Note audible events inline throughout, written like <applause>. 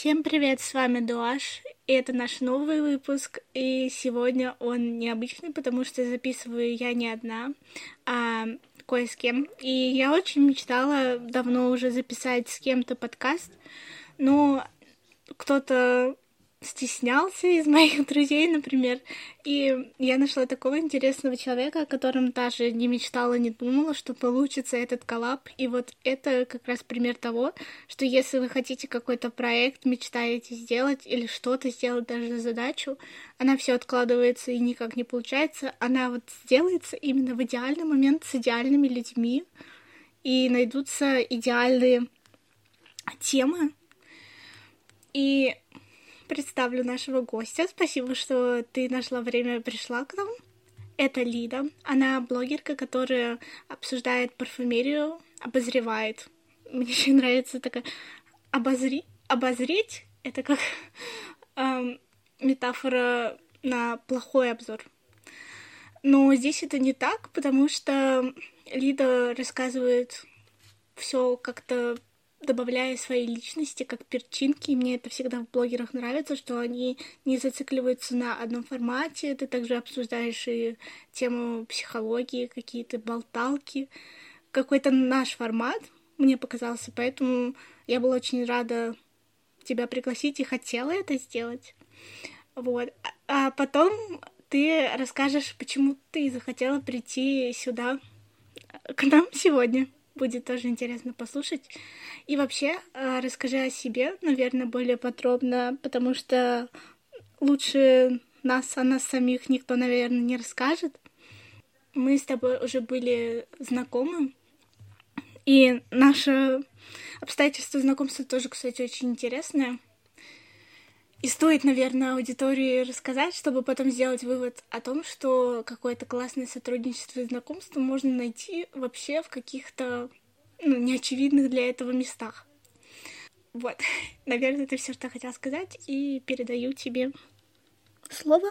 Всем привет, с вами Дуаш, и это наш новый выпуск, и сегодня он необычный, потому что записываю я не одна, а кое с кем. И я очень мечтала давно уже записать с кем-то подкаст, но кто-то стеснялся из моих <laughs> друзей, например. И я нашла такого интересного человека, о котором даже не мечтала, не думала, что получится этот коллаб. И вот это как раз пример того, что если вы хотите какой-то проект, мечтаете сделать или что-то сделать, даже задачу, она все откладывается и никак не получается. Она вот сделается именно в идеальный момент с идеальными людьми, и найдутся идеальные темы. И представлю нашего гостя. Спасибо, что ты нашла время и пришла к нам. Это Лида. Она блогерка, которая обсуждает парфюмерию, обозревает. Мне <laughs> очень нравится такая обозри... обозреть. Это как эм, метафора на плохой обзор. Но здесь это не так, потому что Лида рассказывает все как-то добавляя свои личности как перчинки. И мне это всегда в блогерах нравится, что они не зацикливаются на одном формате. Ты также обсуждаешь и тему психологии, какие-то болталки. Какой-то наш формат мне показался, поэтому я была очень рада тебя пригласить и хотела это сделать. Вот. А потом ты расскажешь, почему ты захотела прийти сюда к нам сегодня будет тоже интересно послушать. И вообще, э, расскажи о себе, наверное, более подробно, потому что лучше нас о нас самих никто, наверное, не расскажет. Мы с тобой уже были знакомы, и наше обстоятельство знакомства тоже, кстати, очень интересное. И стоит, наверное, аудитории рассказать, чтобы потом сделать вывод о том, что какое-то классное сотрудничество и знакомство можно найти вообще в каких-то ну, неочевидных для этого местах. Вот, <laughs> наверное, это все, что я хотела сказать, и передаю тебе слово.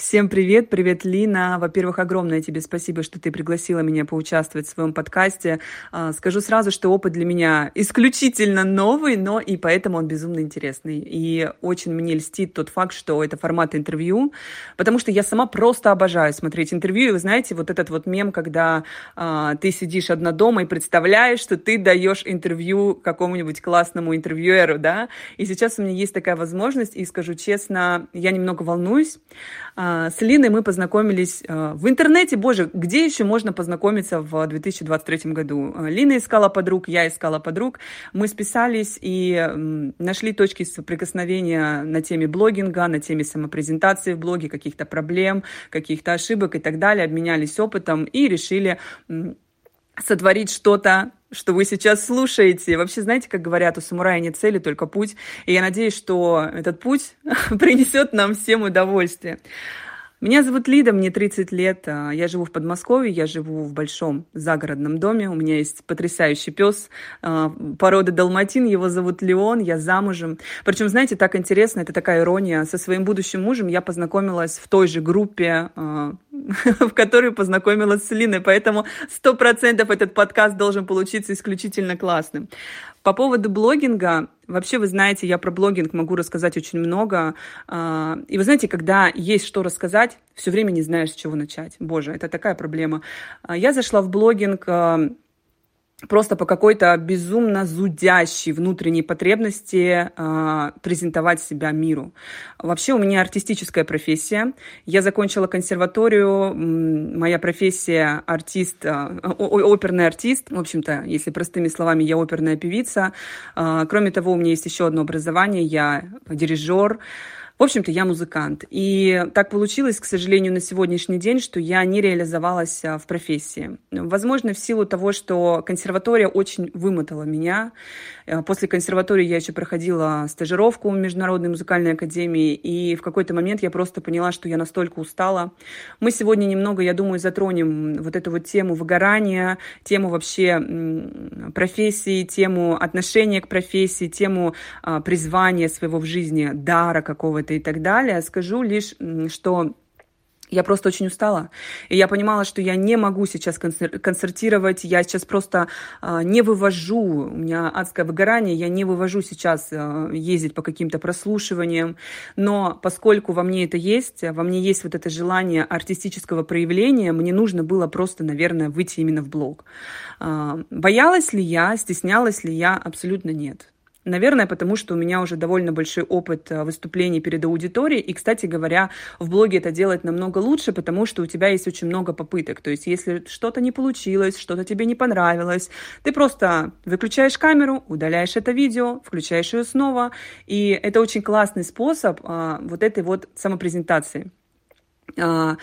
Всем привет, привет, Лина. Во-первых, огромное тебе спасибо, что ты пригласила меня поучаствовать в своем подкасте. А, скажу сразу, что опыт для меня исключительно новый, но и поэтому он безумно интересный. И очень мне льстит тот факт, что это формат интервью, потому что я сама просто обожаю смотреть интервью. И вы знаете, вот этот вот мем, когда а, ты сидишь одна дома и представляешь, что ты даешь интервью какому-нибудь классному интервьюеру, да? И сейчас у меня есть такая возможность, и скажу честно, я немного волнуюсь, а, с Линой мы познакомились а, в интернете. Боже, где еще можно познакомиться в 2023 году? А, Лина искала подруг, я искала подруг. Мы списались и нашли точки соприкосновения на теме блогинга, на теме самопрезентации в блоге, каких-то проблем, каких-то ошибок и так далее. Обменялись опытом и решили сотворить что-то, что вы сейчас слушаете. Вообще, знаете, как говорят, у самурая нет цели, только путь. И я надеюсь, что этот путь <laughs> принесет нам всем удовольствие. Меня зовут Лида, мне 30 лет. А, я живу в Подмосковье, я живу в большом загородном доме. У меня есть потрясающий пес а, породы Далматин, его зовут Леон, я замужем. Причем, знаете, так интересно, это такая ирония. Со своим будущим мужем я познакомилась в той же группе а, <laughs> в которой познакомилась с Линой, поэтому сто процентов этот подкаст должен получиться исключительно классным. По поводу блогинга, вообще вы знаете, я про блогинг могу рассказать очень много. А, и вы знаете, когда есть что рассказать, все время не знаешь, с чего начать. Боже, это такая проблема. А, я зашла в блогинг а, просто по какой-то безумно зудящей внутренней потребности э, презентовать себя миру. Вообще у меня артистическая профессия. Я закончила консерваторию. Моя профессия артист, э, оперный артист. В общем-то, если простыми словами, я оперная певица. Э, кроме того, у меня есть еще одно образование. Я дирижер. В общем-то, я музыкант. И так получилось, к сожалению, на сегодняшний день, что я не реализовалась а, в профессии. Возможно, в силу того, что консерватория очень вымотала меня. Э, после консерватории я еще проходила стажировку в Международной музыкальной академии, и в какой-то момент я просто поняла, что я настолько устала. Мы сегодня немного, я думаю, затронем вот эту вот тему выгорания, тему вообще профессии, тему отношения к профессии, тему а, призвания своего в жизни, дара какого-то и так далее. Скажу лишь, что я просто очень устала. И я понимала, что я не могу сейчас концертировать, я сейчас просто э, не вывожу, у меня адское выгорание, я не вывожу сейчас э, ездить по каким-то прослушиваниям. Но поскольку во мне это есть, во мне есть вот это желание артистического проявления, мне нужно было просто, наверное, выйти именно в блог. Э, боялась ли я, стеснялась ли я? Абсолютно нет. Наверное, потому что у меня уже довольно большой опыт э, выступлений перед аудиторией. И, кстати говоря, в блоге это делать намного лучше, потому что у тебя есть очень много попыток. То есть, если что-то не получилось, что-то тебе не понравилось, ты просто выключаешь камеру, удаляешь это видео, включаешь ее снова. И это очень классный способ а, вот этой вот самопрезентации. А,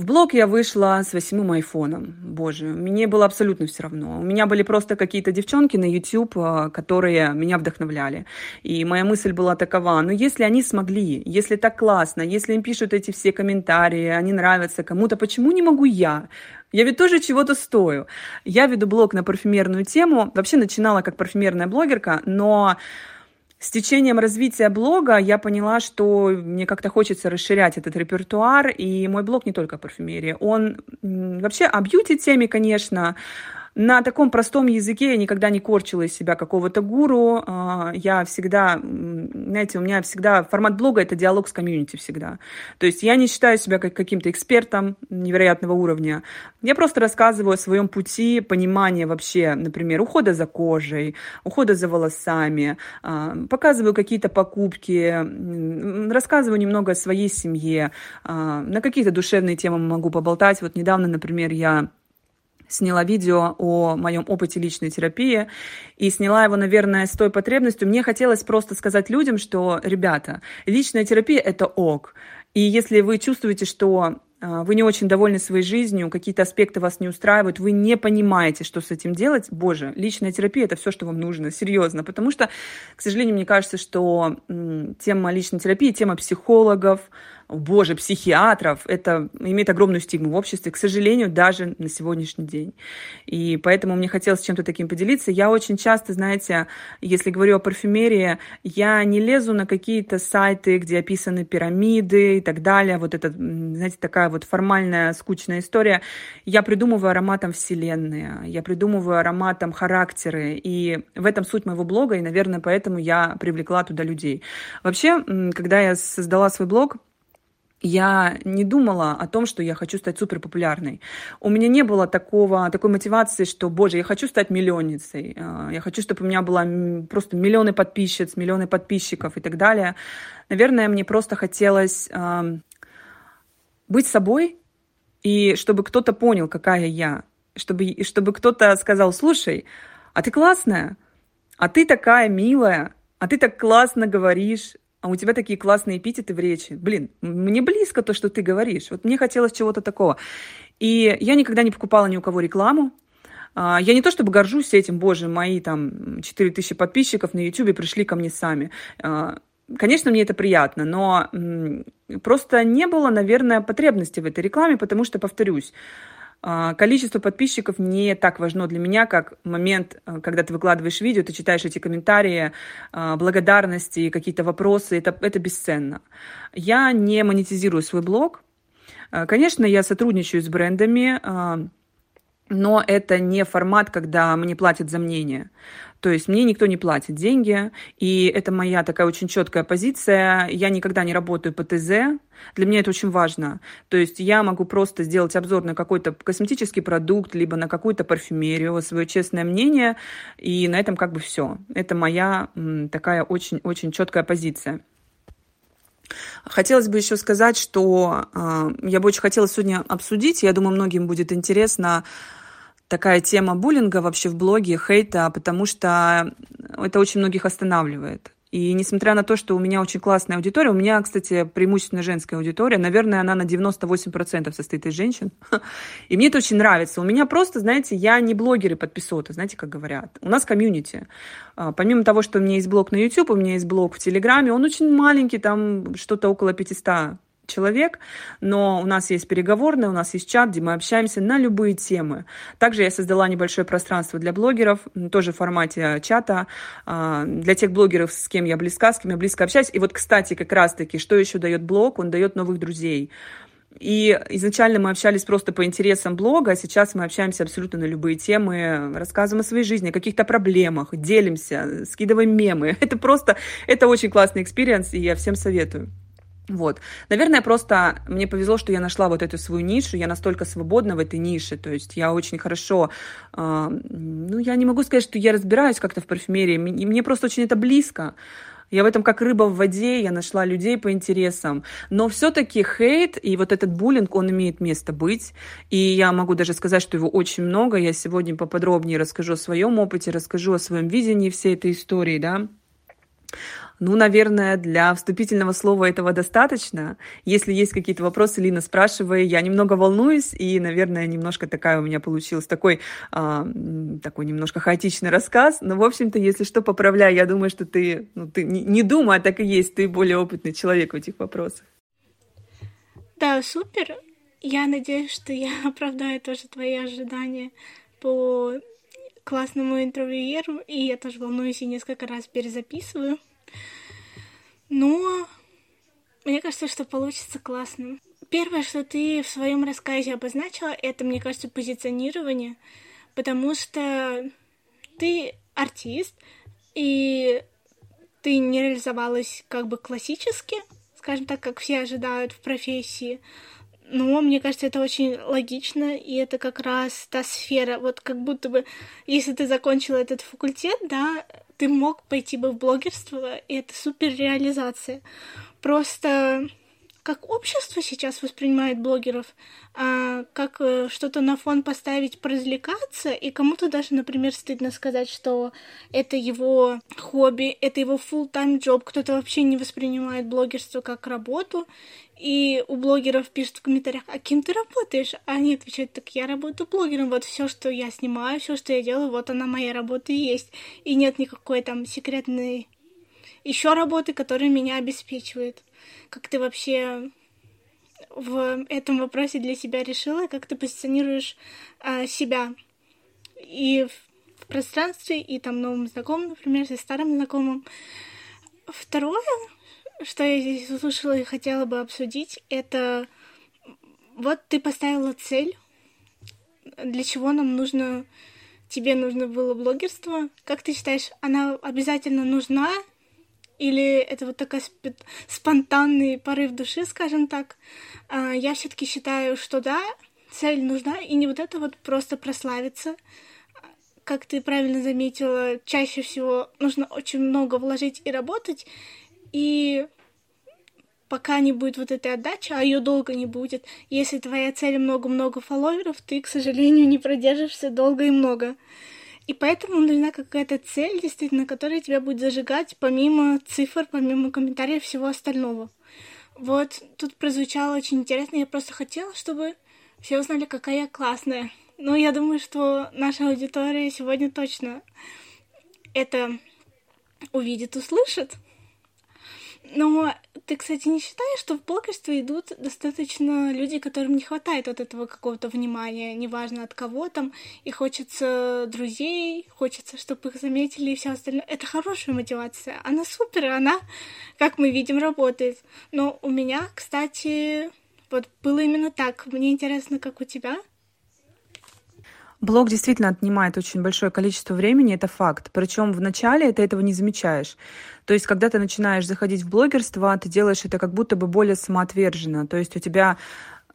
в блог я вышла с восьмым айфоном. Боже, мне было абсолютно все равно. У меня были просто какие-то девчонки на YouTube, а, которые меня вдохновляли. И моя мысль была такова, ну если они смогли, если так классно, если им пишут эти все комментарии, они нравятся кому-то, почему не могу я? Я ведь тоже чего-то стою. Я веду блог на парфюмерную тему. Вообще начинала как парфюмерная блогерка, но с течением развития блога я поняла, что мне как-то хочется расширять этот репертуар, и мой блог не только о парфюмерии. Он вообще о бьюти-теме, конечно, на таком простом языке я никогда не корчила из себя какого-то гуру. А, я всегда, знаете, у меня всегда формат блога — это диалог с комьюнити всегда. То есть я не считаю себя как каким-то экспертом невероятного уровня. Я просто рассказываю о своем пути понимания вообще, например, ухода за кожей, ухода за волосами, а, показываю какие-то покупки, рассказываю немного о своей семье, а, на какие-то душевные темы могу поболтать. Вот недавно, например, я сняла видео о моем опыте личной терапии и сняла его, наверное, с той потребностью. Мне хотелось просто сказать людям, что, ребята, личная терапия — это ок. И если вы чувствуете, что а, вы не очень довольны своей жизнью, какие-то аспекты вас не устраивают, вы не понимаете, что с этим делать, боже, личная терапия – это все, что вам нужно, серьезно. Потому что, к сожалению, мне кажется, что тема личной терапии, тема психологов, боже, психиатров, это имеет огромную стигму в обществе, к сожалению, даже на сегодняшний день. И поэтому мне хотелось чем-то таким поделиться. Я очень часто, знаете, если говорю о парфюмерии, я не лезу на какие-то сайты, где описаны пирамиды и так далее. Вот это, знаете, такая вот формальная, скучная история. Я придумываю ароматом вселенные, я придумываю ароматом характеры. И в этом суть моего блога, и, наверное, поэтому я привлекла туда людей. Вообще, когда я создала свой блог, я не думала о том, что я хочу стать супер популярной. У меня не было такого, такой мотивации, что, боже, я хочу стать миллионницей. А, я хочу, чтобы у меня было просто миллионы подписчиц, миллионы подписчиков и так далее. Наверное, мне просто хотелось э, быть собой, и чтобы кто-то понял, какая я. Чтобы, чтобы кто-то сказал, слушай, а ты классная, а ты такая милая, а ты так классно говоришь, а у тебя такие классные эпитеты в речи. Блин, мне близко то, что ты говоришь. Вот мне хотелось чего-то такого. И я никогда не покупала ни у кого рекламу. А, я не то чтобы горжусь этим, боже, мои там 4000 подписчиков на YouTube пришли ко мне сами. А, конечно, мне это приятно, но просто не было, наверное, потребности в этой рекламе, потому что, повторюсь, количество подписчиков не так важно для меня, как момент, а, когда ты выкладываешь видео, ты читаешь эти комментарии, а, благодарности, какие-то вопросы. Это, это бесценно. Я не монетизирую свой блог. Конечно, я сотрудничаю с брендами, но это не формат, когда мне платят за мнение. То есть мне никто не платит деньги, и это моя такая очень четкая позиция. Я никогда не работаю по ТЗ. Для меня это очень важно. То есть я могу просто сделать обзор на какой-то косметический продукт, либо на какую-то парфюмерию, свое честное мнение, и на этом как бы все. Это моя такая очень-очень четкая позиция. Хотелось бы еще сказать, что э, я бы очень хотела сегодня обсудить, я думаю, многим будет интересно, такая тема буллинга вообще в блоге, хейта, потому что это очень многих останавливает. И несмотря на то, что у меня очень классная аудитория, у меня, кстати, преимущественно женская аудитория, наверное, она на 98% состоит из женщин. <laughs> И мне это очень нравится. У меня просто, знаете, я не блогеры подписоты, знаете, как говорят. У нас комьюнити. А, помимо того, что у меня есть блог на YouTube, у меня есть блог в Телеграме, он очень маленький, там что-то около 500 человек, но у нас есть переговорная, у нас есть чат, где мы общаемся на любые темы. Также я создала небольшое пространство для блогеров, тоже в формате чата, а, для тех блогеров, с кем я близка, с кем я близко общаюсь. И вот, кстати, как раз-таки, что еще дает блог? Он дает новых друзей. И изначально мы общались просто по интересам блога, а сейчас мы общаемся абсолютно на любые темы, рассказываем о своей жизни, о каких-то проблемах, делимся, скидываем мемы. <laughs> Это просто, это очень классный experience, и я всем советую. Вот. Наверное, просто мне повезло, что я нашла вот эту свою нишу, я настолько свободна в этой нише, то есть я очень хорошо, э, ну, я не могу сказать, что я разбираюсь как-то в парфюмерии, мне просто очень это близко, я в этом как рыба в воде, я нашла людей по интересам. Но все-таки хейт и вот этот буллинг, он имеет место быть. И я могу даже сказать, что его очень много. Я сегодня поподробнее расскажу о своем опыте, расскажу о своем видении всей этой истории, да. Ну, наверное, для вступительного слова этого достаточно. Если есть какие-то вопросы, Лина, спрашивай. Я немного волнуюсь, и, наверное, немножко такая у меня получилась такой, а, такой немножко хаотичный рассказ. Но, в общем-то, если что, поправляй. Я думаю, что ты, ну, ты не, не думай, а так и есть. Ты более опытный человек в этих вопросах. Да, супер. Я надеюсь, что я <laughs> оправдаю тоже твои ожидания по классному интервьюеру, и я тоже волнуюсь и несколько раз перезаписываю. Но мне кажется, что получится классно. Первое, что ты в своем рассказе обозначила, это, мне кажется, позиционирование, потому что ты артист, и ты не реализовалась как бы классически, скажем так, как все ожидают в профессии. Но мне кажется, это очень логично, и это как раз та сфера, вот как будто бы, если ты закончила этот факультет, да, ты мог пойти бы в блогерство, и это супер реализация. Просто как общество сейчас воспринимает блогеров, а, как э, что-то на фон поставить, поразвлекаться, и кому-то даже, например, стыдно сказать, что это его хобби, это его full-time job, кто-то вообще не воспринимает блогерство как работу, и у блогеров пишут в комментариях, а кем ты работаешь? А они отвечают, так я работаю блогером, вот все, что я снимаю, все, что я делаю, вот она моя работа и есть. И нет никакой там секретной еще работы, которая меня обеспечивает. Как ты вообще в этом вопросе для себя решила, как ты позиционируешь а, себя и в, в пространстве, и там новым знакомым, например, и старым знакомым. Второе, что я здесь услышала и хотела бы обсудить, это вот ты поставила цель, для чего нам нужно, тебе нужно было блогерство. Как ты считаешь, она обязательно нужна? Или это вот такой спонтанный порыв души, скажем так? А, я все-таки считаю, что да, цель нужна, и не вот это вот просто прославиться. Как ты правильно заметила, чаще всего нужно очень много вложить и работать, и пока не будет вот этой отдачи, а ее долго не будет, если твоя цель много-много фолловеров, ты, к сожалению, не продержишься долго и много. И поэтому нужна какая-то цель, действительно, которая тебя будет зажигать помимо цифр, помимо комментариев, всего остального. Вот тут прозвучало очень интересно. Я просто хотела, чтобы все узнали, какая я классная. Но я думаю, что наша аудитория сегодня точно это увидит, услышит. Но ты, кстати, не считаешь, что в блогерство идут достаточно люди, которым не хватает вот этого какого-то внимания, неважно от кого там, и хочется друзей, хочется, чтобы их заметили и все остальное. Это хорошая мотивация, она супер, она, как мы видим, работает. Но у меня, кстати, вот было именно так. Мне интересно, как у тебя. Блог действительно отнимает очень большое количество времени, это факт. Причем в начале ты этого не замечаешь. То есть, когда ты начинаешь заходить в блогерство, ты делаешь это как будто бы более самоотверженно. То есть у тебя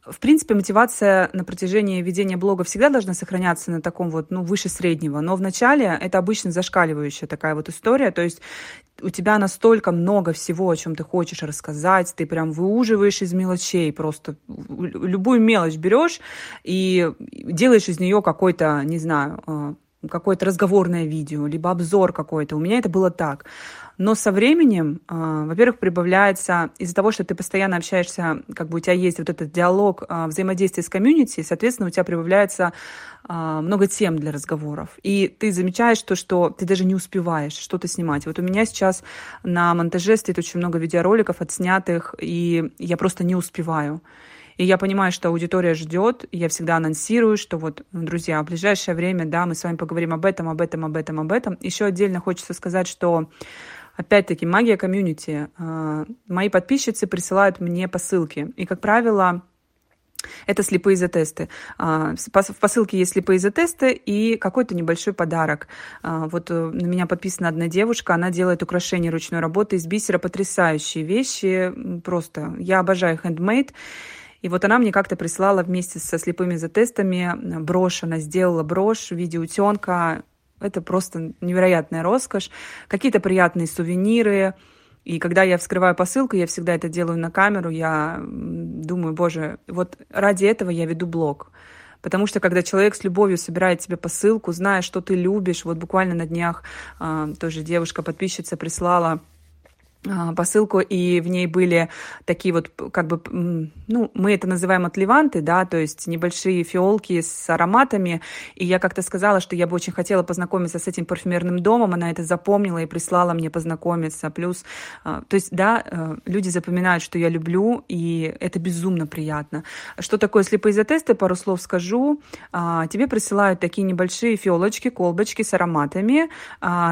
в принципе, мотивация на протяжении ведения блога всегда должна сохраняться на таком вот, ну, выше среднего. Но в начале это обычно зашкаливающая такая вот история. То есть у тебя настолько много всего, о чем ты хочешь рассказать, ты прям выуживаешь из мелочей, просто любую мелочь берешь и делаешь из нее какой-то, не знаю, э, какое-то разговорное видео, либо обзор какой-то. У меня это было так. Но со временем, э, во-первых, прибавляется из-за того, что ты постоянно общаешься, как бы у тебя есть вот этот диалог, э, взаимодействие с комьюнити, соответственно, у тебя прибавляется э, много тем для разговоров. И ты замечаешь то, что ты даже не успеваешь что-то снимать. Вот у меня сейчас на монтаже стоит очень много видеороликов отснятых, и я просто не успеваю. И я понимаю, что аудитория ждет, я всегда анонсирую, что вот, друзья, в ближайшее время, да, мы с вами поговорим об этом, об этом, об этом, об этом. Еще отдельно хочется сказать, что опять-таки, магия комьюнити. А, мои подписчицы присылают мне посылки. И, как правило, Это слепые затесты. А, в посылке есть слепые затесты и какой-то небольшой подарок. А, вот э, на меня подписана одна девушка, она делает украшения ручной работы из бисера, потрясающие вещи, просто. Я обожаю handmade. И вот она мне как-то прислала вместе со слепыми затестами брошь. Она сделала брошь в виде утенка. Это просто невероятная роскошь. Какие-то приятные сувениры, и когда я вскрываю посылку, я всегда это делаю на камеру, я думаю, боже, вот ради этого я веду блог. Потому что когда человек с любовью собирает тебе посылку, зная, что ты любишь, вот буквально на днях э, тоже девушка-подписчица прислала посылку, и в ней были такие вот, как бы, ну, мы это называем отливанты, да, то есть небольшие фиолки с ароматами, и я как-то сказала, что я бы очень хотела познакомиться с этим парфюмерным домом, она это запомнила и прислала мне познакомиться, плюс, а, то есть, да, э, люди запоминают, что я люблю, и это безумно приятно. Что такое слепые затесты, пару слов скажу, а, тебе присылают такие небольшие фиолочки, колбочки с ароматами,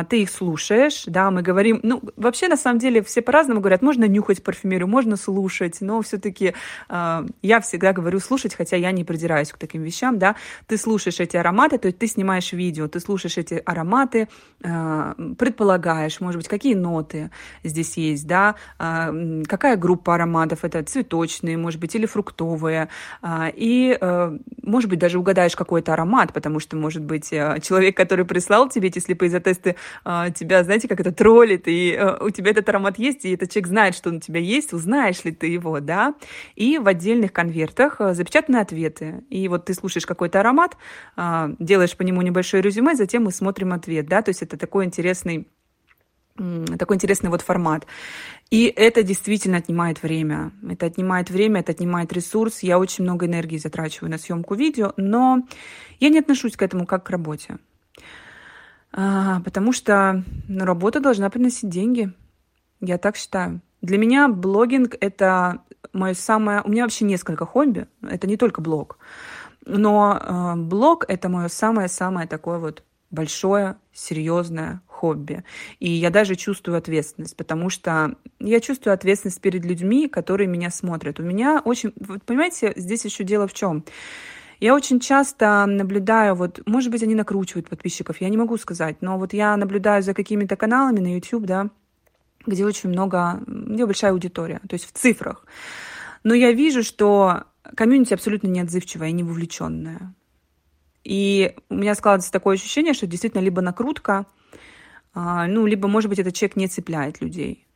ты их слушаешь, да, мы говорим, ну, вообще, на самом деле, все по-разному говорят, можно нюхать парфюмерию, можно слушать, но все-таки э, а, я всегда говорю слушать, хотя я не придираюсь к таким вещам, да, ты слушаешь эти ароматы, то есть ты снимаешь видео, ты слушаешь эти ароматы, э, предполагаешь, может быть, какие ноты здесь есть, да, э, какая группа ароматов, это цветочные, может быть, или фруктовые, э, и, э, может быть, даже угадаешь какой-то аромат, потому что, может быть, человек, который прислал тебе эти слепые затесты, э, тебя, знаете, как это троллит, и э, у тебя этот аромат есть, и этот человек знает, что он у тебя есть, узнаешь ли ты его, да, и в отдельных конвертах э, запечатаны ответы. И вот ты слушаешь какой-то аромат, а, делаешь по нему небольшое резюме, затем мы смотрим ответ, да, то есть это такой интересный такой интересный вот формат. И это действительно отнимает время. Это отнимает время, это отнимает ресурс. Я очень много энергии затрачиваю на съемку видео, но я не отношусь к этому как к работе. А, потому что ну, работа должна приносить деньги. Я так считаю. Для меня блогинг — это мое самое... У меня вообще несколько хобби. Это не только блог. Но э, блог — это мое самое-самое такое вот большое, серьезное хобби. И я даже чувствую ответственность, потому что я чувствую ответственность перед людьми, которые меня смотрят. У меня очень... Вот понимаете, здесь еще дело в чем? Я очень часто наблюдаю, вот, может быть, они накручивают подписчиков, я не могу сказать, но вот я наблюдаю за какими-то каналами на YouTube, да, где очень много, где большая аудитория, то есть в цифрах. Но я вижу, что комьюнити абсолютно неотзывчивая и не вовлеченная. И у меня складывается такое ощущение, что действительно либо накрутка, а, ну, либо, может быть, этот человек не цепляет людей.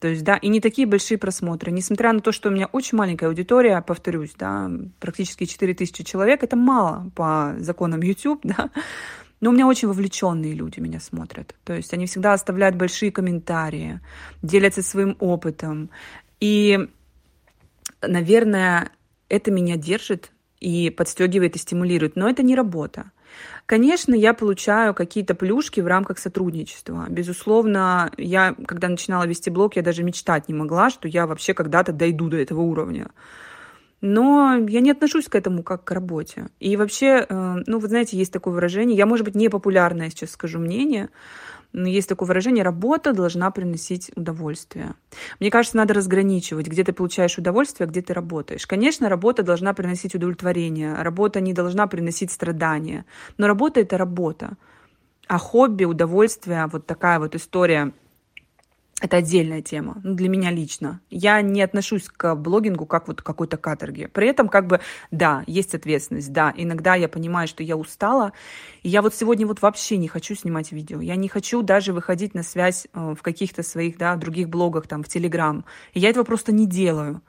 То есть, да, и не такие большие просмотры. Несмотря на то, что у меня очень маленькая аудитория, повторюсь, да, практически 4000 человек, это мало по законам YouTube, <laughs> да, но у меня очень вовлеченные люди меня смотрят. То есть они всегда оставляют большие комментарии, делятся своим опытом. И, наверное, это меня держит и подстегивает и стимулирует. Но это не работа. Конечно, я получаю какие-то плюшки в рамках сотрудничества. Безусловно, я, когда начинала вести блог, я даже мечтать не могла, что я вообще когда-то дойду до этого уровня. Но я не отношусь к этому как к работе. И вообще, э, ну, вы знаете, есть такое выражение, я, может быть, непопулярное сейчас скажу мнение, но есть такое выражение, работа должна приносить удовольствие. Мне кажется, надо разграничивать, где ты получаешь удовольствие, а где ты работаешь. Конечно, работа должна приносить удовлетворение, работа не должна приносить страдания, но работа — это работа. А хобби, удовольствие, вот такая вот история — это отдельная тема, ну, для меня лично. Я не отношусь к блогингу как вот к какой-то каторге. При этом как бы, да, есть ответственность, да, иногда я понимаю, что я устала, и я вот сегодня вот вообще не хочу снимать видео, я не хочу даже выходить на связь э, в каких-то своих, да, других блогах, там, в Телеграм. Я этого просто не делаю.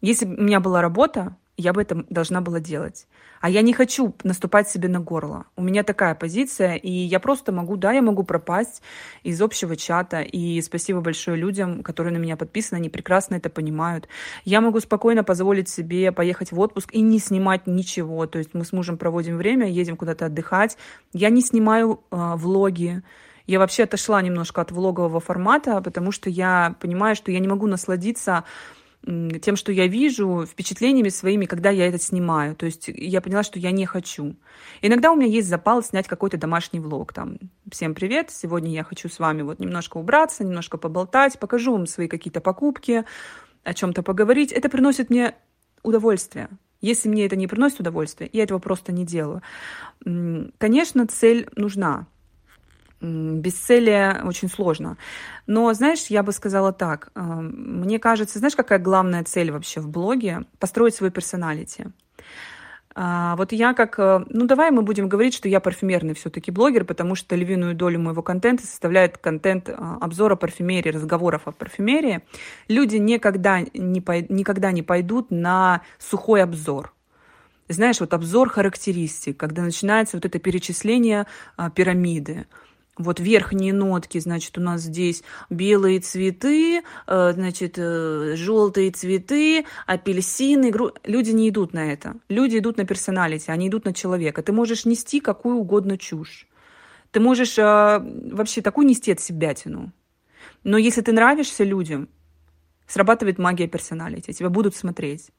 Если бы у меня была работа, я бы это должна была делать. А я не хочу наступать себе на горло. У меня такая позиция, и я просто могу, да, я могу пропасть из общего чата. И спасибо большое людям, которые на меня подписаны, они прекрасно это понимают. Я могу спокойно позволить себе поехать в отпуск и не снимать ничего. То есть мы с мужем проводим время, едем куда-то отдыхать. Я не снимаю э, влоги. Я вообще отошла немножко от влогового формата, потому что я понимаю, что я не могу насладиться тем, что я вижу, впечатлениями своими, когда я это снимаю. То есть я поняла, что я не хочу. Иногда у меня есть запал снять какой-то домашний влог. Там, всем привет, сегодня я хочу с вами вот немножко убраться, немножко поболтать, покажу вам свои какие-то покупки, о чем-то поговорить. Это приносит мне удовольствие. Если мне это не приносит удовольствия, я этого просто не делаю. Конечно, цель нужна. Без цели очень сложно. Но, знаешь, я бы сказала так. Э, мне кажется, знаешь, какая главная цель вообще в блоге? Построить свой персоналити. А, вот я как, э, ну давай мы будем говорить, что я парфюмерный все-таки блогер, потому что львиную долю моего контента составляет контент а, обзора парфюмерии, разговоров о парфюмерии. Люди никогда не, никогда не пойдут на сухой обзор. Знаешь, вот обзор характеристик, когда начинается вот это перечисление а, пирамиды. Вот верхние нотки, значит, у нас здесь белые цветы, э, значит, э, желтые цветы, апельсины. Люди не идут на это. Люди идут на персоналити, они идут на человека. Ты можешь нести какую угодно чушь. Ты можешь э, вообще такую нести от себя тяну. Но если ты нравишься людям, срабатывает магия персоналити, тебя будут смотреть.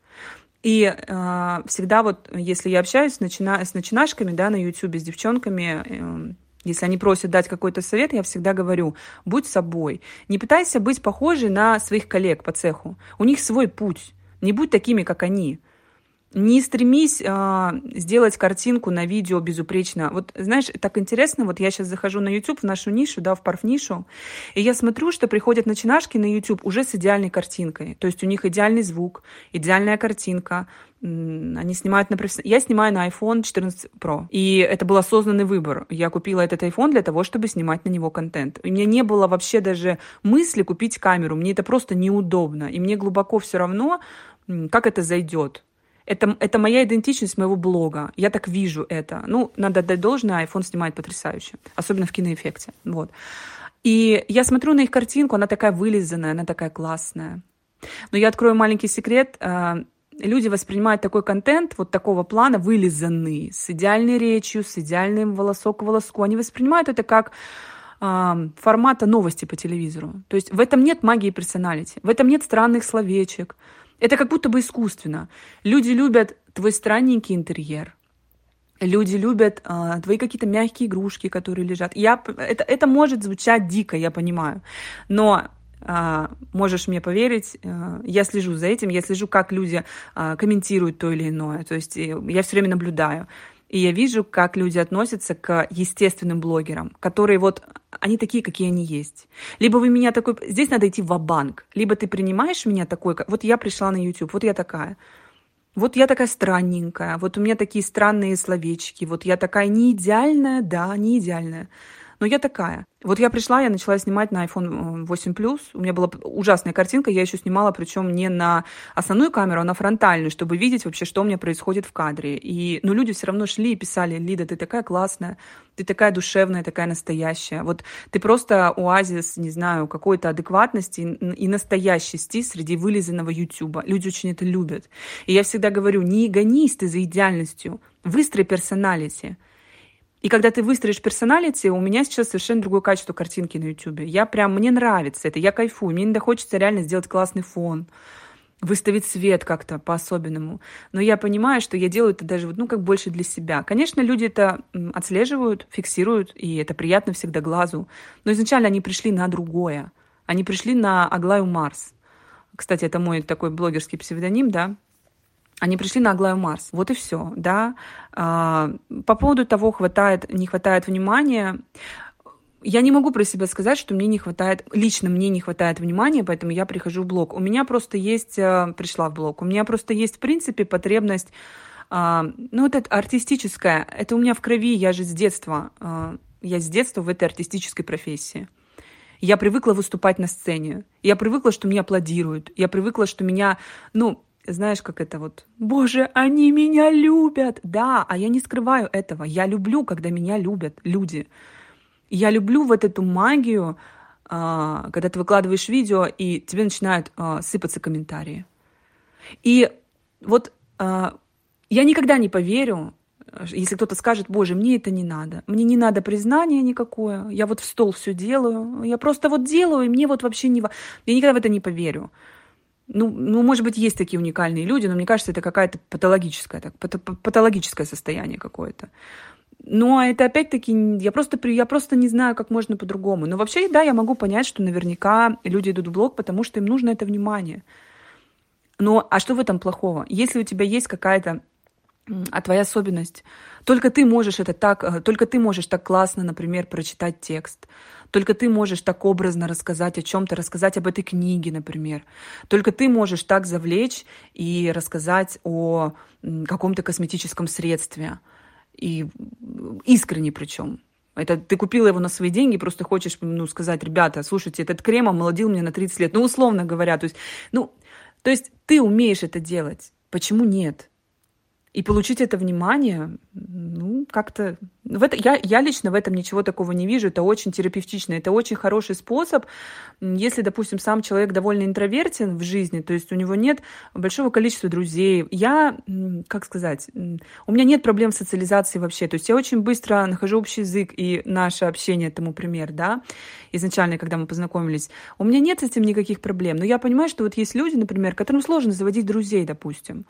И э, всегда вот, если я общаюсь с, начина... с начинашками, да, на YouTube, с девчонками, э, если они просят дать какой-то совет, я всегда говорю, будь собой. Не пытайся быть похожей на своих коллег по цеху. У них свой путь. Не будь такими, как они. Не стремись э, сделать картинку на видео безупречно. Вот знаешь, так интересно, вот я сейчас захожу на YouTube в нашу нишу, да, в парф-нишу, и я смотрю, что приходят начинашки на YouTube уже с идеальной картинкой. То есть у них идеальный звук, идеальная картинка, они снимают на профессионал. Я снимаю на iPhone 14 Pro. И это был осознанный выбор. Я купила этот iPhone для того, чтобы снимать на него контент. И мне не было вообще даже мысли купить камеру. Мне это просто неудобно. И мне глубоко все равно, как это зайдет. Это, это моя идентичность моего блога. Я так вижу это. Ну, надо отдать должное, iPhone снимает потрясающе. Особенно в киноэффекте. Вот. И я смотрю на их картинку, она такая вылизанная, она такая классная. Но я открою маленький секрет. Люди воспринимают такой контент вот такого плана, вылизанный, с идеальной речью, с идеальным волосок к волоску. Они воспринимают это как формата новости по телевизору. То есть в этом нет магии персоналити, в этом нет странных словечек. Это как будто бы искусственно. Люди любят твой странненький интерьер, Люди любят э, твои какие-то мягкие игрушки, которые лежат. Я, это, это может звучать дико, я понимаю. Но можешь мне поверить, а, я слежу за этим, я слежу, как люди а, комментируют то или иное. То есть э, я все время наблюдаю. И я вижу, как люди относятся к естественным блогерам, которые вот, они такие, какие они есть. Либо вы меня такой, здесь надо идти в банк либо ты принимаешь меня такой, как, вот я пришла на YouTube, вот я такая. Вот я такая странненькая, вот у меня такие странные словечки, вот я такая не идеальная, да, не идеальная. Но я такая. Вот я пришла, я начала снимать на iPhone 8 Plus. У меня была ужасная картинка. Я еще снимала, причем не на основную камеру, а на фронтальную, чтобы видеть вообще, что у меня происходит в кадре. И, но люди все равно шли и писали, Лида, ты такая классная, ты такая душевная, такая настоящая. Вот ты просто оазис, не знаю, какой-то адекватности и настоящести среди вылизанного Ютуба. Люди очень это любят. И я всегда говорю, не гонись ты за идеальностью, выстрой персоналити. И когда ты выстроишь персоналити, у меня сейчас совершенно другое качество картинки на YouTube. Я прям, мне нравится это, я кайфую. Мне иногда хочется реально сделать классный фон, выставить свет как-то по-особенному. Но я понимаю, что я делаю это даже, ну, как больше для себя. Конечно, люди это отслеживают, фиксируют, и это приятно всегда глазу. Но изначально они пришли на другое. Они пришли на Аглаю Марс. Кстати, это мой такой блогерский псевдоним, да, они пришли на Аглаю Марс. Вот и все, да. А, по поводу того, хватает, не хватает внимания, я не могу про себя сказать, что мне не хватает, лично мне не хватает внимания, поэтому я прихожу в блог. У меня просто есть, э, пришла в блог, у меня просто есть, в принципе, потребность, а, ну, вот это артистическая, это у меня в крови, я же с детства, а, я с детства в этой артистической профессии. Я привыкла выступать на сцене. Я привыкла, что меня аплодируют. Я привыкла, что меня, ну, знаешь, как это вот, боже, они меня любят. Да, а я не скрываю этого. Я люблю, когда меня любят люди. Я люблю вот эту магию, а, когда ты выкладываешь видео, и тебе начинают а, сыпаться комментарии. И вот а, я никогда не поверю, если кто-то скажет, боже, мне это не надо, мне не надо признания никакое, я вот в стол все делаю, я просто вот делаю, и мне вот вообще не... Я никогда в это не поверю. Ну, ну, может быть, есть такие уникальные люди, но мне кажется, это какая-то патологическое, так, патологическое состояние какое-то. Но это опять-таки, я просто, я просто не знаю, как можно по-другому. Но вообще, да, я могу понять, что наверняка люди идут в блог, потому что им нужно это внимание. Ну, а что в этом плохого? Если у тебя есть какая-то а твоя особенность. Только ты можешь это так, э, только ты можешь так классно, например, прочитать текст. Только ты можешь так образно рассказать о чем-то, рассказать об этой книге, например. Только ты можешь так завлечь и рассказать о каком-то косметическом средстве. И искренне причем. Это ты купила его на свои деньги, просто хочешь ну, сказать, ребята, слушайте, этот крем омолодил меня на 30 лет. Ну, условно говоря. То есть, ну, то есть ты умеешь это делать. Почему нет? И получить это внимание, ну, как-то... В это, я, я лично в этом ничего такого не вижу. Это очень терапевтично. Это очень хороший способ. Если, допустим, сам человек довольно интровертен в жизни, то есть у него нет большого количества друзей. Я, как сказать, у меня нет проблем с социализацией вообще. То есть я очень быстро нахожу общий язык, и наше общение тому пример, да, изначально, когда мы познакомились. У меня нет с этим никаких проблем. Но я понимаю, что вот есть люди, например, которым сложно заводить друзей, допустим.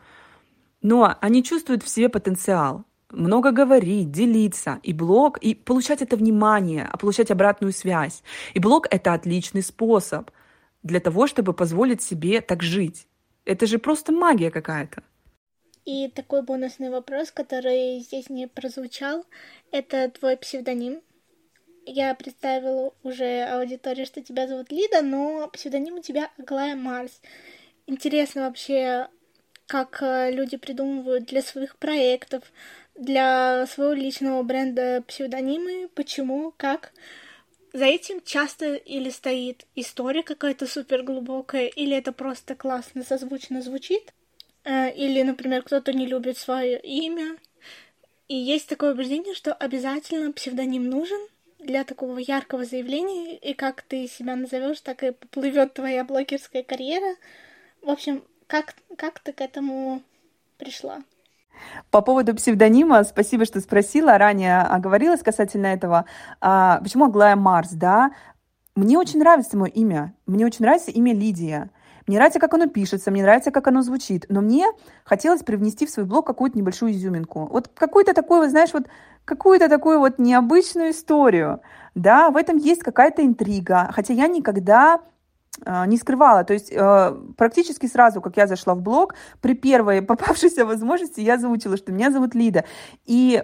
Но они чувствуют в себе потенциал много говорить, делиться, и блог, и получать это внимание, а получать обратную связь. И блог — это отличный способ для того, чтобы позволить себе так жить. Это же просто магия какая-то. И такой бонусный вопрос, который здесь не прозвучал, это твой псевдоним. Я представила уже аудитории, что тебя зовут Лида, но псевдоним у тебя Аглая Марс. Интересно вообще, как э, люди придумывают для своих проектов, для своего личного бренда псевдонимы, почему, как. За этим часто или стоит история какая-то супер глубокая, или это просто классно созвучно звучит, э, или, например, кто-то не любит свое имя. И есть такое убеждение, что обязательно псевдоним нужен для такого яркого заявления, и как ты себя назовешь, так и поплывет твоя блогерская карьера. В общем, как, как ты к этому пришла? По поводу псевдонима, спасибо, что спросила. Ранее оговорилась касательно этого. А, почему Аглая Марс, да? Мне очень нравится мое имя. Мне очень нравится имя Лидия. Мне нравится, как оно пишется, мне нравится, как оно звучит. Но мне хотелось привнести в свой блог какую-то небольшую изюминку. Вот какую-то такую, знаешь, вот какую-то такую вот необычную историю. Да, в этом есть какая-то интрига. Хотя я никогда а, не скрывала. То есть э, практически сразу, как я зашла в блог, при первой <laughs> попавшейся возможности я заучила, что меня зовут Лида. И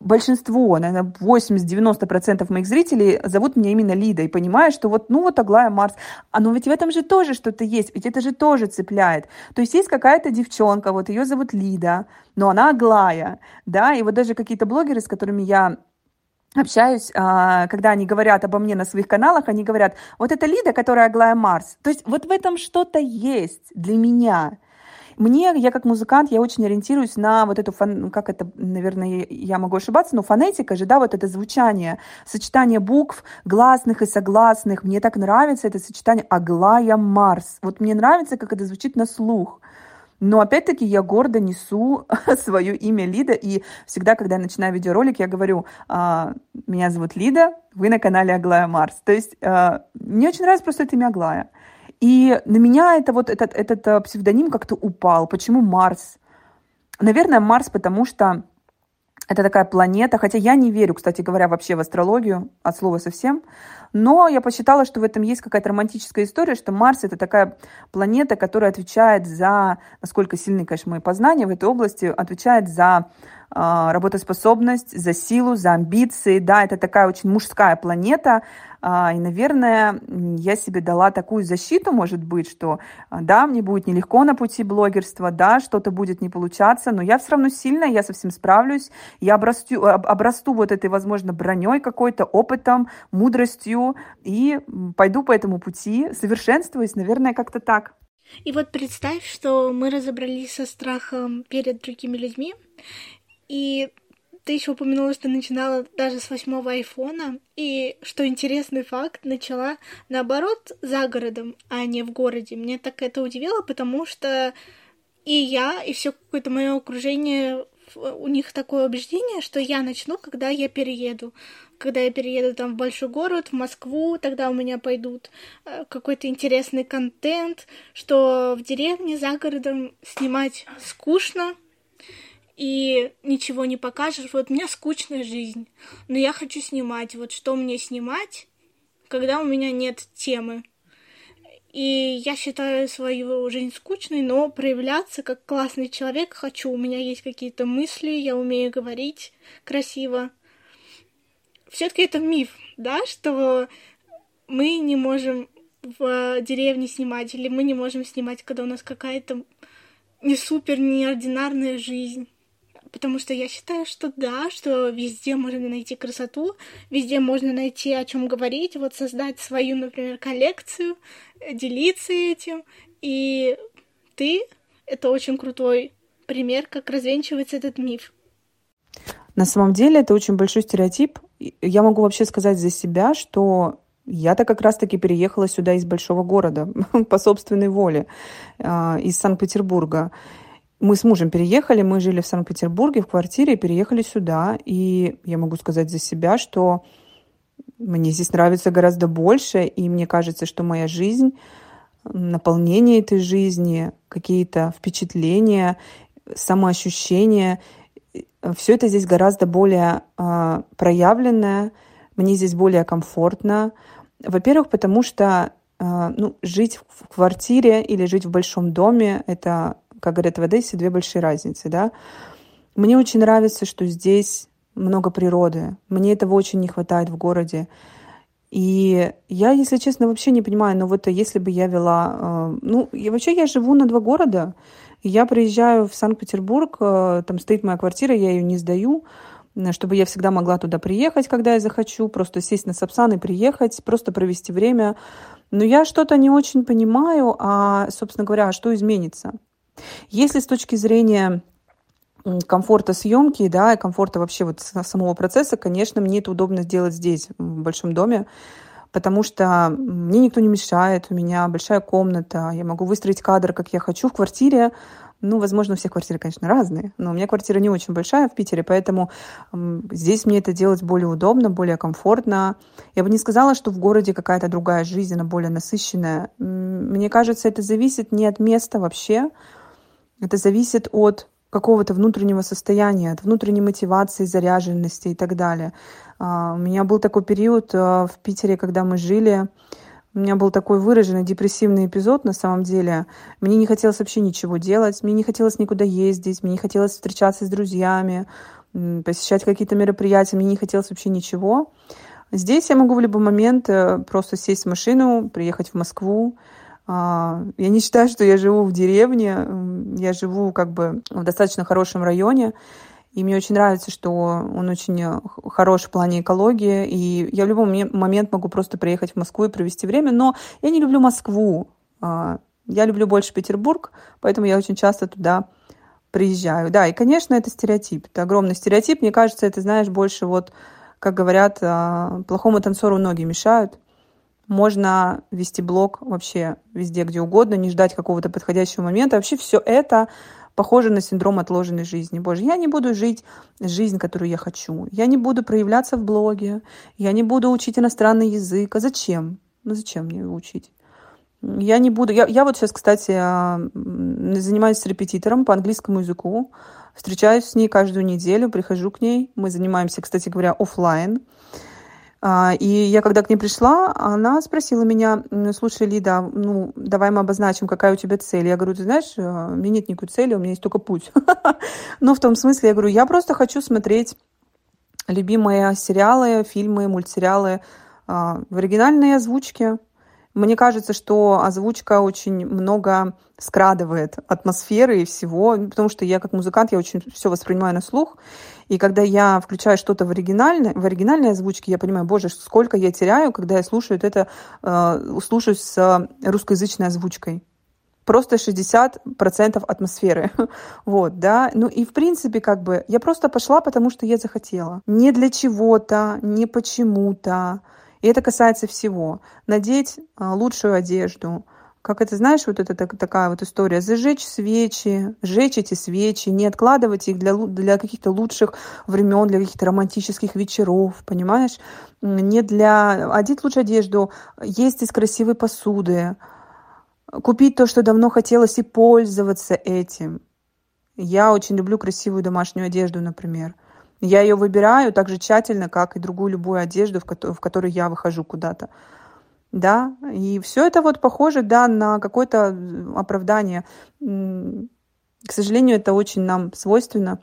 большинство, наверное, 80-90% моих зрителей зовут меня именно Лида и понимают, что вот, ну вот Аглая Марс, а ну ведь в этом же тоже что-то есть, ведь это же тоже цепляет. То есть есть какая-то девчонка, вот ее зовут Лида, но она Аглая, да, и вот даже какие-то блогеры, с которыми я общаюсь, а, когда они говорят обо мне на своих каналах, они говорят, вот это Лида, которая Аглая Марс. То есть вот в этом что-то есть для меня. Мне, я как музыкант, я очень ориентируюсь на вот эту, фон, как это, наверное, я могу ошибаться, но фонетика же, да, вот это звучание, сочетание букв, гласных и согласных. Мне так нравится это сочетание Аглая Марс. Вот мне нравится, как это звучит на слух. Но опять-таки я гордо несу <laughs> свое имя Лида, и всегда, когда я начинаю видеоролик, я говорю, а, меня зовут Лида, вы на канале Аглая Марс. То есть а, мне очень нравится просто это имя Аглая. И на меня это вот этот, этот э, псевдоним как-то упал. Почему Марс? Наверное, Марс, потому что это такая планета, хотя я не верю, кстати говоря, вообще в астрологию, от слова совсем, но я посчитала, что в этом есть какая-то романтическая история, что Марс — это такая планета, которая отвечает за, насколько сильны, конечно, мои познания в этой области, отвечает за э, работоспособность, за силу, за амбиции. Да, это такая очень мужская планета, и, наверное, я себе дала такую защиту, может быть, что а, да, мне будет нелегко на пути блогерства, да, что-то будет не получаться, но я все равно сильная, я совсем справлюсь, я обрасту, обрасту вот этой, возможно, броней какой-то, опытом, мудростью и пойду по этому пути, совершенствуюсь, наверное, как-то так. И вот представь, что мы разобрались со страхом перед другими людьми, и ты еще упомянула, что начинала даже с восьмого айфона, и, что интересный факт, начала, наоборот, за городом, а не в городе. Мне так это удивило, потому что и я, и все какое-то мое окружение, у них такое убеждение, что я начну, когда я перееду. Когда я перееду там в большой город, в Москву, тогда у меня пойдут э, какой-то интересный контент, что в деревне за городом снимать скучно, и ничего не покажешь. Вот у меня скучная жизнь, но я хочу снимать. Вот что мне снимать, когда у меня нет темы. И я считаю свою жизнь скучной, но проявляться как классный человек хочу. У меня есть какие-то мысли, я умею говорить красиво. Все-таки это миф, да, что мы не можем в деревне снимать, или мы не можем снимать, когда у нас какая-то не супер неординарная жизнь. Потому что я считаю, что да, что везде можно найти красоту, везде можно найти о чем говорить, вот создать свою, например, коллекцию, делиться этим. И ты — это очень крутой пример, как развенчивается этот миф. На самом деле это очень большой стереотип. Я могу вообще сказать за себя, что я-то как раз-таки переехала сюда из большого города <laughs> по собственной воле, а, из Санкт-Петербурга. Мы с мужем переехали, мы жили в Санкт-Петербурге в квартире, переехали сюда. И я могу сказать за себя, что мне здесь нравится гораздо больше, и мне кажется, что моя жизнь, наполнение этой жизни, какие-то впечатления, самоощущения, все это здесь гораздо более э, проявленное, мне здесь более комфортно. Во-первых, потому что э, ну, жить в квартире или жить в большом доме — это как говорят в Одессе, две большие разницы, да. Мне очень нравится, что здесь много природы. Мне этого очень не хватает в городе. И я, если честно, вообще не понимаю, но вот если бы я вела... Э, ну, и вообще я живу на два города. Я приезжаю в Санкт-Петербург, э, там стоит моя квартира, я ее не сдаю, чтобы я всегда могла туда приехать, когда я захочу, просто сесть на Сапсан и приехать, просто провести время. Но я что-то не очень понимаю, а, собственно говоря, а что изменится? Если с точки зрения комфорта съемки, да, и комфорта вообще вот самого процесса, конечно, мне это удобно сделать здесь, в большом доме, потому что мне никто не мешает, у меня большая комната, я могу выстроить кадр, как я хочу в квартире. Ну, возможно, у всех квартиры, конечно, разные, но у меня квартира не очень большая в Питере, поэтому здесь мне это делать более удобно, более комфортно. Я бы не сказала, что в городе какая-то другая жизнь, она более насыщенная. Мне кажется, это зависит не от места вообще, это зависит от какого-то внутреннего состояния, от внутренней мотивации, заряженности и так далее. А, у меня был такой период а, в Питере, когда мы жили, у меня был такой выраженный депрессивный эпизод на самом деле. Мне не хотелось вообще ничего делать, мне не хотелось никуда ездить, мне не хотелось встречаться с друзьями, посещать какие-то мероприятия, мне не хотелось вообще ничего. Здесь я могу в любой момент э, просто сесть в машину, приехать в Москву, я не считаю, что я живу в деревне. Я живу как бы в достаточно хорошем районе. И мне очень нравится, что он очень э, хорош в плане экологии. И я в любой момент могу просто приехать в Москву и провести время. Но я не люблю Москву. А, я люблю больше Петербург, поэтому я очень часто туда приезжаю. Да, и, конечно, это стереотип. Это огромный стереотип. Мне кажется, это, знаешь, больше вот, как говорят, а, плохому танцору ноги мешают. Можно вести блог вообще везде, где угодно, не ждать какого-то подходящего момента. Вообще все это похоже на синдром отложенной жизни. Боже, я не буду жить жизнь, которую я хочу. Я не буду проявляться в блоге. Я не буду учить иностранный язык. А зачем? Ну зачем мне его учить? Я не буду... Я, я вот сейчас, кстати, а, занимаюсь с репетитором по английскому языку. Встречаюсь с ней каждую неделю, прихожу к ней. Мы занимаемся, кстати говоря, офлайн. А, и я когда к ней пришла, она спросила меня, слушай, Лида, ну, давай мы обозначим, какая у тебя цель. Я говорю, ты знаешь, э, у меня нет никакой цели, у меня есть только путь. <laughs> Но в том смысле, я говорю, я просто хочу смотреть любимые сериалы, фильмы, мультсериалы а, в оригинальной озвучке, мне кажется, что озвучка очень много скрадывает атмосферы и всего, потому что я как музыкант, я очень все воспринимаю на слух. И когда я включаю что-то в оригинальной, в оригинальной озвучке, я понимаю, боже, сколько я теряю, когда я слушаю это, э, слушаю с русскоязычной озвучкой просто 60% атмосферы. <laughs> вот, да. Ну и в принципе, как бы, я просто пошла, потому что я захотела. Не для чего-то, не почему-то. И это касается всего. Надеть а, лучшую одежду, как это, знаешь, вот это так, такая вот история, зажечь свечи, сжечь эти свечи, не откладывать их для, для каких-то лучших времен, для каких-то романтических вечеров, понимаешь? Не для... Одеть лучшую одежду, есть из красивой посуды, купить то, что давно хотелось, и пользоваться этим. Я очень люблю красивую домашнюю одежду, например. Я ее выбираю так же тщательно, как и другую любую одежду, в, в которой я выхожу куда-то. Да, и все это вот похоже, да, на какое-то оправдание. К сожалению, это очень нам свойственно,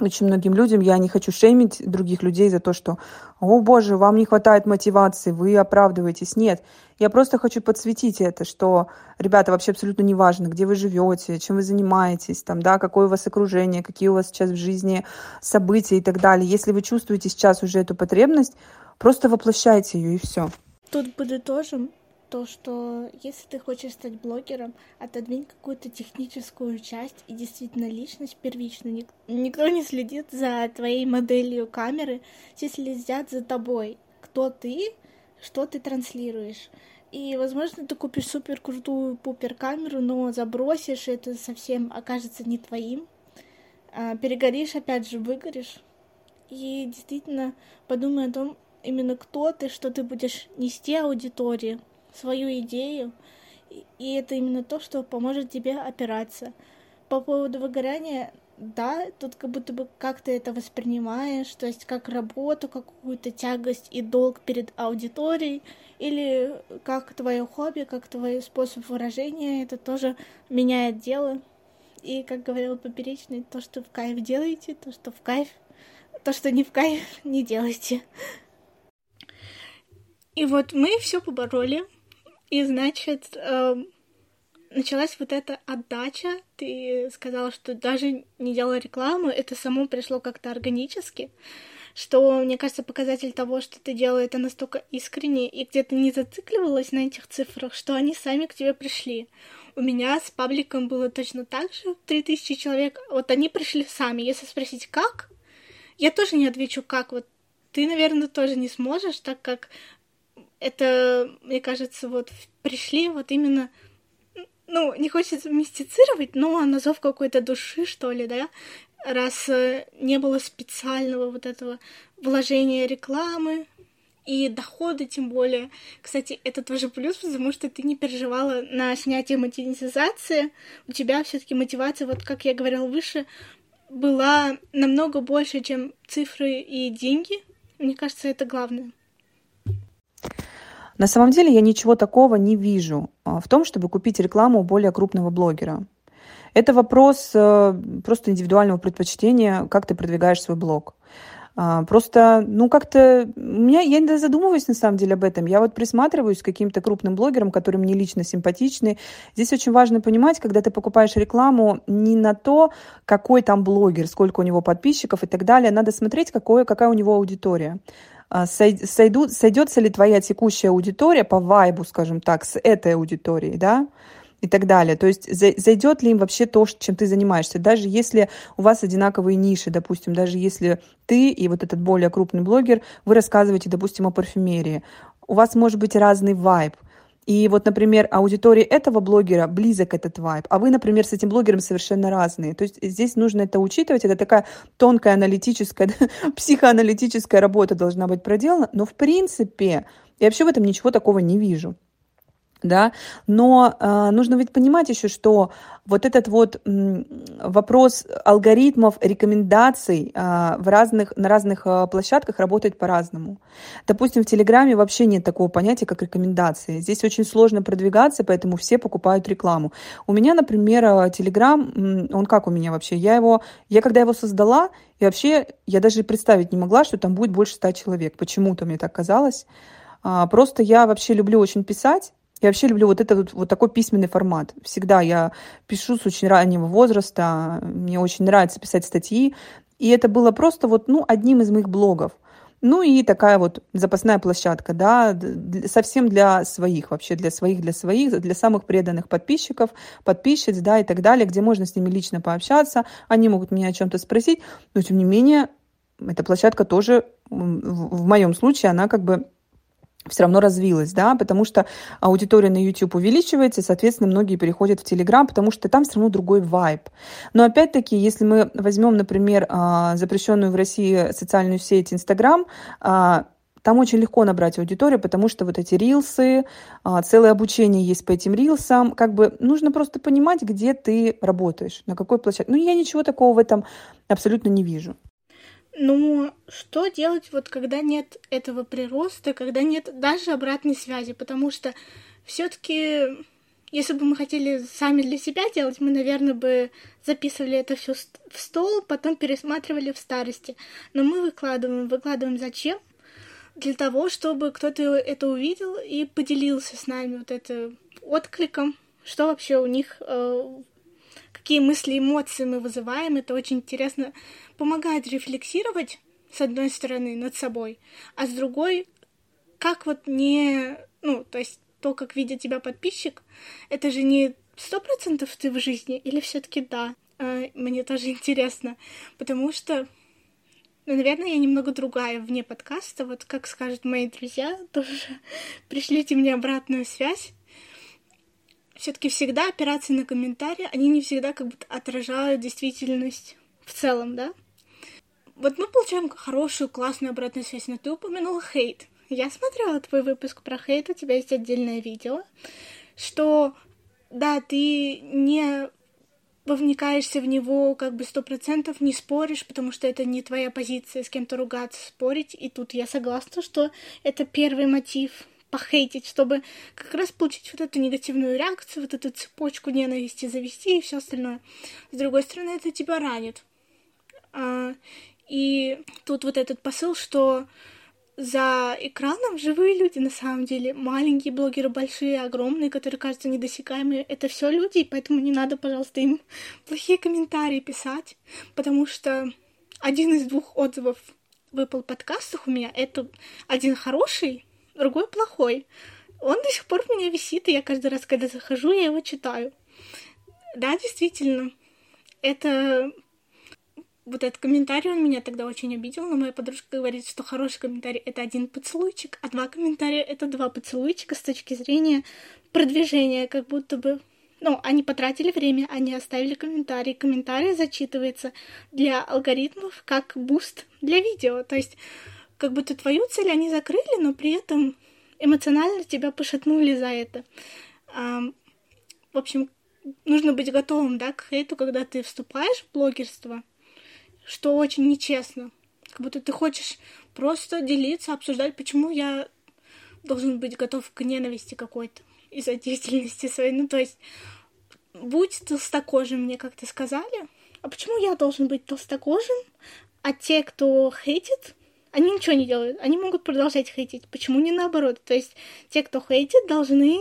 очень многим людям. Я не хочу шеймить других людей за то, что, о боже, вам не хватает мотивации, вы оправдываетесь. Нет, я просто хочу подсветить это, что, ребята, вообще абсолютно не важно, где вы живете, чем вы занимаетесь, там, да, какое у вас окружение, какие у вас сейчас в жизни события и так далее. Если вы чувствуете сейчас уже эту потребность, просто воплощайте ее и все. Тут подытожим то, что если ты хочешь стать блогером, отодвинь какую-то техническую часть и действительно личность первичную. Никто не следит за твоей моделью камеры, все следят за тобой. Кто ты, что ты транслируешь. И, возможно, ты купишь супер крутую пупер камеру, но забросишь, это совсем окажется не твоим. А, перегоришь, опять же, выгоришь. И действительно подумай о том, именно кто ты, что ты будешь нести аудитории, свою идею, и это именно то, что поможет тебе опираться. По поводу выгорания, да, тут как будто бы как ты это воспринимаешь, то есть как работу, какую-то тягость и долг перед аудиторией, или как твое хобби, как твой способ выражения, это тоже меняет дело. И, как говорил Поперечный, то, что в кайф делаете, то, что в кайф, то, что не в кайф, <laughs> не делайте. И вот мы все побороли. И значит, э, началась вот эта отдача. Ты сказала, что даже не делала рекламу, это само пришло как-то органически. Что, мне кажется, показатель того, что ты делала это настолько искренне и где-то не зацикливалась на этих цифрах, что они сами к тебе пришли. У меня с пабликом было точно так же, 3000 человек. Вот они пришли сами. Если спросить, как, я тоже не отвечу, как. Вот ты, наверное, тоже не сможешь, так как это, мне кажется, вот пришли вот именно, ну, не хочется мистицировать, но на зов какой-то души, что ли, да, раз э, не было специального вот этого вложения рекламы и дохода тем более. Кстати, это тоже плюс, потому что ты не переживала на снятие монетизации, у тебя все таки мотивация, вот как я говорила выше, была намного больше, чем цифры и деньги. Мне кажется, это главное. На самом деле я ничего такого не вижу а, в том, чтобы купить рекламу у более крупного блогера. Это вопрос э, просто индивидуального предпочтения, как ты продвигаешь свой блог. А, просто, ну, как-то, меня, я не задумываюсь на самом деле об этом. Я вот присматриваюсь к каким-то крупным блогерам, которые мне лично симпатичны. Здесь очень важно понимать, когда ты покупаешь рекламу, не на то, какой там блогер, сколько у него подписчиков и так далее. Надо смотреть, какое, какая у него аудитория. А, сойдут, сойдется ли твоя текущая аудитория по вайбу, скажем так, с этой аудиторией, да, и так далее. То есть зайдет ли им вообще то, чем ты занимаешься. Даже если у вас одинаковые ниши, допустим, даже если ты и вот этот более крупный блогер, вы рассказываете, допустим, о парфюмерии, у вас может быть разный вайб – и вот, например, аудитории этого блогера близок этот вайб, а вы, например, с этим блогером совершенно разные. То есть здесь нужно это учитывать, это такая тонкая аналитическая, <laughs> психоаналитическая работа должна быть проделана, но в принципе я вообще в этом ничего такого не вижу да, но э, нужно ведь понимать еще, что вот этот вот м, вопрос алгоритмов, рекомендаций э, в разных, на разных э, площадках работает по-разному. Допустим, в Телеграме вообще нет такого понятия, как рекомендации. Здесь очень сложно продвигаться, поэтому все покупают рекламу. У меня, например, Телеграм, он как у меня вообще? Я его, я когда его создала, и вообще я даже представить не могла, что там будет больше ста человек. Почему-то мне так казалось. Просто я вообще люблю очень писать, я вообще люблю вот этот вот такой письменный формат. Всегда я пишу с очень раннего возраста, мне очень нравится писать статьи, и это было просто вот, ну, одним из моих блогов. Ну и такая вот запасная площадка, да, совсем для своих, вообще для своих, для своих, для самых преданных подписчиков, подписчиц, да, и так далее, где можно с ними лично пообщаться, они могут меня о чем-то спросить, но тем не менее, эта площадка тоже, в моем случае, она как бы все равно развилась, да, потому что аудитория на YouTube увеличивается, и, соответственно, многие переходят в Telegram, потому что там все равно другой вайб. Но опять-таки, если мы возьмем, например, а, запрещенную в России социальную сеть Instagram, а, там очень легко набрать аудиторию, потому что вот эти рилсы, а, целое обучение есть по этим рилсам. Как бы нужно просто понимать, где ты работаешь, на какой площадке. Ну, я ничего такого в этом абсолютно не вижу. Но что делать вот когда нет этого прироста, когда нет даже обратной связи? Потому что все-таки, если бы мы хотели сами для себя делать, мы, наверное, бы записывали это все в стол, потом пересматривали в старости. Но мы выкладываем. Выкладываем зачем? Для того, чтобы кто-то это увидел и поделился с нами вот это откликом, что вообще у них, э, какие мысли, эмоции мы вызываем. Это очень интересно помогает рефлексировать, с одной стороны, над собой, а с другой, как вот не... Ну, то есть то, как видит тебя подписчик, это же не сто процентов ты в жизни, или все таки да? А, мне тоже <laughs> интересно, потому что ну, наверное, я немного другая вне подкаста. Вот как скажут мои друзья, тоже <laughs> пришлите мне обратную связь. Все-таки всегда опираться на комментарии, они не всегда как будто отражают действительность в целом, да? Вот мы получаем хорошую, классную обратную связь, но ты упомянула хейт. Я смотрела твой выпуск про хейт, у тебя есть отдельное видео, что, да, ты не вовникаешься в него как бы сто процентов, не споришь, потому что это не твоя позиция с кем-то ругаться, спорить. И тут я согласна, что это первый мотив похейтить, чтобы как раз получить вот эту негативную реакцию, вот эту цепочку ненависти завести и все остальное. С другой стороны, это тебя ранит. А, и тут вот этот посыл, что за экраном живые люди на самом деле. Маленькие блогеры, большие, огромные, которые кажутся недосягаемыми. Это все люди, и поэтому не надо, пожалуйста, им <laughs> плохие комментарии писать, потому что один из двух отзывов в Apple подкастах у меня это один хороший, другой плохой. Он до сих пор у меня висит, и я каждый раз, когда захожу, я его читаю. Да, действительно, это вот этот комментарий, он меня тогда очень обидел, но моя подружка говорит, что хороший комментарий — это один поцелуйчик, а два комментария — это два поцелуйчика с точки зрения продвижения, как будто бы... Ну, они потратили время, они оставили комментарий. Комментарий зачитывается для алгоритмов как boost для видео. То есть, как будто твою цель они закрыли, но при этом эмоционально тебя пошатнули за это. А, в общем, нужно быть готовым, да, к хейту, когда ты вступаешь в блогерство — что очень нечестно. Как будто ты хочешь просто делиться, обсуждать, почему я должен быть готов к ненависти какой-то из-за деятельности своей. Ну, то есть, будь толстокожим, мне как-то сказали. А почему я должен быть толстокожим, а те, кто хейтит, они ничего не делают. Они могут продолжать хейтить. Почему не наоборот? То есть, те, кто хейтит, должны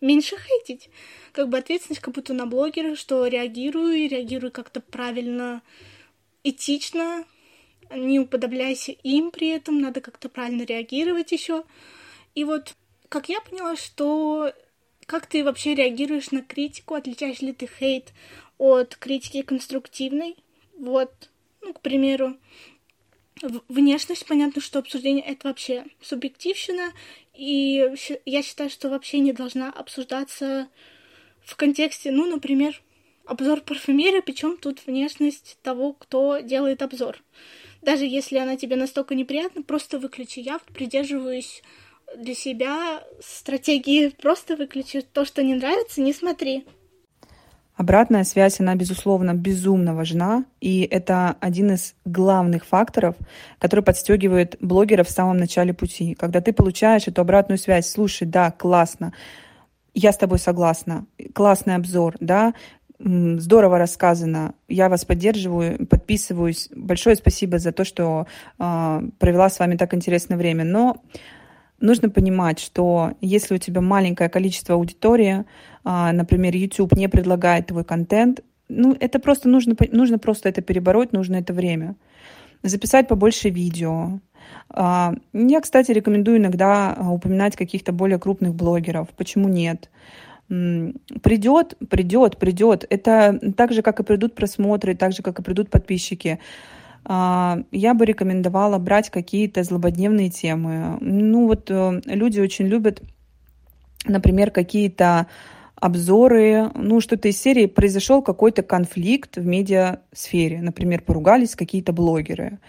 меньше хейтить. Как бы ответственность как будто на блогера, что реагирую и реагирую как-то правильно, этично, не уподобляйся им при этом, надо как-то правильно реагировать еще. И вот как я поняла, что как ты вообще реагируешь на критику, отличаешь ли ты хейт от критики конструктивной? Вот, ну, к примеру, внешность, понятно, что обсуждение это вообще субъективщина, и я считаю, что вообще не должна обсуждаться в контексте, ну, например, обзор парфюмерии, причем тут внешность того, кто делает обзор. Даже если она тебе настолько неприятна, просто выключи. Я придерживаюсь для себя стратегии просто выключи то, что не нравится, не смотри. Обратная связь, она, безусловно, безумно важна, и это один из главных факторов, который подстегивает блогеров в самом начале пути. Когда ты получаешь эту обратную связь, слушай, да, классно, я с тобой согласна, классный обзор, да, Здорово рассказано. Я вас поддерживаю, подписываюсь. Большое спасибо за то, что э, провела с вами так интересное время. Но нужно понимать, что если у тебя маленькое количество аудитории, э, например, YouTube не предлагает твой контент, ну, это просто нужно, нужно просто это перебороть, нужно это время. Записать побольше видео. Я, кстати, рекомендую иногда упоминать каких-то более крупных блогеров. Почему нет? придет, придет, придет. Это так же, как и придут просмотры, так же, как и придут подписчики. А, я бы рекомендовала брать какие-то злободневные темы. Ну вот э, люди очень любят, например, какие-то обзоры, ну, что-то из серии произошел какой-то конфликт в медиасфере. Например, поругались какие-то блогеры.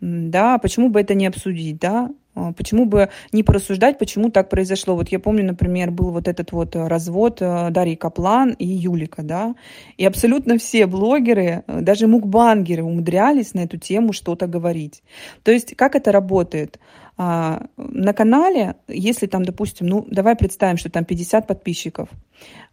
Да, почему бы это не обсудить, да? А, почему бы не порассуждать, почему так произошло? Вот я помню, например, был вот этот вот э, развод э, Дарьи Каплан и Юлика, да, и абсолютно все блогеры, э, даже мукбангеры умудрялись на эту тему что-то говорить. То есть как это работает? А, на канале, если там, допустим, ну, давай представим, что там 50 подписчиков,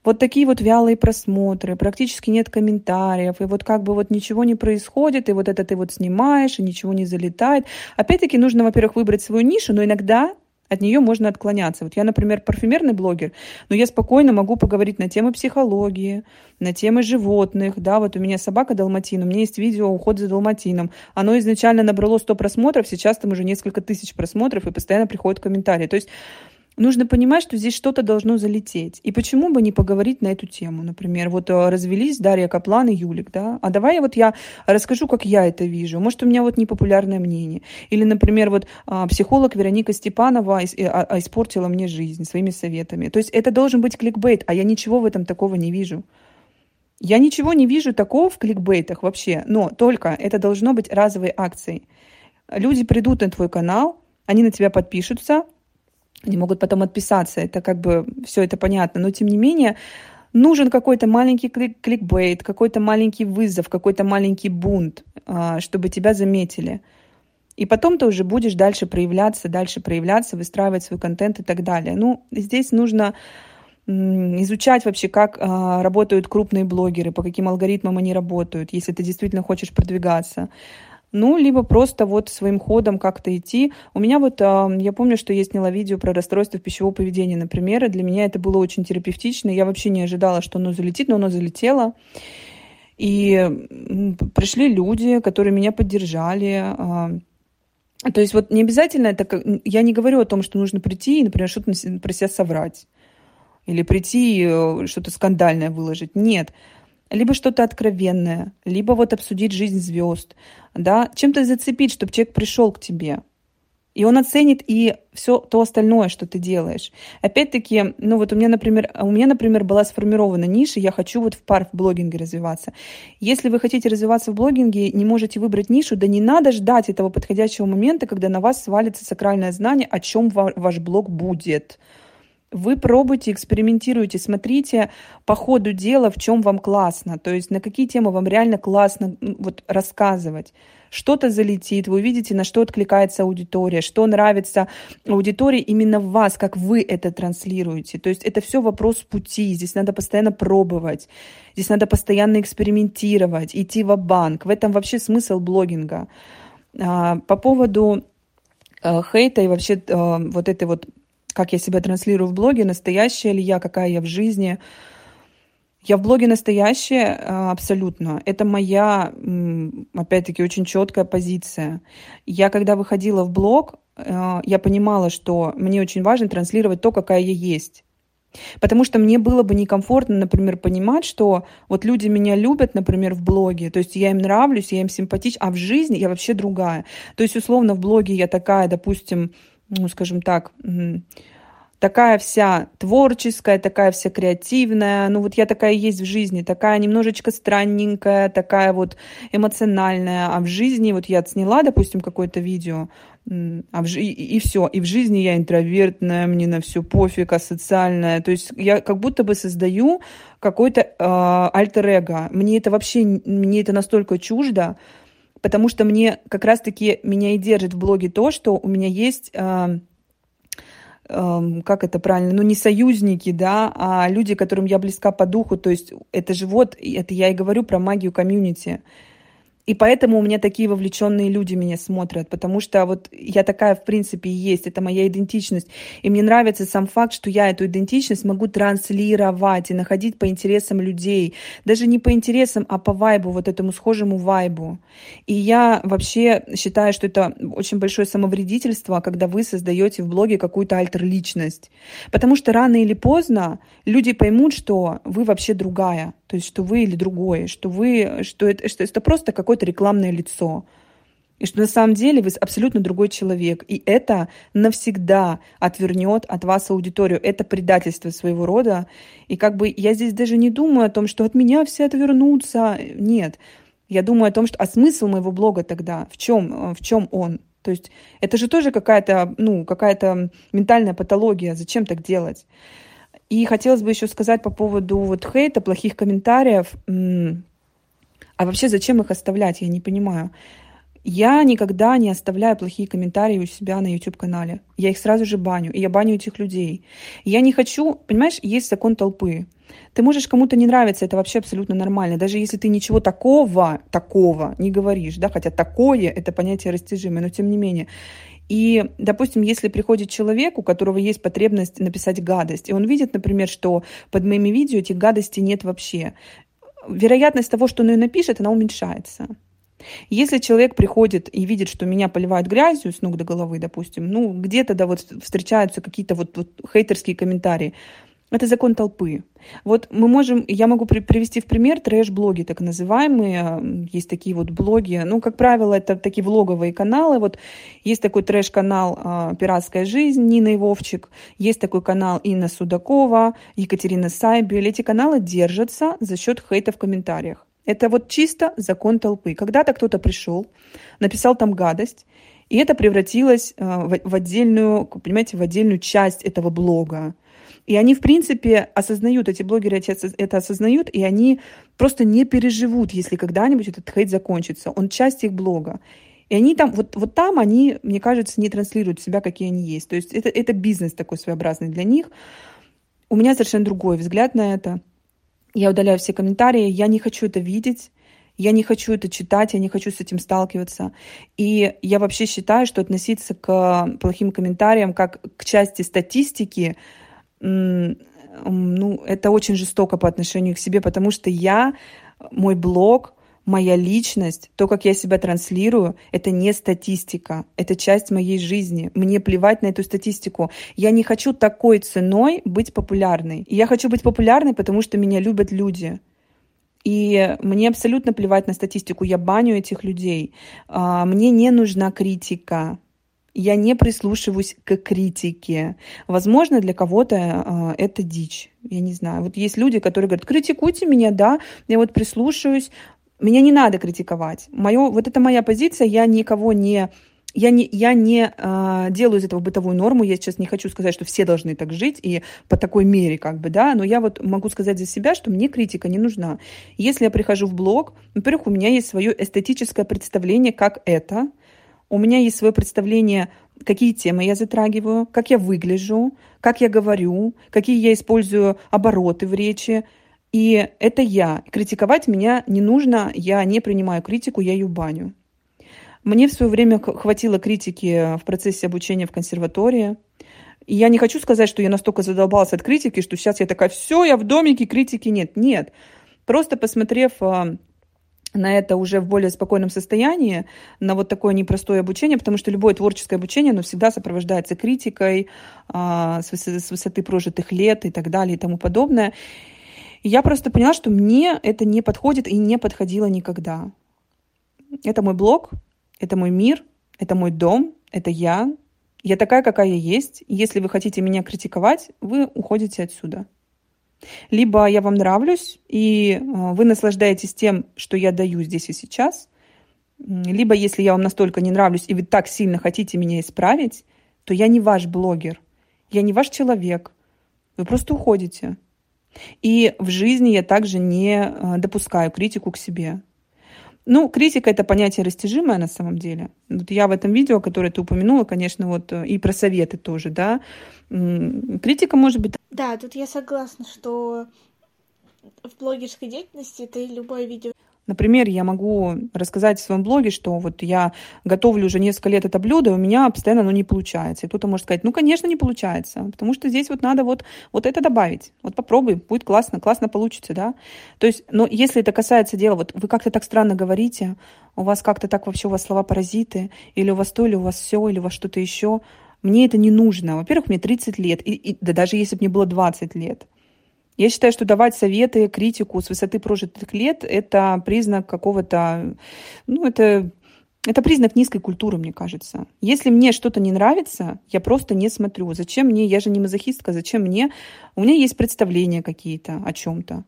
вот такие вот вялые просмотры, практически нет комментариев, и вот как бы вот ничего не происходит, и вот это ты вот снимаешь, и ничего не залетает. Опять-таки нужно, во-первых, выбрать свою нишу, но иногда от нее можно отклоняться. Вот я, например, парфюмерный блогер, но я спокойно могу поговорить на темы психологии, на темы животных, да, вот у меня собака Далматин, у меня есть видео уход за Далматином. Оно изначально набрало 100 просмотров, сейчас там уже несколько тысяч просмотров, и постоянно приходят комментарии. То есть нужно понимать, что здесь что-то должно залететь. И почему бы не поговорить на эту тему? Например, вот э, развелись Дарья Каплан и Юлик, да? А давай вот я расскажу, как я это вижу. Может, у меня вот непопулярное мнение. Или, например, вот а, психолог Вероника Степанова э, а, а, испортила мне жизнь своими советами. То есть это должен быть кликбейт, а я ничего в этом такого не вижу. Я ничего не вижу такого в кликбейтах вообще, но только это должно быть разовой акцией. Люди придут на твой канал, они на тебя подпишутся, они могут потом отписаться, это как бы все это понятно, но тем не менее нужен какой-то маленький клик кликбейт, какой-то маленький вызов, какой-то маленький бунт, а, чтобы тебя заметили. И потом ты уже будешь дальше проявляться, дальше проявляться, выстраивать свой контент и так далее. Ну, здесь нужно изучать вообще, как а, работают крупные блогеры, по каким алгоритмам они работают, если ты действительно хочешь продвигаться ну, либо просто вот своим ходом как-то идти. У меня вот, я помню, что я сняла видео про расстройство пищевого поведения, например, и для меня это было очень терапевтично. Я вообще не ожидала, что оно залетит, но оно залетело. И пришли люди, которые меня поддержали. А. То есть вот не обязательно это... Я не говорю о том, что нужно прийти и, например, что-то про себя соврать. Или прийти и э, что-то скандальное выложить. Нет либо что-то откровенное, либо вот обсудить жизнь звезд, да, чем-то зацепить, чтобы человек пришел к тебе. И он оценит и все то остальное, что ты делаешь. Опять-таки, ну вот у меня, например, у меня, например, была сформирована ниша, я хочу вот в пар в блогинге развиваться. Если вы хотите развиваться в блогинге, не можете выбрать нишу, да не надо ждать этого подходящего момента, когда на вас свалится сакральное знание, о чем ваш блог будет. Вы пробуйте, экспериментируйте, смотрите по ходу дела, в чем вам классно, то есть на какие темы вам реально классно вот, рассказывать. Что-то залетит, вы увидите, на что откликается аудитория, что нравится аудитории именно в вас, как вы это транслируете. То есть это все вопрос пути, здесь надо постоянно пробовать, здесь надо постоянно экспериментировать, идти в банк В этом вообще смысл блогинга. А, по поводу э, хейта и вообще э, вот этой вот как я себя транслирую в блоге, настоящая ли я, какая я в жизни. Я в блоге настоящая а, абсолютно. Это моя, опять-таки, очень четкая позиция. Я, когда выходила в блог, а, я понимала, что мне очень важно транслировать то, какая я есть. Потому что мне было бы некомфортно, например, понимать, что вот люди меня любят, например, в блоге, то есть я им нравлюсь, я им симпатична, а в жизни я вообще другая. То есть, условно, в блоге я такая, допустим, ну, скажем так, такая вся творческая, такая вся креативная. Ну вот я такая есть в жизни, такая немножечко странненькая, такая вот эмоциональная. А в жизни вот я сняла, допустим, какое-то видео, а в, и, и все. И в жизни я интровертная, мне на все пофиг, асоциальная. То есть я как будто бы создаю какой-то э, альтер-эго. Мне это вообще, мне это настолько чуждо, потому что мне как раз-таки меня и держит в блоге то, что у меня есть... Э, как это правильно, ну не союзники, да, а люди, которым я близка по духу, то есть это же вот, это я и говорю про магию комьюнити. И поэтому у меня такие вовлеченные люди меня смотрят, потому что вот я такая, в принципе, и есть, это моя идентичность. И мне нравится сам факт, что я эту идентичность могу транслировать и находить по интересам людей. Даже не по интересам, а по вайбу, вот этому схожему вайбу. И я вообще считаю, что это очень большое самовредительство, когда вы создаете в блоге какую-то альтер-личность. Потому что рано или поздно люди поймут, что вы вообще другая. То есть, что вы или другое, что вы, что это, что это просто какое-то рекламное лицо. И что на самом деле вы абсолютно другой человек. И это навсегда отвернет от вас аудиторию. Это предательство своего рода. И как бы я здесь даже не думаю о том, что от меня все отвернутся. Нет. Я думаю о том, что... А смысл моего блога тогда? В чем, в чем он? То есть это же тоже какая-то, ну, какая-то ментальная патология. Зачем так делать? И хотелось бы еще сказать по поводу вот хейта, плохих комментариев. А вообще зачем их оставлять, я не понимаю. Я никогда не оставляю плохие комментарии у себя на YouTube-канале. Я их сразу же баню, и я баню этих людей. Я не хочу, понимаешь, есть закон толпы. Ты можешь кому-то не нравиться, это вообще абсолютно нормально. Даже если ты ничего такого, такого не говоришь, да, хотя такое — это понятие растяжимое, но тем не менее. И, допустим, если приходит человек, у которого есть потребность написать гадость, и он видит, например, что под моими видео этих гадостей нет вообще, вероятность того, что он ее напишет, она уменьшается. Если человек приходит и видит, что меня поливают грязью с ног до головы, допустим, ну, где-то, да, вот встречаются какие-то вот, вот хейтерские комментарии, это закон толпы. Вот мы можем, я могу при, привести в пример трэш-блоги, так называемые. Есть такие вот блоги. Ну, как правило, это такие влоговые каналы. Вот есть такой трэш-канал э, «Пиратская жизнь» Нина Ивовчик. Есть такой канал Инна Судакова, Екатерина Сайбель. Эти каналы держатся за счет хейта в комментариях. Это вот чисто закон толпы. Когда-то кто-то пришел, написал там гадость, и это превратилось э, в отдельную, понимаете, в отдельную часть этого блога. И они, в принципе, осознают, эти блогеры это осознают, и они просто не переживут, если когда-нибудь этот хейт закончится. Он часть их блога. И они там, вот, вот там они, мне кажется, не транслируют себя, какие они есть. То есть это, это бизнес такой своеобразный для них. У меня совершенно другой взгляд на это. Я удаляю все комментарии, я не хочу это видеть. Я не хочу это читать, я не хочу с этим сталкиваться. И я вообще считаю, что относиться к плохим комментариям как к части статистики, ну, это очень жестоко по отношению к себе, потому что я, мой блог, моя личность, то, как я себя транслирую, это не статистика, это часть моей жизни. Мне плевать на эту статистику. Я не хочу такой ценой быть популярной. я хочу быть популярной, потому что меня любят люди. И мне абсолютно плевать на статистику. Я баню этих людей. А, мне не нужна критика я не прислушиваюсь к критике. Возможно, для кого-то э, это дичь. Я не знаю. Вот есть люди, которые говорят, критикуйте меня, да, я вот прислушаюсь. Меня не надо критиковать. Моё, вот это моя позиция, я никого не я не, я не э, делаю из этого бытовую норму, я сейчас не хочу сказать, что все должны так жить и по такой мере, как бы, да, но я вот могу сказать за себя, что мне критика не нужна. Если я прихожу в блог, во-первых, у меня есть свое эстетическое представление, как это, у меня есть свое представление, какие темы я затрагиваю, как я выгляжу, как я говорю, какие я использую обороты в речи. И это я. Критиковать меня не нужно, я не принимаю критику, я ее баню. Мне в свое время хватило критики в процессе обучения в консерватории. И я не хочу сказать, что я настолько задолбалась от критики, что сейчас я такая, все, я в домике, критики нет. Нет. Просто посмотрев а, на это уже в более спокойном состоянии, на вот такое непростое обучение, потому что любое творческое обучение, оно всегда сопровождается критикой а, с, высоты, с высоты прожитых лет и так далее и тому подобное. И я просто поняла, что мне это не подходит и не подходило никогда. Это мой блог, это мой мир, это мой дом, это я. Я такая, какая я есть. Если вы хотите меня критиковать, вы уходите отсюда. Либо я вам нравлюсь, и а, вы наслаждаетесь тем, что я даю здесь и сейчас. Либо если я вам настолько не нравлюсь, и вы так сильно хотите меня исправить, то я не ваш блогер, я не ваш человек. Вы просто уходите. И в жизни я также не а, допускаю критику к себе. Ну, критика это понятие растяжимое на самом деле. Вот я в этом видео, которое ты упомянула, конечно, вот и про советы тоже, да. Критика может быть. Да, тут я согласна, что в блогерской деятельности ты любое видео Например, я могу рассказать в своем блоге, что вот я готовлю уже несколько лет это блюдо, и у меня постоянно оно не получается. И кто-то может сказать, ну, конечно, не получается, потому что здесь вот надо вот, вот это добавить. Вот попробуй, будет классно, классно получится, да. То есть, но если это касается дела, вот вы как-то так странно говорите, у вас как-то так вообще, у вас слова паразиты, или у вас то, или у вас все, или у вас что-то еще, мне это не нужно. Во-первых, мне 30 лет, и, и, да даже если бы мне было 20 лет. Я считаю, что давать советы, критику с высоты прожитых лет – это признак какого-то, ну, это, это признак низкой культуры, мне кажется. Если мне что-то не нравится, я просто не смотрю. Зачем мне, я же не мазохистка, зачем мне, у меня есть представления какие-то о чем-то.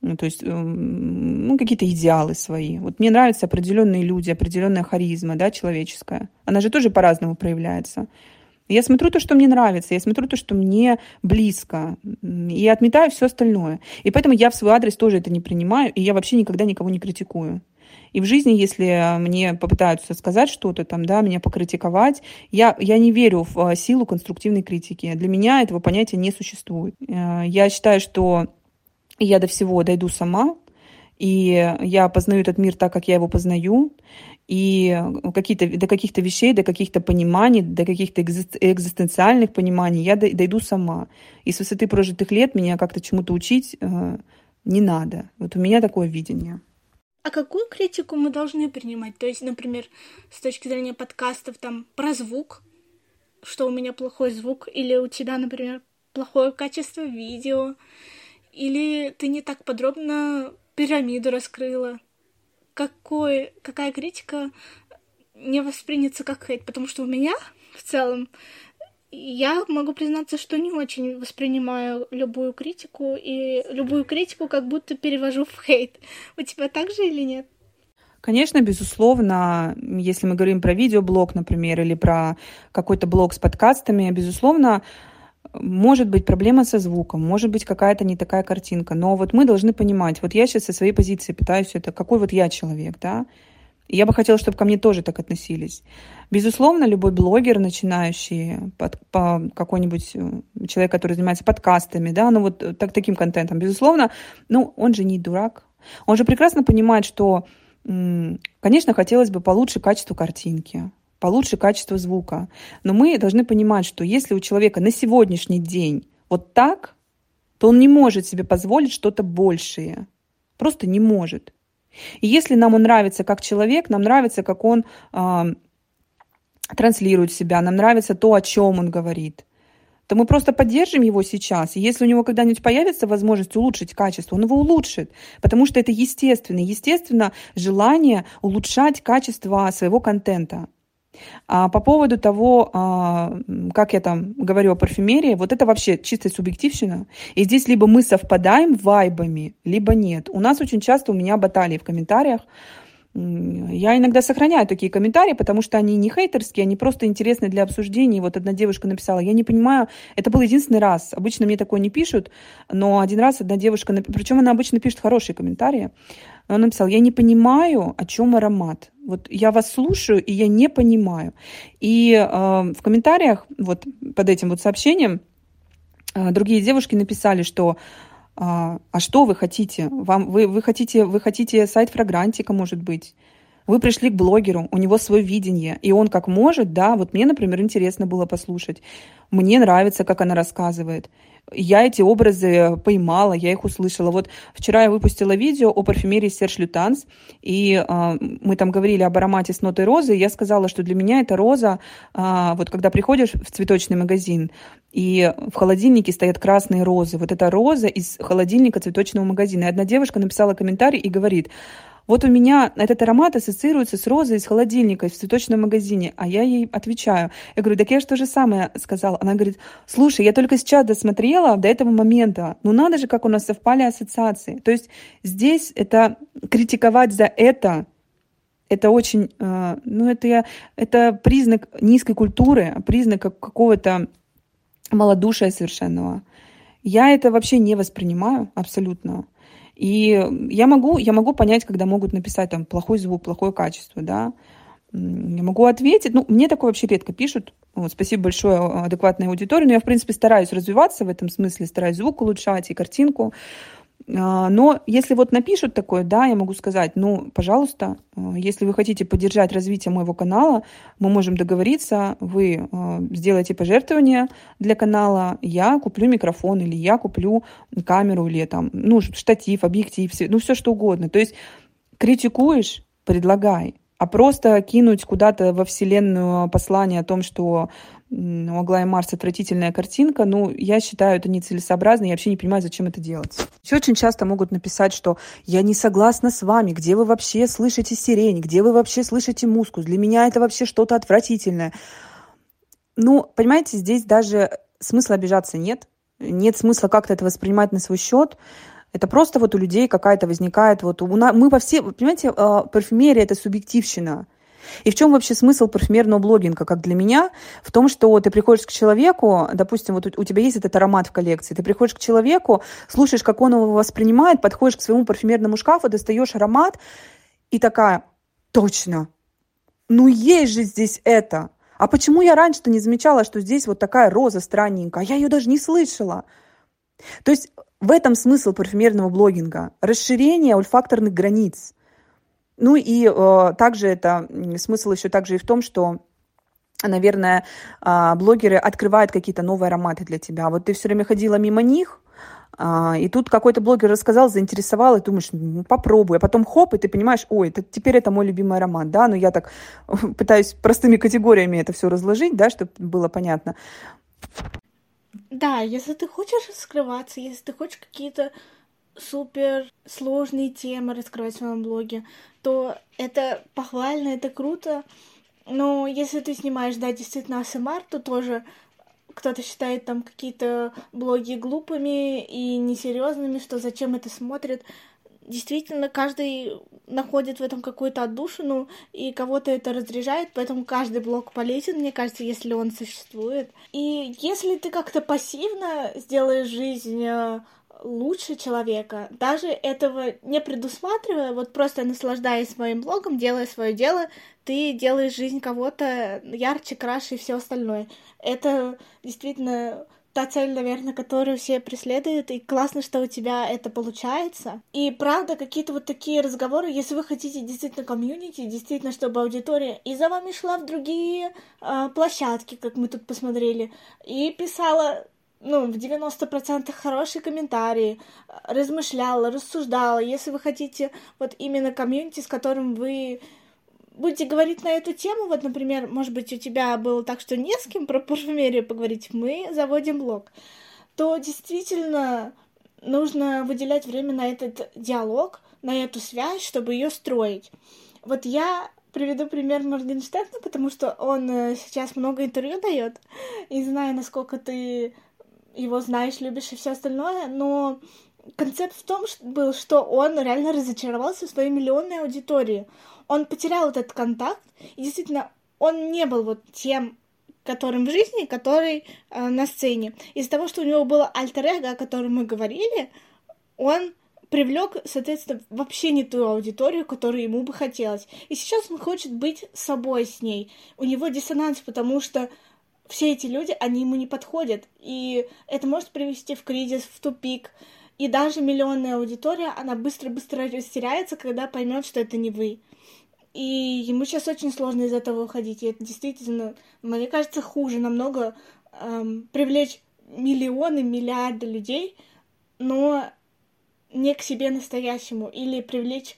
ну, то есть эм, ну, какие-то идеалы свои. Вот мне нравятся определенные люди, определенная харизма, да, человеческая. Она же тоже по-разному проявляется. Я смотрю то, что мне нравится, я смотрю то, что мне близко, и отметаю все остальное. И поэтому я в свой адрес тоже это не принимаю, и я вообще никогда никого не критикую. И в жизни, если мне попытаются сказать что-то там, да, меня покритиковать, я, я не верю в а, силу конструктивной критики. Для меня этого понятия не существует. Э, я считаю, что я до всего дойду сама, и я познаю этот мир так, как я его познаю, и какие-то, до каких-то вещей, до каких-то пониманий, до каких-то экзистенциальных пониманий я дойду сама. И с высоты прожитых лет меня как-то чему-то учить э, не надо. Вот у меня такое видение. А какую критику мы должны принимать? То есть, например, с точки зрения подкастов там про звук, что у меня плохой звук, или у тебя, например, плохое качество видео, или ты не так подробно пирамиду раскрыла. Какой, какая критика не воспринята как хейт? Потому что у меня в целом я могу признаться, что не очень воспринимаю любую критику, и любую критику как будто перевожу в хейт. У тебя так же или нет? Конечно, безусловно, если мы говорим про видеоблог, например, или про какой-то блог с подкастами, безусловно, может быть проблема со звуком, может быть какая-то не такая картинка, но вот мы должны понимать, вот я сейчас со своей позиции пытаюсь это, какой вот я человек, да, я бы хотела, чтобы ко мне тоже так относились. Безусловно, любой блогер, начинающий, под, по какой-нибудь э, человек, который занимается подкастами, да, ну вот так, таким контентом, безусловно, ну, он же не дурак. Он же прекрасно понимает, что, конечно, хотелось бы получше качество картинки, получше качество звука. Но мы должны понимать, что если у человека на сегодняшний день вот так, то он не может себе позволить что-то большее. Просто не может. И если нам он нравится как человек, нам нравится, как он э, транслирует себя, нам нравится то, о чем он говорит, то мы просто поддержим его сейчас. И если у него когда-нибудь появится возможность улучшить качество, он его улучшит. Потому что это естественно. Естественно, желание улучшать качество своего контента. А по поводу того, а, как я там говорю о парфюмерии, вот это вообще чистая субъективщина. И здесь либо мы совпадаем вайбами, либо нет. У нас очень часто у меня баталии в комментариях. Я иногда сохраняю такие комментарии, потому что они не хейтерские, они просто интересны для обсуждения. Вот одна девушка написала, я не понимаю, это был единственный раз. Обычно мне такое не пишут, но один раз одна девушка, причем она обычно пишет хорошие комментарии, он написал, я не понимаю, о чем аромат. Вот я вас слушаю, и я не понимаю. И э, в комментариях вот под этим вот сообщением э, другие девушки написали, что а, а что вы хотите? Вам, вы, вы, хотите, вы хотите сайт Фрагрантика, может быть? Вы пришли к блогеру, у него свое видение, и он как может, да, вот мне, например, интересно было послушать. Мне нравится, как она рассказывает я эти образы поймала, я их услышала. Вот вчера я выпустила видео о парфюмерии Серж Лютанс, и э, мы там говорили об аромате с нотой розы, и я сказала, что для меня это роза, э, вот когда приходишь в цветочный магазин, и в холодильнике стоят красные розы. Вот это роза из холодильника цветочного магазина. И одна девушка написала комментарий и говорит, вот у меня этот аромат ассоциируется с розой из холодильника в цветочном магазине, а я ей отвечаю. Я говорю, так я же то же самое сказала. Она говорит, слушай, я только сейчас досмотрела до этого момента. Ну надо же, как у нас совпали ассоциации. То есть здесь это критиковать за это, это очень, э, ну это, это признак низкой культуры, признак какого-то малодушия совершенного. Я это вообще не воспринимаю абсолютно. И я могу, я могу понять, когда могут написать там плохой звук, плохое качество, да. Я могу ответить. Ну, мне такое вообще редко пишут. Вот, спасибо большое адекватной аудитории. Но я, в принципе, стараюсь развиваться в этом смысле, стараюсь звук улучшать и картинку. А, но если вот напишут такое, да, я могу сказать, ну, пожалуйста, а, если вы хотите поддержать развитие моего канала, мы можем договориться, вы а, сделаете пожертвование для канала, я куплю микрофон или я куплю камеру или там, ну, штатив, объектив, ну, все что угодно. То есть критикуешь, предлагай. А просто кинуть куда-то во вселенную послание о том, что у Аглая Марс отвратительная картинка, ну, я считаю это нецелесообразно, я вообще не понимаю, зачем это делать. Еще очень часто могут написать, что я не согласна с вами, где вы вообще слышите сирень, где вы вообще слышите мускус, для меня это вообще что-то отвратительное. Ну, понимаете, здесь даже смысла обижаться нет, нет смысла как-то это воспринимать на свой счет. Это просто вот у людей какая-то возникает, вот у нас, мы во все, понимаете, а, парфюмерия – это субъективщина. И в чем вообще смысл парфюмерного блогинга, как для меня? В том, что ты приходишь к человеку, допустим, вот у тебя есть этот аромат в коллекции, ты приходишь к человеку, слушаешь, как он его воспринимает, подходишь к своему парфюмерному шкафу, достаешь аромат, и такая, точно, ну есть же здесь это. А почему я раньше-то не замечала, что здесь вот такая роза странненькая? Я ее даже не слышала. То есть в этом смысл парфюмерного блогинга. Расширение ульфакторных границ. Ну и э, также это смысл еще также и в том, что наверное, э, блогеры открывают какие-то новые ароматы для тебя. Вот ты все время ходила мимо них, э, и тут какой-то блогер рассказал, заинтересовал, и думаешь, ну, попробуй. А потом хоп, и ты понимаешь, ой, это, теперь это мой любимый аромат, да, но я так <laughs> пытаюсь простыми категориями это все разложить, да, чтобы было понятно. Да, если ты хочешь раскрываться, если ты хочешь какие-то супер сложные темы раскрывать в своем блоге, то это похвально, это круто. Но если ты снимаешь, да, действительно АСМР, то тоже кто-то считает там какие-то блоги глупыми и несерьезными, что зачем это смотрит действительно каждый находит в этом какую-то отдушину, и кого-то это разряжает, поэтому каждый блок полезен, мне кажется, если он существует. И если ты как-то пассивно сделаешь жизнь э, лучше человека, даже этого не предусматривая, вот просто наслаждаясь своим блогом, делая свое дело, ты делаешь жизнь кого-то ярче, краше и все остальное. Это действительно та цель, наверное, которую все преследуют, и классно, что у тебя это получается. И правда, какие-то вот такие разговоры, если вы хотите действительно комьюнити, действительно, чтобы аудитория и за вами шла в другие э, площадки, как мы тут посмотрели, и писала ну, в 90% хорошие комментарии, размышляла, рассуждала. Если вы хотите вот именно комьюнити, с которым вы будете говорить на эту тему, вот, например, может быть, у тебя было так, что не с кем про парфюмерию поговорить, мы заводим блог, то действительно нужно выделять время на этот диалог, на эту связь, чтобы ее строить. Вот я приведу пример Моргенштерна, потому что он э, сейчас много интервью дает, и знаю, насколько ты его знаешь, любишь и все остальное, но концепт в том был, что он реально разочаровался в своей миллионной аудитории он потерял этот контакт, и действительно, он не был вот тем, которым в жизни, который э, на сцене. Из-за того, что у него было альтер о котором мы говорили, он привлек, соответственно, вообще не ту аудиторию, которую ему бы хотелось. И сейчас он хочет быть собой с ней. У него диссонанс, потому что все эти люди, они ему не подходят. И это может привести в кризис, в тупик. И даже миллионная аудитория, она быстро-быстро растеряется, когда поймет, что это не вы. И ему сейчас очень сложно из этого уходить. И это действительно, мне кажется, хуже намного эм, привлечь миллионы, миллиарды людей, но не к себе настоящему. Или привлечь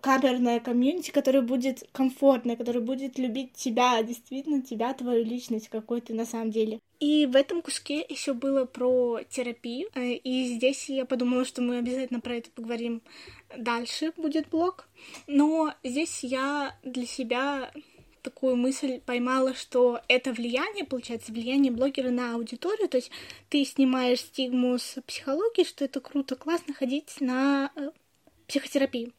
камерное комьюнити, которое будет комфортное, которое будет любить тебя, действительно тебя, твою личность, какой ты на самом деле. И в этом куске еще было про терапию. Э, и здесь я подумала, что мы обязательно про это поговорим дальше будет блог. Но здесь я для себя такую мысль поймала, что это влияние, получается, влияние блогера на аудиторию, то есть ты снимаешь стигму с психологии, что это круто, классно ходить на э, психотерапию.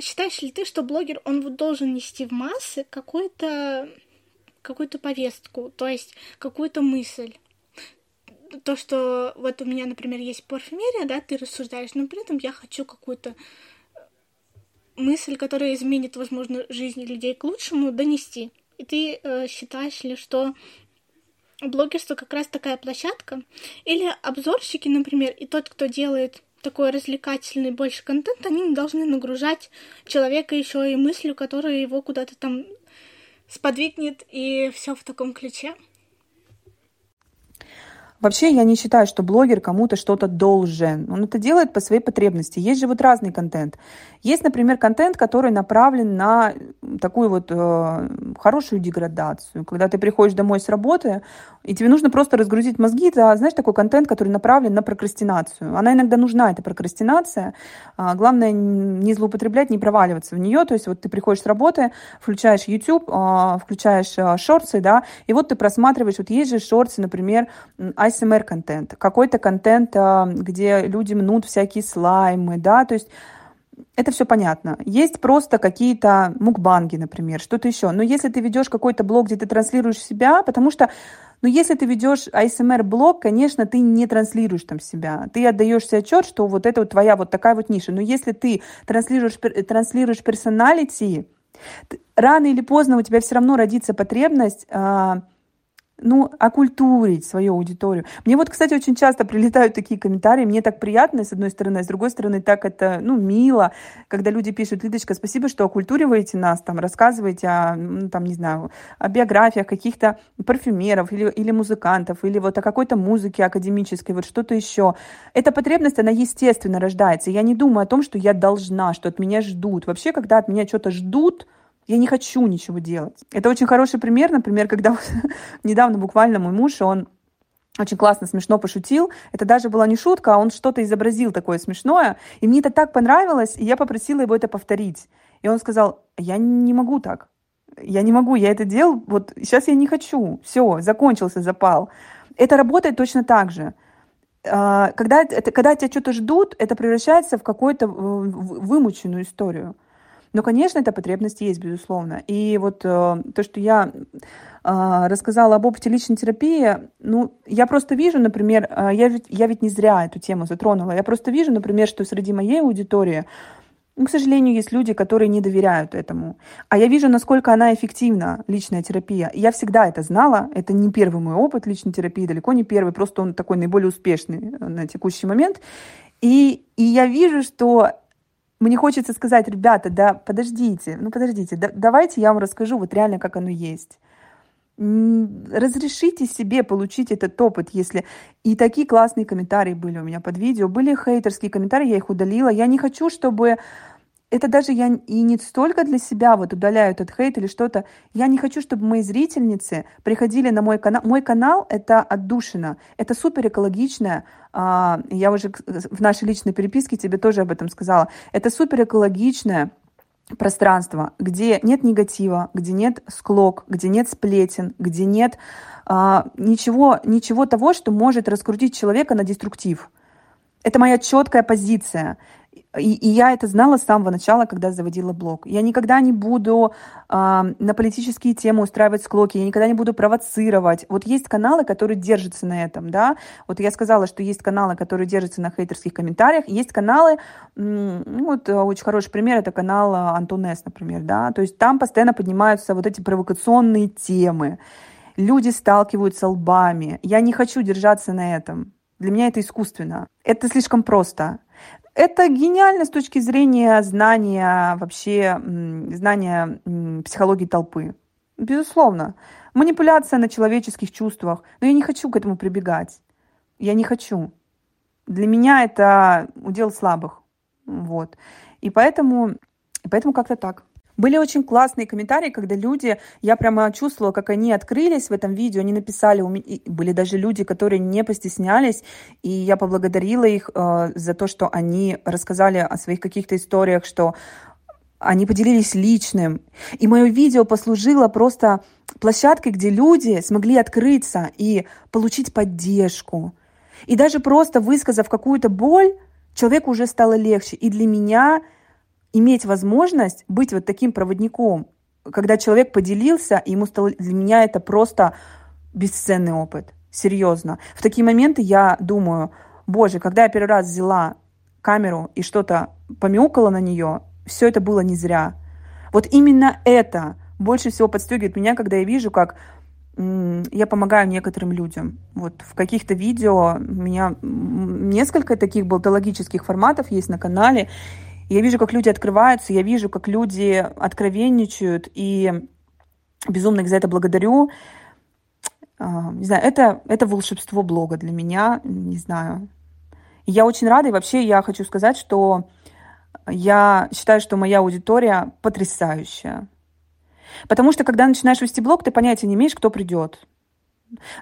Считаешь ли ты, что блогер, он вот должен нести в массы какую-то какую-то повестку, то есть какую-то мысль? то, что вот у меня, например, есть парфюмерия, да, ты рассуждаешь, но при этом я хочу какую-то мысль, которая изменит, возможно, жизнь людей к лучшему, донести. И ты э, считаешь ли, что блогерство как раз такая площадка? Или обзорщики, например, и тот, кто делает такой развлекательный больше контент, они должны нагружать человека еще и мыслью, которая его куда-то там сподвигнет, и все в таком ключе. Вообще я не считаю, что блогер кому-то что-то должен. Он это делает по своей потребности. Есть же вот разный контент. Есть, например, контент, который направлен на такую вот э, хорошую деградацию. Когда ты приходишь домой с работы, и тебе нужно просто разгрузить мозги. Это, знаешь, такой контент, который направлен на прокрастинацию. Она иногда нужна, эта прокрастинация. А, главное не злоупотреблять, не проваливаться в нее. То есть вот ты приходишь с работы, включаешь YouTube, а, включаешь а, шорты, да, и вот ты просматриваешь, вот есть же шорты, например, ASMR-контент, какой-то контент, а, где люди мнут всякие слаймы, да, то есть это все понятно. Есть просто какие-то мукбанги, например, что-то еще. Но если ты ведешь какой-то блог, где ты транслируешь себя, потому что но если ты ведешь ASMR-блог, конечно, ты не транслируешь там себя. Ты отдаешь себе отчет, что вот это вот твоя вот такая вот ниша. Но если ты транслируешь, транслируешь персоналити, рано или поздно у тебя все равно родится потребность а, ну, окультурить свою аудиторию. Мне вот, кстати, очень часто прилетают такие комментарии, мне так приятно, с одной стороны, а с другой стороны, так это, ну, мило, когда люди пишут, Лидочка, спасибо, что окультуриваете нас, там, рассказываете о, ну, там, не знаю, о биографиях каких-то парфюмеров или, или музыкантов, или вот о какой-то музыке академической, вот что-то еще. Эта потребность, она естественно рождается. Я не думаю о том, что я должна, что от меня ждут. Вообще, когда от меня что-то ждут, я не хочу ничего делать. Это очень хороший пример, например, когда <laughs> недавно буквально мой муж, он очень классно, смешно пошутил. Это даже была не шутка, а он что-то изобразил такое смешное. И мне это так понравилось, и я попросила его это повторить. И он сказал, я не могу так. Я не могу, я это делал, вот сейчас я не хочу. Все, закончился запал. Это работает точно так же. А, когда, это, когда тебя что-то ждут, это превращается в какую-то вымученную историю. Но, конечно, эта потребность есть, безусловно. И вот э, то, что я э, рассказала об опыте личной терапии, ну, я просто вижу, например, э, я, ведь, я ведь не зря эту тему затронула, я просто вижу, например, что среди моей аудитории, ну, к сожалению, есть люди, которые не доверяют этому. А я вижу, насколько она эффективна, личная терапия. Я всегда это знала. Это не первый мой опыт личной терапии, далеко не первый, просто он такой наиболее успешный на текущий момент. И, и я вижу, что мне хочется сказать, ребята, да подождите, ну подождите, да, давайте я вам расскажу вот реально, как оно есть. Разрешите себе получить этот опыт, если... И такие классные комментарии были у меня под видео. Были хейтерские комментарии, я их удалила. Я не хочу, чтобы это даже я и не столько для себя вот удаляю этот хейт или что-то. Я не хочу, чтобы мои зрительницы приходили на мой канал. Мой канал — это отдушина, это супер экологичная. А, я уже в нашей личной переписке тебе тоже об этом сказала. Это супер экологичная пространство, где нет негатива, где нет склок, где нет сплетен, где нет а, ничего, ничего того, что может раскрутить человека на деструктив. Это моя четкая позиция. И, и я это знала с самого начала, когда заводила блог. Я никогда не буду э, на политические темы устраивать склоки, я никогда не буду провоцировать. Вот есть каналы, которые держатся на этом, да. Вот я сказала, что есть каналы, которые держатся на хейтерских комментариях, есть каналы, ну, вот э, очень хороший пример, это канал э, Антонес, например, да. То есть там постоянно поднимаются вот эти провокационные темы. Люди сталкиваются лбами. Я не хочу держаться на этом. Для меня это искусственно. Это слишком просто. Это гениально с точки зрения знания вообще, знания психологии толпы. Безусловно. Манипуляция на человеческих чувствах. Но я не хочу к этому прибегать. Я не хочу. Для меня это удел слабых. Вот. И поэтому, и поэтому как-то так. Были очень классные комментарии, когда люди, я прямо чувствовала, как они открылись в этом видео, они написали, были даже люди, которые не постеснялись, и я поблагодарила их э, за то, что они рассказали о своих каких-то историях, что они поделились личным. И мое видео послужило просто площадкой, где люди смогли открыться и получить поддержку. И даже просто высказав какую-то боль, человеку уже стало легче. И для меня иметь возможность быть вот таким проводником, когда человек поделился, и ему стало для меня это просто бесценный опыт. Серьезно. В такие моменты я думаю, боже, когда я первый раз взяла камеру и что-то помяукала на нее, все это было не зря. Вот именно это больше всего подстегивает меня, когда я вижу, как я помогаю некоторым людям. Вот в каких-то видео у меня несколько таких болтологических форматов есть на канале, я вижу, как люди открываются, я вижу, как люди откровенничают, и безумно их за это благодарю. А, не знаю, это, это волшебство блога для меня, не знаю. Я очень рада, и вообще я хочу сказать, что я считаю, что моя аудитория потрясающая. Потому что, когда начинаешь вести блог, ты понятия не имеешь, кто придет.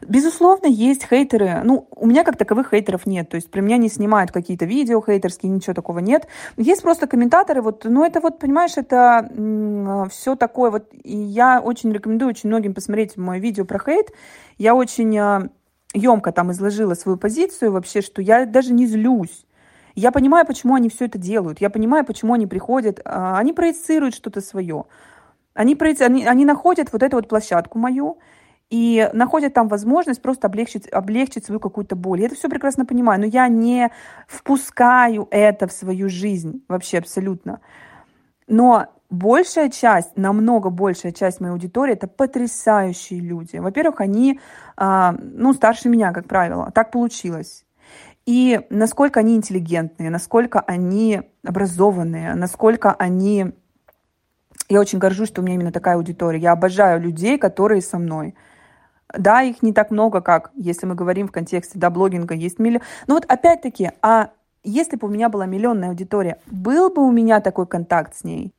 Безусловно, есть хейтеры. Ну, у меня как таковых хейтеров нет. То есть про меня не снимают какие-то видео хейтерские, ничего такого нет. Есть просто комментаторы. Вот, ну, это вот, понимаешь, это все такое. Вот, и я очень рекомендую очень многим посмотреть мое видео про хейт. Я очень а, емко там изложила свою позицию вообще, что я даже не злюсь. Я понимаю, почему они все это делают. Я понимаю, почему они приходят. А, они проецируют что-то свое. Они, проеци... они, они находят вот эту вот площадку мою и находят там возможность просто облегчить, облегчить свою какую-то боль. Я это все прекрасно понимаю, но я не впускаю это в свою жизнь вообще абсолютно. Но большая часть, намного большая часть моей аудитории это потрясающие люди. Во-первых, они, а, ну, старше меня, как правило. Так получилось. И насколько они интеллигентные, насколько они образованные, насколько они... Я очень горжусь, что у меня именно такая аудитория. Я обожаю людей, которые со мной. Да, их не так много, как если мы говорим в контексте да, блогинга, есть миллион. Но вот опять-таки, а если бы у меня была миллионная аудитория, был бы у меня такой контакт с ней?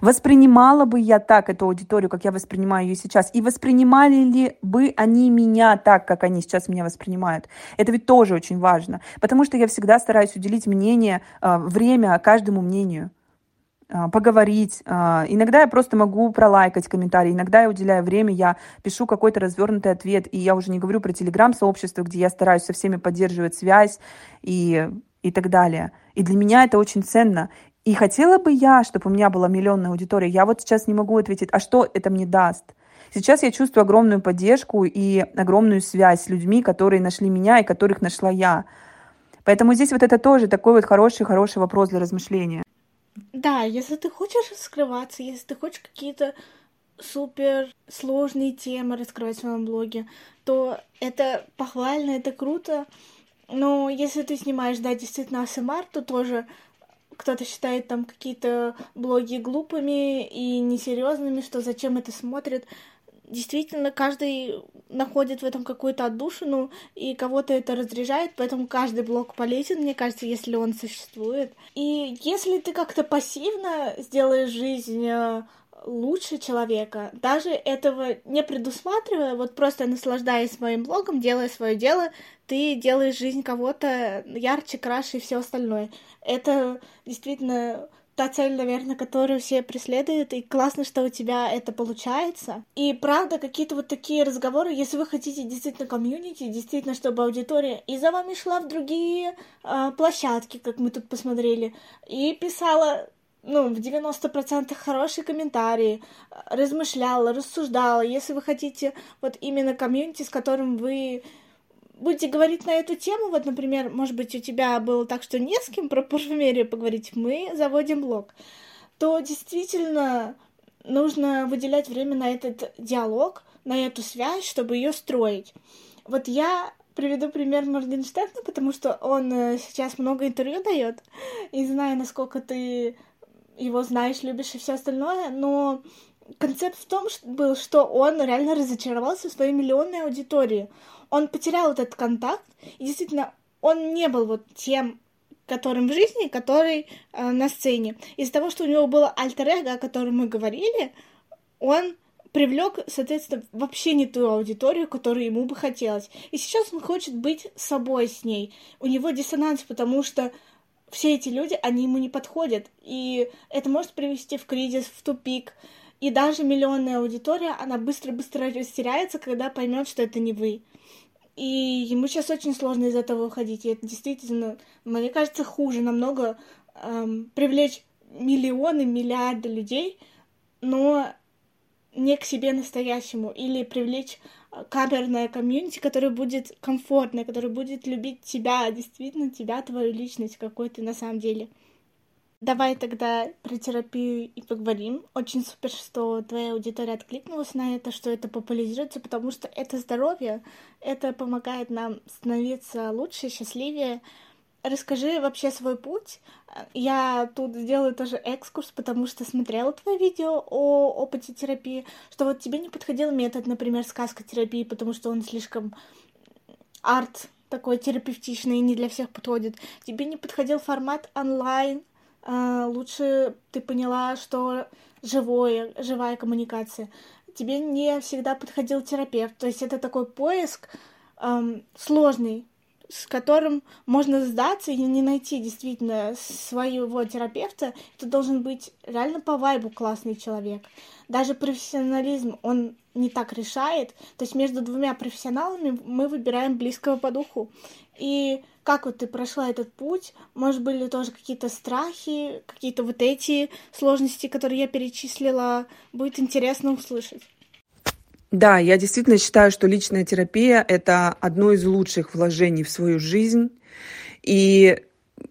Воспринимала бы я так эту аудиторию, как я воспринимаю ее сейчас? И воспринимали ли бы они меня так, как они сейчас меня воспринимают? Это ведь тоже очень важно. Потому что я всегда стараюсь уделить мнение, а, время каждому мнению поговорить. А, иногда я просто могу пролайкать комментарий, иногда я уделяю время, я пишу какой-то развернутый ответ, и я уже не говорю про телеграм-сообщество, где я стараюсь со всеми поддерживать связь и, и так далее. И для меня это очень ценно. И хотела бы я, чтобы у меня была миллионная аудитория. Я вот сейчас не могу ответить, а что это мне даст? Сейчас я чувствую огромную поддержку и огромную связь с людьми, которые нашли меня и которых нашла я. Поэтому здесь вот это тоже такой вот хороший-хороший вопрос для размышления. Да, если ты хочешь скрываться, если ты хочешь какие-то супер сложные темы раскрывать в своем блоге, то это похвально, это круто. Но если ты снимаешь, да, действительно АСМР, то тоже кто-то считает там какие-то блоги глупыми и несерьезными, что зачем это смотрит. Действительно, каждый находит в этом какую-то отдушину, и кого-то это разряжает, поэтому каждый блог полезен, мне кажется, если он существует. И если ты как-то пассивно сделаешь жизнь э, лучше человека, даже этого не предусматривая, вот просто наслаждаясь своим блогом, делая свое дело, ты делаешь жизнь кого-то ярче, краше и все остальное. Это действительно та цель, наверное, которую все преследуют, и классно, что у тебя это получается. И правда, какие-то вот такие разговоры, если вы хотите действительно комьюнити, действительно, чтобы аудитория и за вами шла в другие э, площадки, как мы тут посмотрели, и писала ну, в 90% хорошие комментарии, размышляла, рассуждала. Если вы хотите вот именно комьюнити, с которым вы будете говорить на эту тему, вот, например, может быть, у тебя было так, что не с кем про парфюмерию поговорить, мы заводим блог, то действительно нужно выделять время на этот диалог, на эту связь, чтобы ее строить. Вот я приведу пример Моргенштерна, потому что он э, сейчас много интервью дает, и знаю, насколько ты его знаешь, любишь и все остальное, но концепт в том был, что он реально разочаровался в своей миллионной аудитории. Он потерял этот контакт, и действительно, он не был вот тем, которым в жизни, который э, на сцене. Из-за того, что у него было альтер -эго, о котором мы говорили, он привлек, соответственно, вообще не ту аудиторию, которую ему бы хотелось. И сейчас он хочет быть собой с ней. У него диссонанс, потому что все эти люди, они ему не подходят. И это может привести в кризис, в тупик. И даже миллионная аудитория, она быстро-быстро растеряется, когда поймет, что это не вы. И ему сейчас очень сложно из этого уходить. И это действительно, мне кажется, хуже намного эм, привлечь миллионы, миллиарды людей, но не к себе настоящему. Или привлечь камерное комьюнити, которое будет комфортное, которое будет любить тебя, действительно тебя, твою личность, какой ты на самом деле. Давай тогда про терапию и поговорим. Очень супер, что твоя аудитория откликнулась на это, что это популяризируется, потому что это здоровье, это помогает нам становиться лучше, счастливее, расскажи вообще свой путь. Я тут сделаю тоже экскурс, потому что смотрела твое видео о опыте терапии, что вот тебе не подходил метод, например, сказка терапии, потому что он слишком арт такой терапевтичный и не для всех подходит. Тебе не подходил формат онлайн, лучше ты поняла, что живое, живая коммуникация. Тебе не всегда подходил терапевт, то есть это такой поиск эм, сложный, с которым можно сдаться и не найти действительно своего терапевта, это должен быть реально по вайбу классный человек. Даже профессионализм, он не так решает. То есть между двумя профессионалами мы выбираем близкого по духу. И как вот ты прошла этот путь? Может, были тоже какие-то страхи, какие-то вот эти сложности, которые я перечислила? Будет интересно услышать. Да, я действительно считаю, что личная терапия – это одно из лучших вложений в свою жизнь. И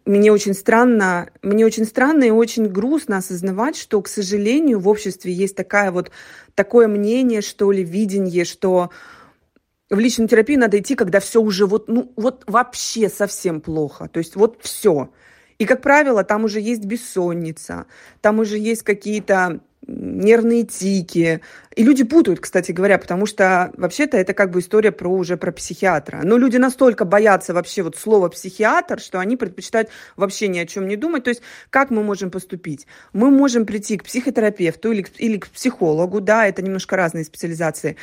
мне очень странно, мне очень странно и очень грустно осознавать, что, к сожалению, в обществе есть такая вот, такое мнение, что ли, видение, что в личную терапию надо идти, когда все уже вот, ну, вот вообще совсем плохо. То есть вот все. И, как правило, там уже есть бессонница, там уже есть какие-то нервные тики. И люди путают, кстати говоря, потому что вообще-то это как бы история про уже про психиатра. Но люди настолько боятся вообще вот слова психиатр, что они предпочитают вообще ни о чем не думать. То есть как мы можем поступить? Мы можем прийти к психотерапевту или, или к психологу, да, это немножко разные специализации.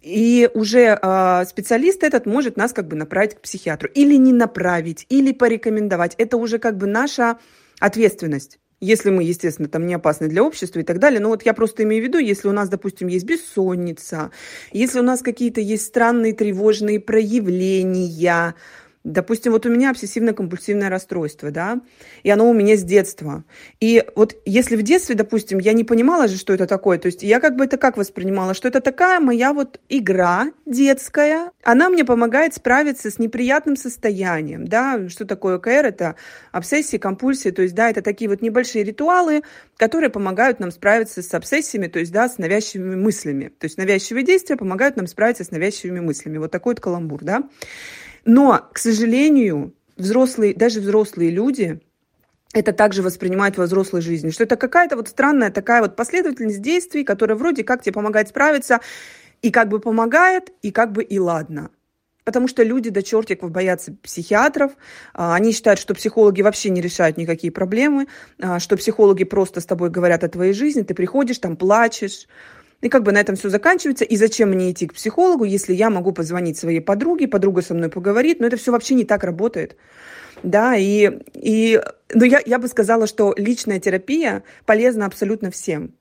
И уже э, специалист этот может нас как бы направить к психиатру. Или не направить, или порекомендовать. Это уже как бы наша ответственность если мы, естественно, там не опасны для общества и так далее. Но вот я просто имею в виду, если у нас, допустим, есть бессонница, если у нас какие-то есть странные тревожные проявления, Допустим, вот у меня обсессивно-компульсивное расстройство, да, и оно у меня с детства. И вот если в детстве, допустим, я не понимала же, что это такое, то есть я как бы это как воспринимала, что это такая моя вот игра детская, она мне помогает справиться с неприятным состоянием, да, что такое КР, это обсессии, компульсии, то есть, да, это такие вот небольшие ритуалы, которые помогают нам справиться с обсессиями, то есть, да, с навязчивыми мыслями. То есть навязчивые действия помогают нам справиться с навязчивыми мыслями. Вот такой вот каламбур, да. Но, к сожалению, взрослые, даже взрослые люди это также воспринимают во взрослой жизни, что это какая-то вот странная такая вот последовательность действий, которая вроде как тебе помогает справиться, и как бы помогает, и как бы и ладно. Потому что люди до чертиков боятся психиатров, а, они считают, что психологи вообще не решают никакие проблемы, а, что психологи просто с тобой говорят о твоей жизни, ты приходишь, там плачешь, и как бы на этом все заканчивается. И зачем мне идти к психологу, если я могу позвонить своей подруге, подруга со мной поговорит. Но это все вообще не так работает. Да, и, и но я, я бы сказала, что личная терапия полезна абсолютно всем.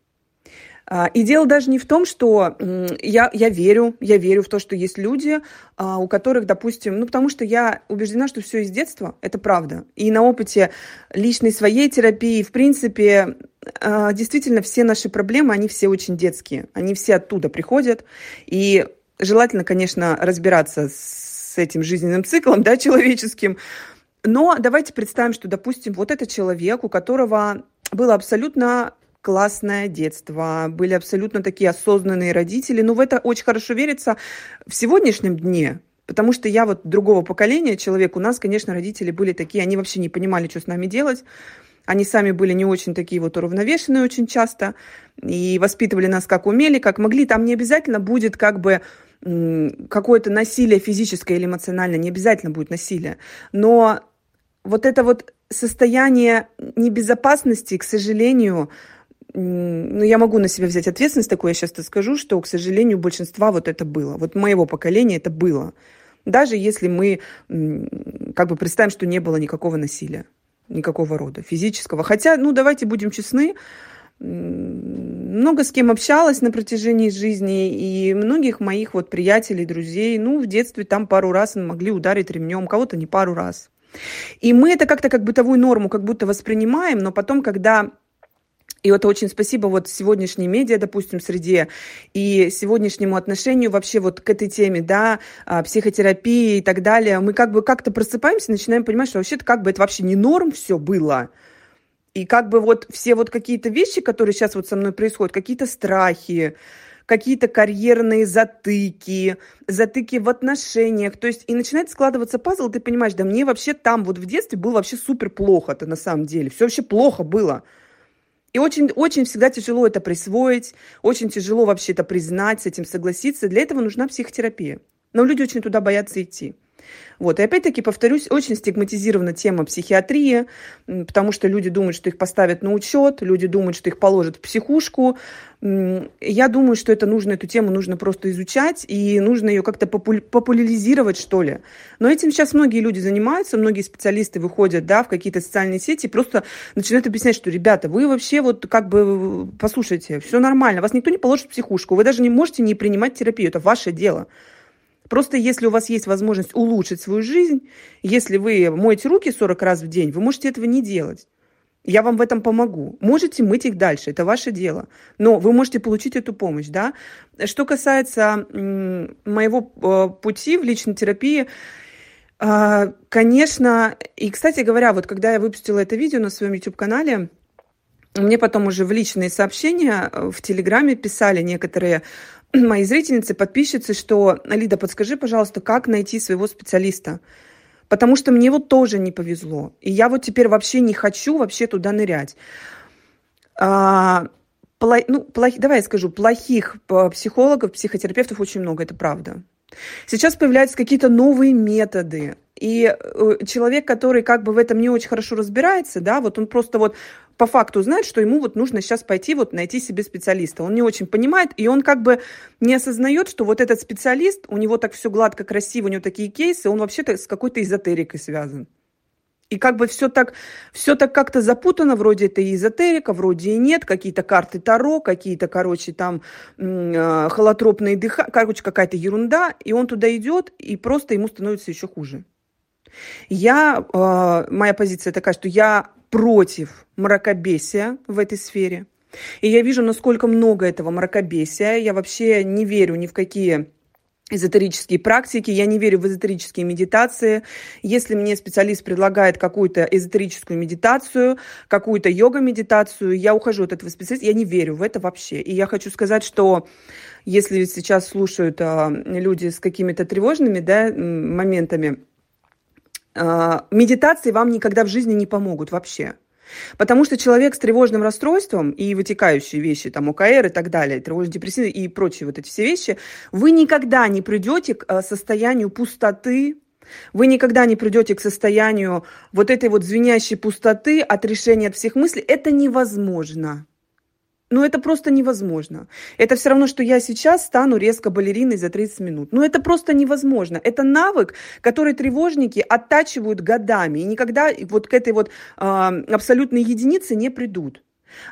А, и дело даже не в том, что я, я верю, я верю в то, что есть люди, а, у которых, допустим, ну, потому что я убеждена, что все из детства, это правда. И на опыте личной своей терапии, в принципе, а, действительно, все наши проблемы, они все очень детские. Они все оттуда приходят. И желательно, конечно, разбираться с этим жизненным циклом, <laughs> да, человеческим. Но давайте представим, что, допустим, вот этот человек, у которого было абсолютно классное детство, были абсолютно такие осознанные родители. Но в это очень хорошо верится в сегодняшнем дне, Потому что я вот другого поколения человек, у нас, конечно, родители были такие, они вообще не понимали, что с нами делать. Они сами были не очень такие вот уравновешенные очень часто и воспитывали нас как умели, как могли. Там не обязательно будет как бы какое-то насилие физическое или эмоциональное, не обязательно будет насилие. Но вот это вот состояние небезопасности, к сожалению, ну, я могу на себя взять ответственность такую, я сейчас скажу, что, к сожалению, у большинства вот это было. Вот моего поколения это было. Даже если мы как бы представим, что не было никакого насилия никакого рода физического. Хотя, ну, давайте будем честны, много с кем общалась на протяжении жизни, и многих моих вот приятелей, друзей, ну, в детстве там пару раз могли ударить ремнем, кого-то не пару раз. И мы это как-то как бытовую норму как будто воспринимаем, но потом, когда и это очень спасибо вот сегодняшней медиа, допустим, среде и сегодняшнему отношению вообще вот к этой теме, да, а, психотерапии и так далее. Мы как бы как-то просыпаемся, начинаем понимать, что вообще-то как бы это вообще не норм все было. И как бы вот все вот какие-то вещи, которые сейчас вот со мной происходят, какие-то страхи, какие-то карьерные затыки, затыки в отношениях. То есть и начинает складываться пазл, ты понимаешь, да мне вообще там вот в детстве было вообще супер плохо-то на самом деле. Все вообще плохо было. И очень, очень всегда тяжело это присвоить, очень тяжело вообще это признать, с этим согласиться. Для этого нужна психотерапия. Но люди очень туда боятся идти. Вот. И опять-таки, повторюсь, очень стигматизирована тема психиатрии, потому что люди думают, что их поставят на учет, люди думают, что их положат в психушку. Я думаю, что это нужно, эту тему нужно просто изучать, и нужно ее как-то популяризировать, что ли. Но этим сейчас многие люди занимаются, многие специалисты выходят, да, в какие-то социальные сети, и просто начинают объяснять, что, ребята, вы вообще вот как бы, послушайте, все нормально, вас никто не положит в психушку, вы даже не можете не принимать терапию, это ваше дело. Просто если у вас есть возможность улучшить свою жизнь, если вы моете руки 40 раз в день, вы можете этого не делать. Я вам в этом помогу. Можете мыть их дальше, это ваше дело. Но вы можете получить эту помощь, да. Что касается моего э, пути в личной терапии, э, конечно, и, кстати говоря, вот когда я выпустила это видео на своем YouTube-канале, мне потом уже в личные сообщения э, в Телеграме писали некоторые <clears throat> мои зрительницы, подписчицы, что Лида, подскажи, пожалуйста, как найти своего специалиста. Потому что мне вот тоже не повезло. И я вот теперь вообще не хочу вообще туда нырять. А, пло, ну, плох, давай я скажу, плохих психологов, психотерапевтов очень много, это правда. Сейчас появляются какие-то новые методы. И э, человек, который как бы в этом не очень хорошо разбирается, да, вот он просто вот по факту знает, что ему вот нужно сейчас пойти вот найти себе специалиста. Он не очень понимает, и он как бы не осознает, что вот этот специалист, у него так все гладко, красиво, у него такие кейсы, он вообще-то с какой-то эзотерикой связан. И как бы все так, все так как-то запутано, вроде это и эзотерика, вроде и нет, какие-то карты Таро, какие-то, короче, там э, холотропные дыха, короче, какая-то ерунда, и он туда идет, и просто ему становится еще хуже. Я, э, моя позиция такая, что я против мракобесия в этой сфере. И я вижу, насколько много этого мракобесия. Я вообще не верю ни в какие эзотерические практики, я не верю в эзотерические медитации. Если мне специалист предлагает какую-то эзотерическую медитацию, какую-то йога-медитацию, я ухожу от этого специалиста, я не верю в это вообще. И я хочу сказать, что если сейчас слушают а, люди с какими-то тревожными да, моментами, медитации вам никогда в жизни не помогут вообще. Потому что человек с тревожным расстройством и вытекающие вещи, там ОКР и так далее, тревожно-депрессивные и прочие вот эти все вещи, вы никогда не придете к а, состоянию пустоты, вы никогда не придете к состоянию вот этой вот звенящей пустоты от решения от всех мыслей. Это невозможно. Ну, это просто невозможно. Это все равно, что я сейчас стану резко балериной за 30 минут. Ну, это просто невозможно. Это навык, который тревожники оттачивают годами. И никогда вот к этой вот э, абсолютной единице не придут.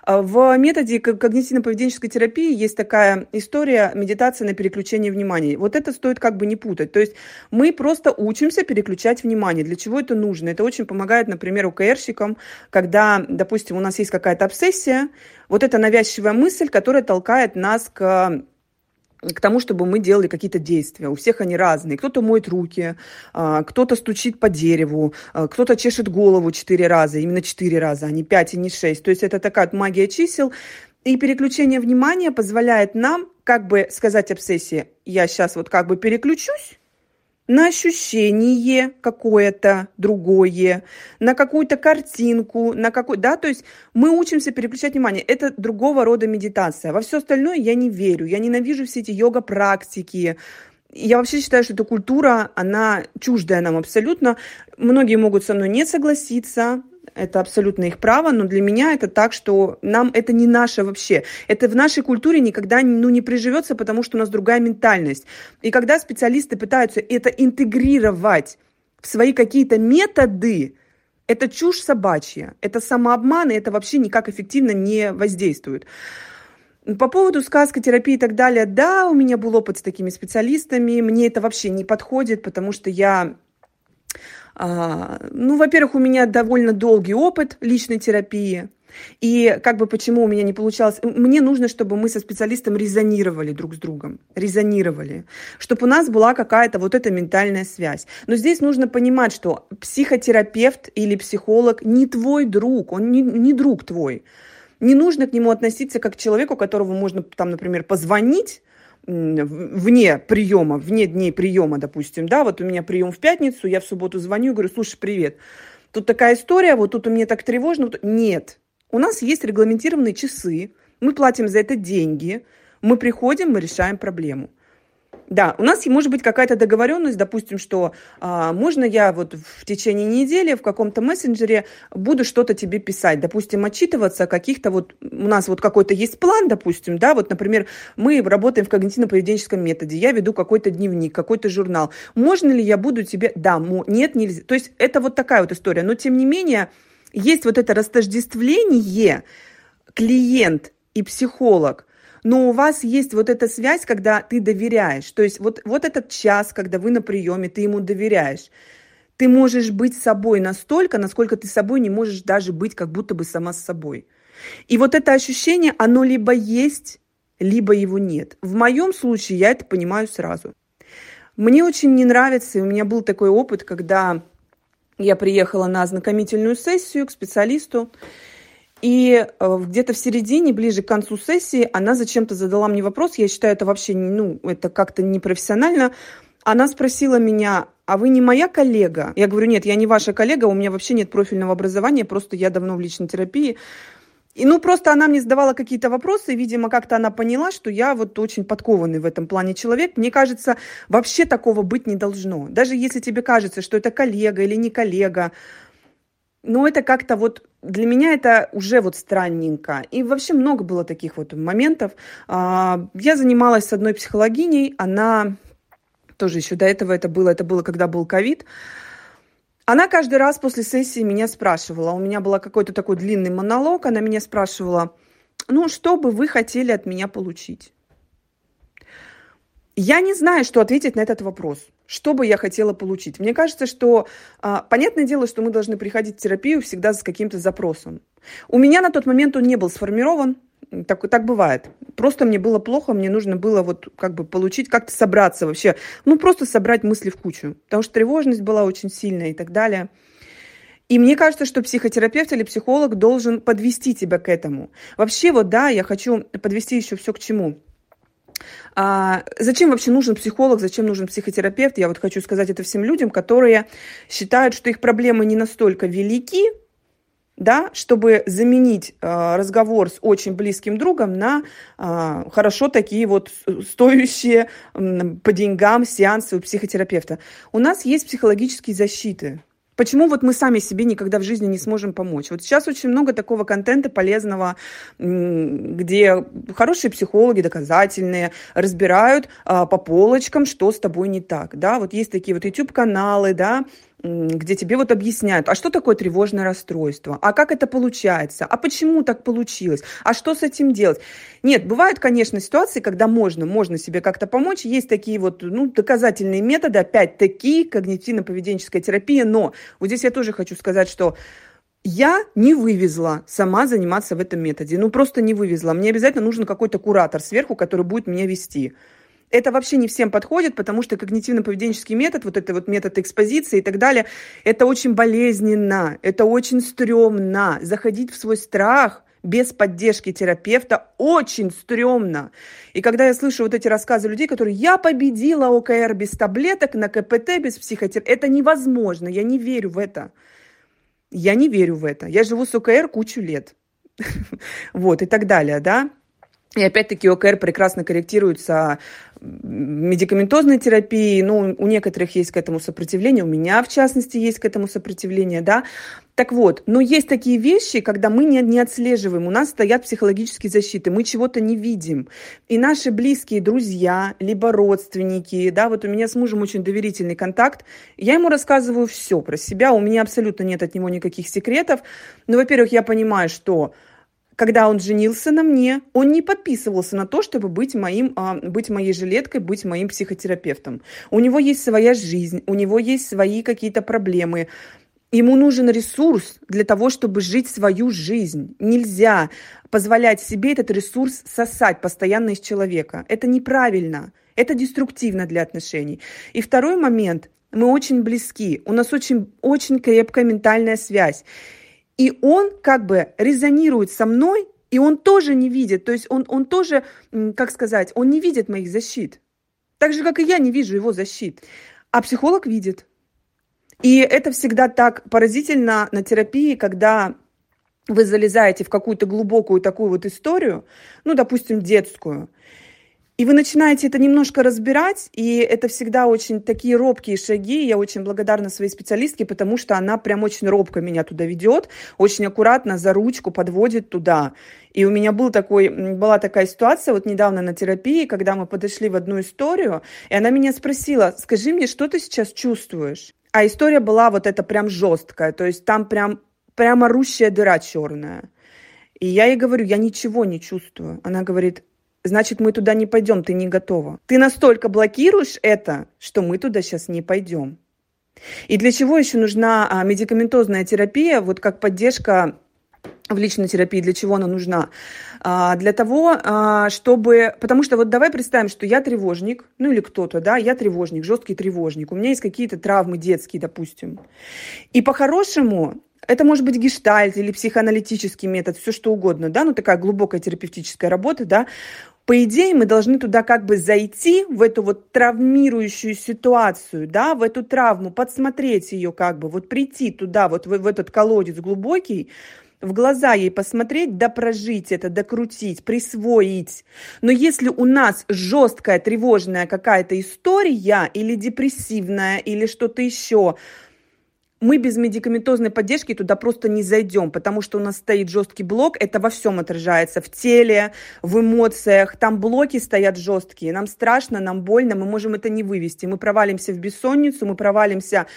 А, в методе когнитивно-поведенческой терапии есть такая история медитации на переключение внимания. Вот это стоит как бы не путать. То есть мы просто учимся переключать внимание. Для чего это нужно? Это очень помогает, например, УКРщикам, когда, допустим, у нас есть какая-то обсессия, вот эта навязчивая мысль, которая толкает нас к к тому, чтобы мы делали какие-то действия. У всех они разные. Кто-то моет руки, а, кто-то стучит по дереву, а, кто-то чешет голову четыре раза, именно четыре раза, а не пять и не шесть. То есть это такая магия чисел. И переключение внимания позволяет нам как бы сказать обсессии, я сейчас вот как бы переключусь, на ощущение какое-то другое, на какую-то картинку, на какой, да, то есть мы учимся переключать внимание. Это другого рода медитация. Во все остальное я не верю. Я ненавижу все эти йога-практики. Я вообще считаю, что эта культура, она чуждая нам абсолютно. Многие могут со мной не согласиться, это абсолютно их право, но для меня это так, что нам это не наше вообще. Это в нашей культуре никогда ну, не приживется, потому что у нас другая ментальность. И когда специалисты пытаются это интегрировать в свои какие-то методы, это чушь собачья, это самообман, и это вообще никак эффективно не воздействует. По поводу сказкотерапии и так далее, да, у меня был опыт с такими специалистами, мне это вообще не подходит, потому что я ну, во-первых, у меня довольно долгий опыт личной терапии. И как бы почему у меня не получалось? Мне нужно, чтобы мы со специалистом резонировали друг с другом, резонировали, чтобы у нас была какая-то вот эта ментальная связь. Но здесь нужно понимать, что психотерапевт или психолог не твой друг, он не, не друг твой. Не нужно к нему относиться как к человеку, которого можно там, например, позвонить, вне приема, вне дней приема, допустим, да, вот у меня прием в пятницу, я в субботу звоню, говорю, слушай, привет, тут такая история, вот тут у меня так тревожно. Нет, у нас есть регламентированные часы, мы платим за это деньги, мы приходим, мы решаем проблему. Да, у нас может быть какая-то договоренность, допустим, что а, можно я вот в течение недели в каком-то мессенджере буду что-то тебе писать, допустим, отчитываться о каких-то вот, у нас вот какой-то есть план, допустим, да, вот, например, мы работаем в когнитивно-поведенческом методе, я веду какой-то дневник, какой-то журнал. Можно ли я буду тебе, да, нет, нельзя. То есть это вот такая вот история, но тем не менее есть вот это растождествление клиент и психолог, но у вас есть вот эта связь, когда ты доверяешь. То есть вот, вот этот час, когда вы на приеме, ты ему доверяешь. Ты можешь быть собой настолько, насколько ты собой не можешь даже быть как будто бы сама с собой. И вот это ощущение, оно либо есть, либо его нет. В моем случае я это понимаю сразу. Мне очень не нравится, и у меня был такой опыт, когда я приехала на ознакомительную сессию к специалисту, и э, где-то в середине, ближе к концу сессии, она зачем-то задала мне вопрос. Я считаю, это вообще, ну, это как-то непрофессионально. Она спросила меня, а вы не моя коллега? Я говорю, нет, я не ваша коллега, у меня вообще нет профильного образования, просто я давно в личной терапии. И ну просто она мне задавала какие-то вопросы, и, видимо, как-то она поняла, что я вот очень подкованный в этом плане человек. Мне кажется, вообще такого быть не должно. Даже если тебе кажется, что это коллега или не коллега, но это как-то вот для меня это уже вот странненько. И вообще много было таких вот моментов. А, я занималась с одной психологиней, она тоже еще до этого это было, это было, когда был ковид. Она каждый раз после сессии меня спрашивала, у меня был какой-то такой длинный монолог, она меня спрашивала, ну, что бы вы хотели от меня получить? Я не знаю, что ответить на этот вопрос. Что бы я хотела получить? Мне кажется, что а, понятное дело, что мы должны приходить в терапию всегда с каким-то запросом. У меня на тот момент он не был сформирован. Так, так бывает. Просто мне было плохо, мне нужно было вот как бы получить, как-то собраться вообще. Ну, просто собрать мысли в кучу. Потому что тревожность была очень сильная и так далее. И мне кажется, что психотерапевт или психолог должен подвести тебя к этому. Вообще, вот да, я хочу подвести еще все к чему. А, зачем вообще нужен психолог, зачем нужен психотерапевт? Я вот хочу сказать это всем людям, которые считают, что их проблемы не настолько велики, да, чтобы заменить э, разговор с очень близким другом на э, хорошо такие вот стоящие э, по деньгам сеансы у психотерапевта. У нас есть психологические защиты. Почему вот мы сами себе никогда в жизни не сможем помочь? Вот сейчас очень много такого контента полезного, где хорошие психологи, доказательные, разбирают а, по полочкам, что с тобой не так, да, вот есть такие вот YouTube-каналы, да, где тебе вот объясняют, а что такое тревожное расстройство, а как это получается, а почему так получилось, а что с этим делать. Нет, бывают, конечно, ситуации, когда можно, можно себе как-то помочь, есть такие вот ну, доказательные методы, опять-таки когнитивно-поведенческая терапия, но вот здесь я тоже хочу сказать, что я не вывезла сама заниматься в этом методе, ну просто не вывезла. Мне обязательно нужен какой-то куратор сверху, который будет меня вести это вообще не всем подходит, потому что когнитивно-поведенческий метод, вот это вот метод экспозиции и так далее, это очень болезненно, это очень стрёмно. Заходить в свой страх без поддержки терапевта очень стрёмно. И когда я слышу вот эти рассказы людей, которые «я победила ОКР без таблеток, на КПТ без психотерапии», это невозможно, я не верю в это. Я не верю в это. Я живу с ОКР кучу лет. <laughs> Вот, и так далее, да. И опять-таки ОКР прекрасно корректируется медикаментозной терапией. Ну, у некоторых есть к этому сопротивление, у меня, в частности, есть к этому сопротивление, да. Так вот, но есть такие вещи, когда мы не, не отслеживаем, у нас стоят психологические защиты, мы чего-то не видим. И наши близкие друзья, либо родственники, да, вот у меня с мужем очень доверительный контакт, я ему рассказываю все про себя, у меня абсолютно нет от него никаких секретов. Но, во-первых, я понимаю, что когда он женился на мне, он не подписывался на то, чтобы быть, моим, а, быть моей жилеткой, быть моим психотерапевтом. У него есть своя жизнь, у него есть свои какие-то проблемы. Ему нужен ресурс для того, чтобы жить свою жизнь. Нельзя позволять себе этот ресурс сосать постоянно из человека. Это неправильно. Это деструктивно для отношений. И второй момент. Мы очень близки. У нас очень, очень крепкая ментальная связь. И он как бы резонирует со мной, и он тоже не видит, то есть он, он тоже, как сказать, он не видит моих защит. Так же, как и я не вижу его защит. А психолог видит. И это всегда так поразительно на терапии, когда вы залезаете в какую-то глубокую такую вот историю, ну, допустим, детскую, И вы начинаете это немножко разбирать, и это всегда очень такие робкие шаги. Я очень благодарна своей специалистке, потому что она прям очень робко меня туда ведет, очень аккуратно за ручку подводит туда. И у меня был такой, была такая ситуация вот недавно на терапии, когда мы подошли в одну историю, и она меня спросила, скажи мне, что ты сейчас чувствуешь? А история была вот эта прям жесткая, то есть там прям, прямо рущая дыра черная. И я ей говорю, я ничего не чувствую. Она говорит, значит, мы туда не пойдем, ты не готова. Ты настолько блокируешь это, что мы туда сейчас не пойдем. И для чего еще нужна а, медикаментозная терапия, вот как поддержка в личной терапии, для чего она нужна? А, для того, а, чтобы... Потому что вот давай представим, что я тревожник, ну или кто-то, да, я тревожник, жесткий тревожник, у меня есть какие-то травмы детские, допустим. И по-хорошему это может быть гештальт или психоаналитический метод, все что угодно, да, ну такая глубокая терапевтическая работа, да. По идее, мы должны туда как бы зайти, в эту вот травмирующую ситуацию, да, в эту травму, подсмотреть ее как бы, вот прийти туда, вот в, в этот колодец глубокий, в глаза ей посмотреть, да прожить это, докрутить, присвоить. Но если у нас жесткая, тревожная какая-то история или депрессивная, или что-то еще, мы без медикаментозной поддержки туда просто не зайдем, потому что у нас стоит жесткий блок, это во всем отражается, в теле, в эмоциях, там блоки стоят жесткие, нам страшно, нам больно, мы можем это не вывести, мы провалимся в бессонницу, мы провалимся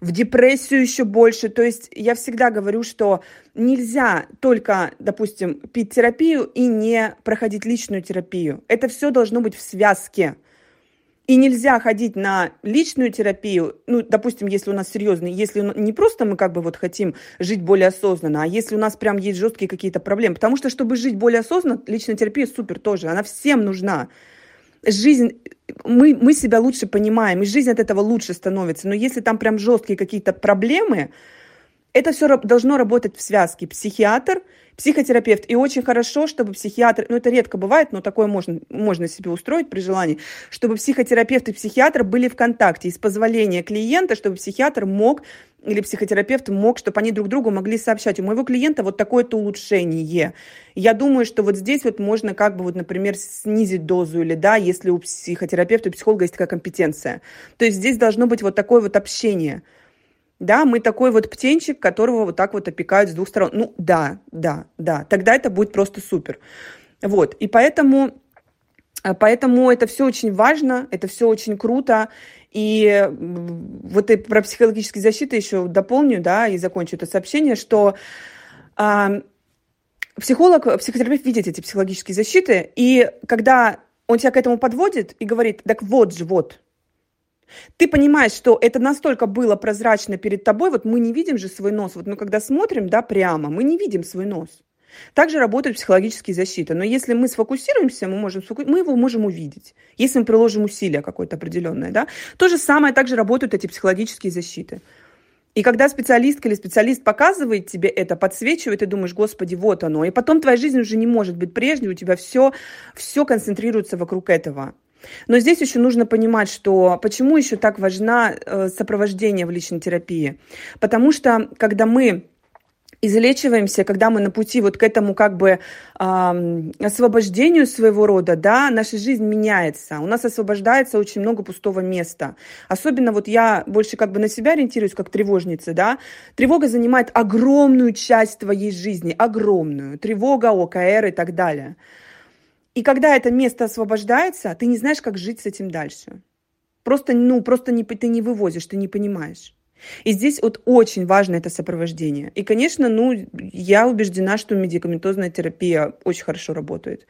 в депрессию еще больше. То есть я всегда говорю, что нельзя только, допустим, пить терапию и не проходить личную терапию. Это все должно быть в связке. И нельзя ходить на личную терапию, ну, допустим, если у нас серьезный, если не просто мы как бы вот хотим жить более осознанно, а если у нас прям есть жесткие какие-то проблемы. Потому что, чтобы жить более осознанно, личная терапия супер тоже, она всем нужна. Жизнь, мы, мы себя лучше понимаем, и жизнь от этого лучше становится. Но если там прям жесткие какие-то проблемы, это все должно работать в связке. Психиатр – психотерапевт. И очень хорошо, чтобы психиатр, ну это редко бывает, но такое можно, можно себе устроить при желании, чтобы психотерапевт и психиатр были в контакте. И с позволения клиента, чтобы психиатр мог или психотерапевт мог, чтобы они друг другу могли сообщать. У моего клиента вот такое-то улучшение. Я думаю, что вот здесь вот можно как бы вот, например, снизить дозу или да, если у психотерапевта и психолога есть такая компетенция. То есть здесь должно быть вот такое вот общение – да, мы такой вот птенчик, которого вот так вот опекают с двух сторон. Ну, да, да, да, тогда это будет просто супер. Вот, и поэтому, э, поэтому это все очень важно, это все очень круто, и вот и про психологические защиты еще дополню, да, и закончу это сообщение, что э, психолог, психотерапевт видит эти психологические защиты, и когда он тебя к этому подводит и говорит, так вот же, вот, ты понимаешь, что это настолько было прозрачно перед тобой, вот мы не видим же свой нос, вот мы когда смотрим, да, прямо, мы не видим свой нос. Также работают психологические защиты. Но если мы сфокусируемся, мы, можем, мы его можем увидеть. Если мы приложим усилия какое-то определенное. Да? То же самое также работают эти психологические защиты. И когда специалистка или специалист показывает тебе это, подсвечивает, ты думаешь, господи, вот оно. И потом твоя жизнь уже не может быть прежней, у тебя все, все концентрируется вокруг этого. Но здесь еще нужно понимать, что почему еще так важна э, сопровождение в личной терапии. Потому что когда мы излечиваемся, когда мы на пути вот к этому как бы э, освобождению своего рода, да, наша жизнь меняется, у нас освобождается очень много пустого места. Особенно вот я больше как бы на себя ориентируюсь как тревожница, да, тревога занимает огромную часть твоей жизни, огромную, тревога, ОКР и так далее. И когда это место освобождается, ты не знаешь, как жить с этим дальше. Просто, ну, просто не, ты не вывозишь, ты не понимаешь. И здесь вот очень важно это сопровождение. И, конечно, ну, я убеждена, что медикаментозная терапия очень хорошо работает.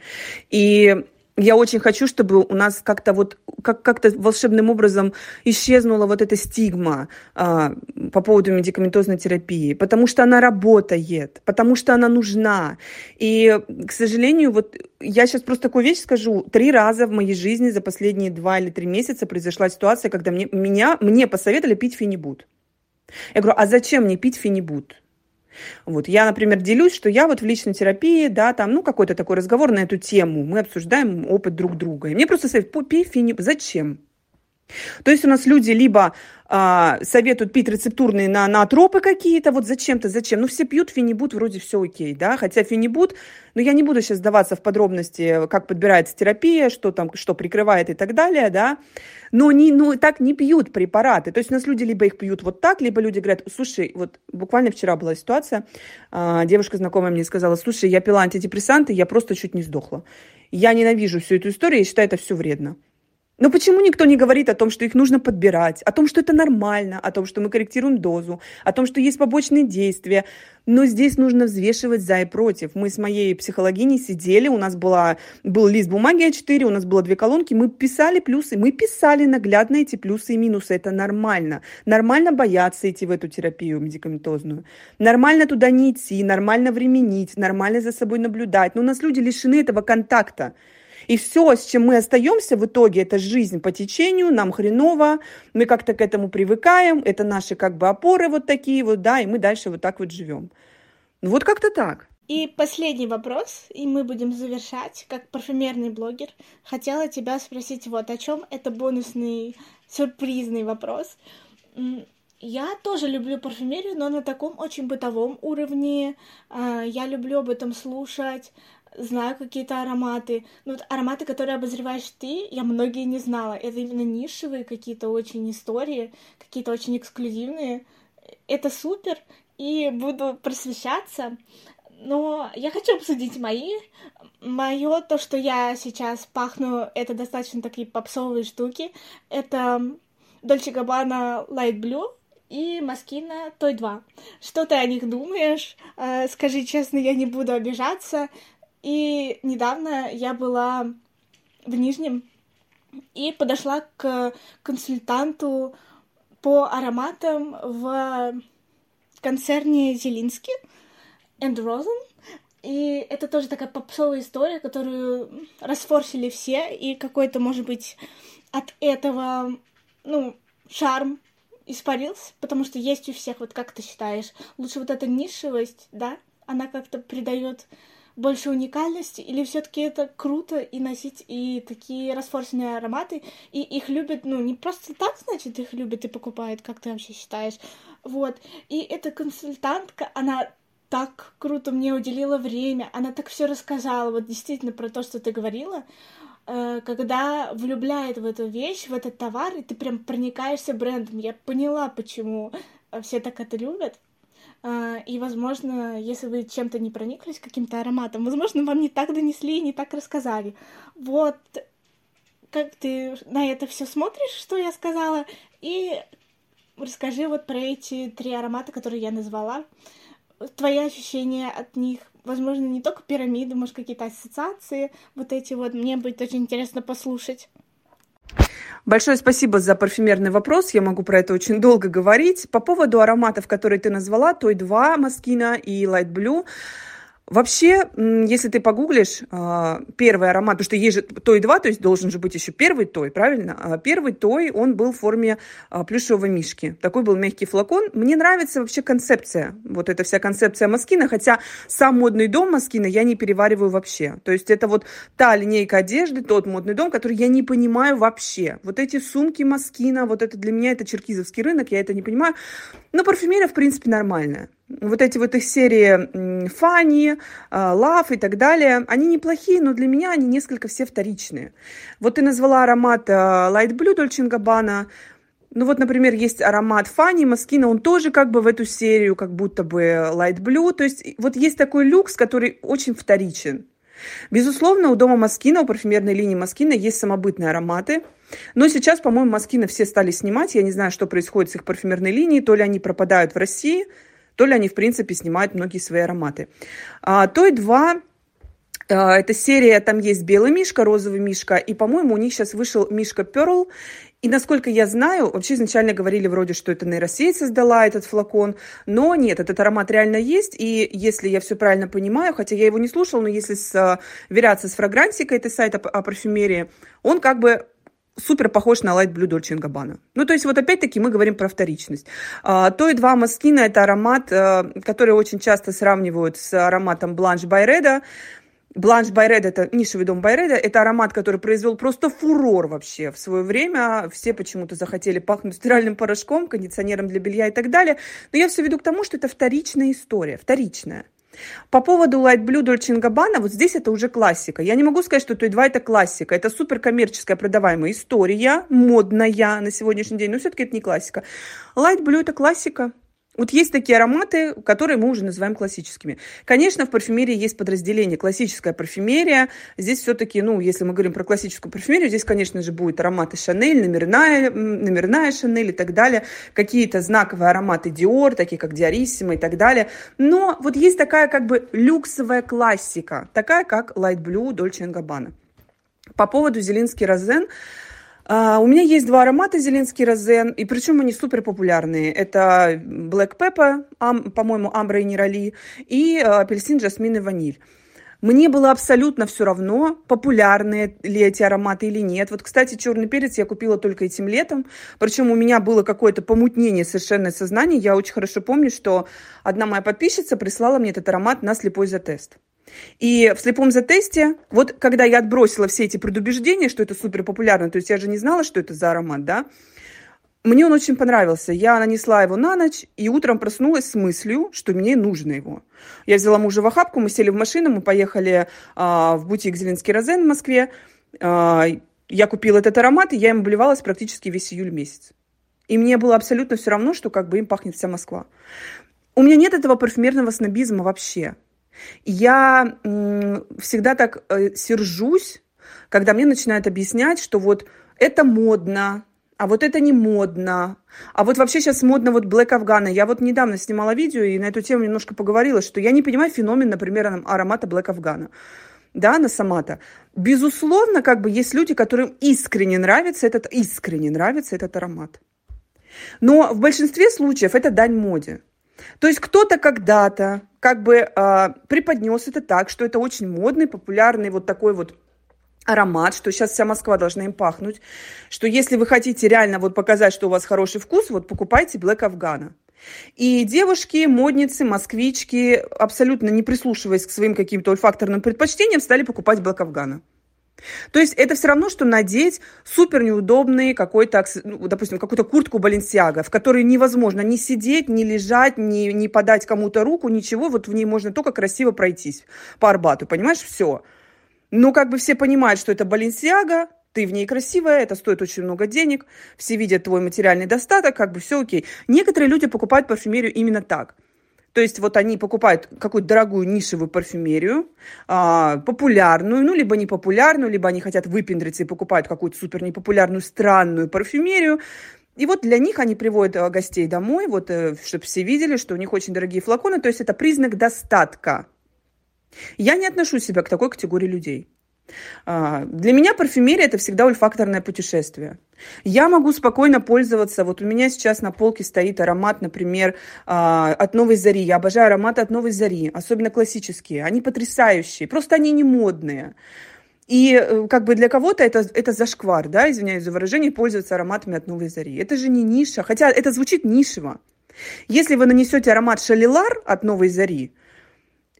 И я очень хочу, чтобы у нас как-то вот как, как-то волшебным образом исчезнула вот эта стигма а, по поводу медикаментозной терапии, потому что она работает, потому что она нужна. И, к сожалению, вот я сейчас просто такую вещь скажу. Три раза в моей жизни за последние два или три месяца произошла ситуация, когда мне, меня, мне посоветовали пить фенибут. Я говорю, а зачем мне пить фенибут? Вот. Я, например, делюсь, что я вот в личной терапии, да, там, ну, какой-то такой разговор на эту тему, мы обсуждаем опыт друг друга. И мне просто совет, пей фини, зачем? То есть у нас люди либо а, советуют пить рецептурные на натропы какие-то, вот зачем-то, зачем. Ну, все пьют фенибут, вроде все окей, да, хотя фенибут, ну, я не буду сейчас сдаваться в подробности, как подбирается терапия, что там, что прикрывает и так далее, да, но не, ну, так не пьют препараты. То есть у нас люди либо их пьют вот так, либо люди говорят, слушай, вот буквально вчера была ситуация, а, девушка знакомая мне сказала, слушай, я пила антидепрессанты, я просто чуть не сдохла. Я ненавижу всю эту историю, я считаю, это все вредно. Но почему никто не говорит о том, что их нужно подбирать, о том, что это нормально, о том, что мы корректируем дозу, о том, что есть побочные действия? Но здесь нужно взвешивать за и против. Мы с моей психологиней сидели, у нас была, был лист бумаги А4, у нас было две колонки, мы писали плюсы, мы писали наглядно эти плюсы и минусы. Это нормально. Нормально бояться идти в эту терапию медикаментозную. Нормально туда не идти, нормально временить, нормально за собой наблюдать. Но у нас люди лишены этого контакта. И все, с чем мы остаемся в итоге, это жизнь по течению, нам хреново, мы как-то к этому привыкаем, это наши как бы опоры вот такие вот, да, и мы дальше вот так вот живем. Ну вот как-то так. И последний вопрос, и мы будем завершать. Как парфюмерный блогер, хотела тебя спросить вот о чем. Это бонусный, сюрпризный вопрос. Я тоже люблю парфюмерию, но на таком очень бытовом уровне. А, я люблю об этом слушать знаю какие-то ароматы. Ну, вот ароматы, которые обозреваешь ты, я многие не знала. Это именно нишевые какие-то очень истории, какие-то очень эксклюзивные. Это супер, и буду просвещаться. Но я хочу обсудить мои. Мое, то, что я сейчас пахну, это достаточно такие попсовые штуки. Это Dolce Gabbana Light Blue, и Маскина Той 2. Что ты о них думаешь? Э, скажи честно, я не буду обижаться. И недавно я была в Нижнем и подошла к консультанту по ароматам в концерне Зелинский and Rosen. И это тоже такая попсовая история, которую расфорсили все, и какой-то, может быть, от этого, ну, шарм испарился, потому что есть у всех, вот как ты считаешь, лучше вот эта нишевость, да, она как-то придает больше уникальности, или все-таки это круто и носить и такие расфорсенные ароматы, и их любят, ну, не просто так, значит, их любят и покупают, как ты вообще считаешь, вот, и эта консультантка, она так круто мне уделила время, она так все рассказала, вот действительно про то, что ты говорила, э, когда влюбляет в эту вещь, в этот товар, и ты прям проникаешься брендом. Я поняла, почему все так это любят. А, и, возможно, если вы чем-то не прониклись, каким-то ароматом, возможно, вам не так донесли, не так рассказали. Вот как ты на это все смотришь, что я сказала, и расскажи вот про эти три аромата, которые я назвала. Твои ощущения от них, возможно, не только пирамиды, может, какие-то ассоциации, вот эти вот, мне будет очень интересно послушать. Большое спасибо за парфюмерный вопрос. Я могу про это очень долго говорить. По поводу ароматов, которые ты назвала, Той 2 Маскина и Light Blue. Вообще, если ты погуглишь а, первый аромат, потому что есть же той 2, то есть должен же быть еще первый той, правильно? А первый той, он был в форме а, плюшевого мишки. Такой был мягкий флакон. Мне нравится вообще концепция, вот эта вся концепция Маскина, хотя сам модный дом Маскина я не перевариваю вообще. То есть это вот та линейка одежды, тот модный дом, который я не понимаю вообще. Вот эти сумки Маскина, вот это для меня это черкизовский рынок, я это не понимаю. Но парфюмерия, в принципе, нормальная вот эти вот их серии Фанни, Лав и так далее, они неплохие, но для меня они несколько все вторичные. Вот ты назвала аромат э, Light Blue Dolce Gabbana, ну вот, например, есть аромат Фанни Маскина, он тоже как бы в эту серию, как будто бы Light Blue. То есть вот есть такой люкс, который очень вторичен. Безусловно, у дома Маскина, у парфюмерной линии Маскина есть самобытные ароматы. Но сейчас, по-моему, Маскина все стали снимать. Я не знаю, что происходит с их парфюмерной линией. То ли они пропадают в России, то ли они, в принципе, снимают многие свои ароматы. А, Той 2 а, это серия, там есть белый мишка, розовый мишка, и, по-моему, у них сейчас вышел мишка Перл, и насколько я знаю, вообще изначально говорили вроде, что это нейросеть создала этот флакон, но нет, этот аромат реально есть, и если я все правильно понимаю, хотя я его не слушала, но если сверяться с фрагрантикой, это сайт о, о парфюмерии, он как бы супер похож на Light Blue Dolce Gabbana. Ну, то есть вот опять-таки мы говорим про вторичность. А, то и два Маскина – это аромат, а, который очень часто сравнивают с ароматом Blanche by. Бланш Байреда, это нишевый дом Байреда, это аромат, который произвел просто фурор вообще в свое время. Все почему-то захотели пахнуть стиральным порошком, кондиционером для белья и так далее. Но я все веду к тому, что это вторичная история, вторичная. По поводу Light Dolce Gabbana, вот здесь это уже классика. Я не могу сказать, что Той 2 это классика. Это супер коммерческая продаваемая история, модная на сегодняшний день, но все-таки это не классика. Light Blue это классика. Вот есть такие ароматы, которые мы уже называем классическими. Конечно, в парфюмерии есть подразделение классическая парфюмерия. Здесь все-таки, ну, если мы говорим про классическую парфюмерию, здесь, конечно же, будет ароматы Шанель, номерная, номерная Шанель и так далее. Какие-то знаковые ароматы Диор, такие как Диариссимо и так далее. Но вот есть такая как бы люксовая классика, такая как Light Blue Dolce Gabbana. По поводу Зелинский Розен, у меня есть два аромата Зеленский Розен, и причем они супер популярные. Это Black Pepper, ам, по-моему, Амбра и Нерали, и uh, апельсин, жасмин и ваниль. Мне было абсолютно все равно, популярны ли эти ароматы или нет. Вот, кстати, черный перец я купила только этим летом. Причем у меня было какое-то помутнение совершенно сознания. Я очень хорошо помню, что одна моя подписчица прислала мне этот аромат на слепой затест. И в слепом затесте, вот когда я отбросила все эти предубеждения, что это супер популярно, то есть я же не знала, что это за аромат, да, мне он очень понравился. Я нанесла его на ночь и утром проснулась с мыслью, что мне нужно его. Я взяла мужа в охапку, мы сели в машину, мы поехали а, в бутик Зеленский Розен в Москве. А, я купила этот аромат, и я им обливалась практически весь июль месяц. И мне было абсолютно все равно, что как бы им пахнет вся Москва. У меня нет этого парфюмерного снобизма вообще. Я всегда так э, сержусь, когда мне начинают объяснять, что вот это модно, а вот это не модно. А вот вообще сейчас модно вот Black Afghana. Я вот недавно снимала видео и на эту тему немножко поговорила, что я не понимаю феномен, например, аромата Black Afghana. Да, на самата. Безусловно, как бы есть люди, которым искренне нравится этот, искренне нравится этот аромат. Но в большинстве случаев это дань моде. То есть кто-то когда-то как бы э, преподнес это так, что это очень модный, популярный вот такой вот аромат, что сейчас вся Москва должна им пахнуть, что если вы хотите реально вот показать, что у вас хороший вкус, вот покупайте Black Afghana. И девушки, модницы, москвички, абсолютно не прислушиваясь к своим каким-то ольфакторным предпочтениям, стали покупать Black Afghana. То есть это все равно, что надеть супер неудобный какой-то, ну, допустим, какую-то куртку Баленсиага, в которой невозможно ни сидеть, ни лежать, ни, ни подать кому-то руку, ничего. Вот в ней можно только красиво пройтись по Арбату, понимаешь, все. Но как бы все понимают, что это Баленсиага, ты в ней красивая, это стоит очень много денег, все видят твой материальный достаток, как бы все окей. Некоторые люди покупают парфюмерию именно так – то есть вот они покупают какую-то дорогую нишевую парфюмерию, а, популярную, ну, либо непопулярную, либо они хотят выпендриться и покупают какую-то супер непопулярную, странную парфюмерию. И вот для них они приводят а, гостей домой, вот, э, чтобы все видели, что у них очень дорогие флаконы. То есть это признак достатка. Я не отношу себя к такой категории людей. А, для меня парфюмерия – это всегда ольфакторное путешествие. Я могу спокойно пользоваться, вот у меня сейчас на полке стоит аромат, например, а, от Новой Зари. Я обожаю ароматы от Новой Зари, особенно классические. Они потрясающие, просто они не модные. И э, как бы для кого-то это, это зашквар, да, извиняюсь за выражение, пользоваться ароматами от Новой Зари. Это же не ниша, хотя это звучит нишево. Если вы нанесете аромат Шалилар от Новой Зари,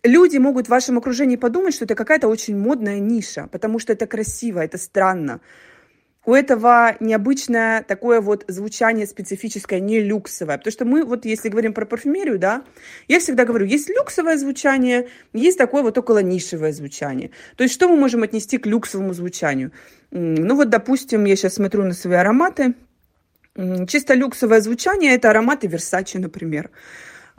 люди могут в вашем окружении подумать, что это какая-то очень модная ниша, потому что это красиво, это странно. У этого необычное такое вот звучание специфическое, не люксовое. Потому что мы, вот если говорим про парфюмерию, да, я всегда говорю, есть люксовое звучание, есть такое вот около нишевое звучание. То есть что мы можем отнести к люксовому звучанию? Ну вот, допустим, я сейчас смотрю на свои ароматы. Чисто люксовое звучание – это ароматы Versace, например.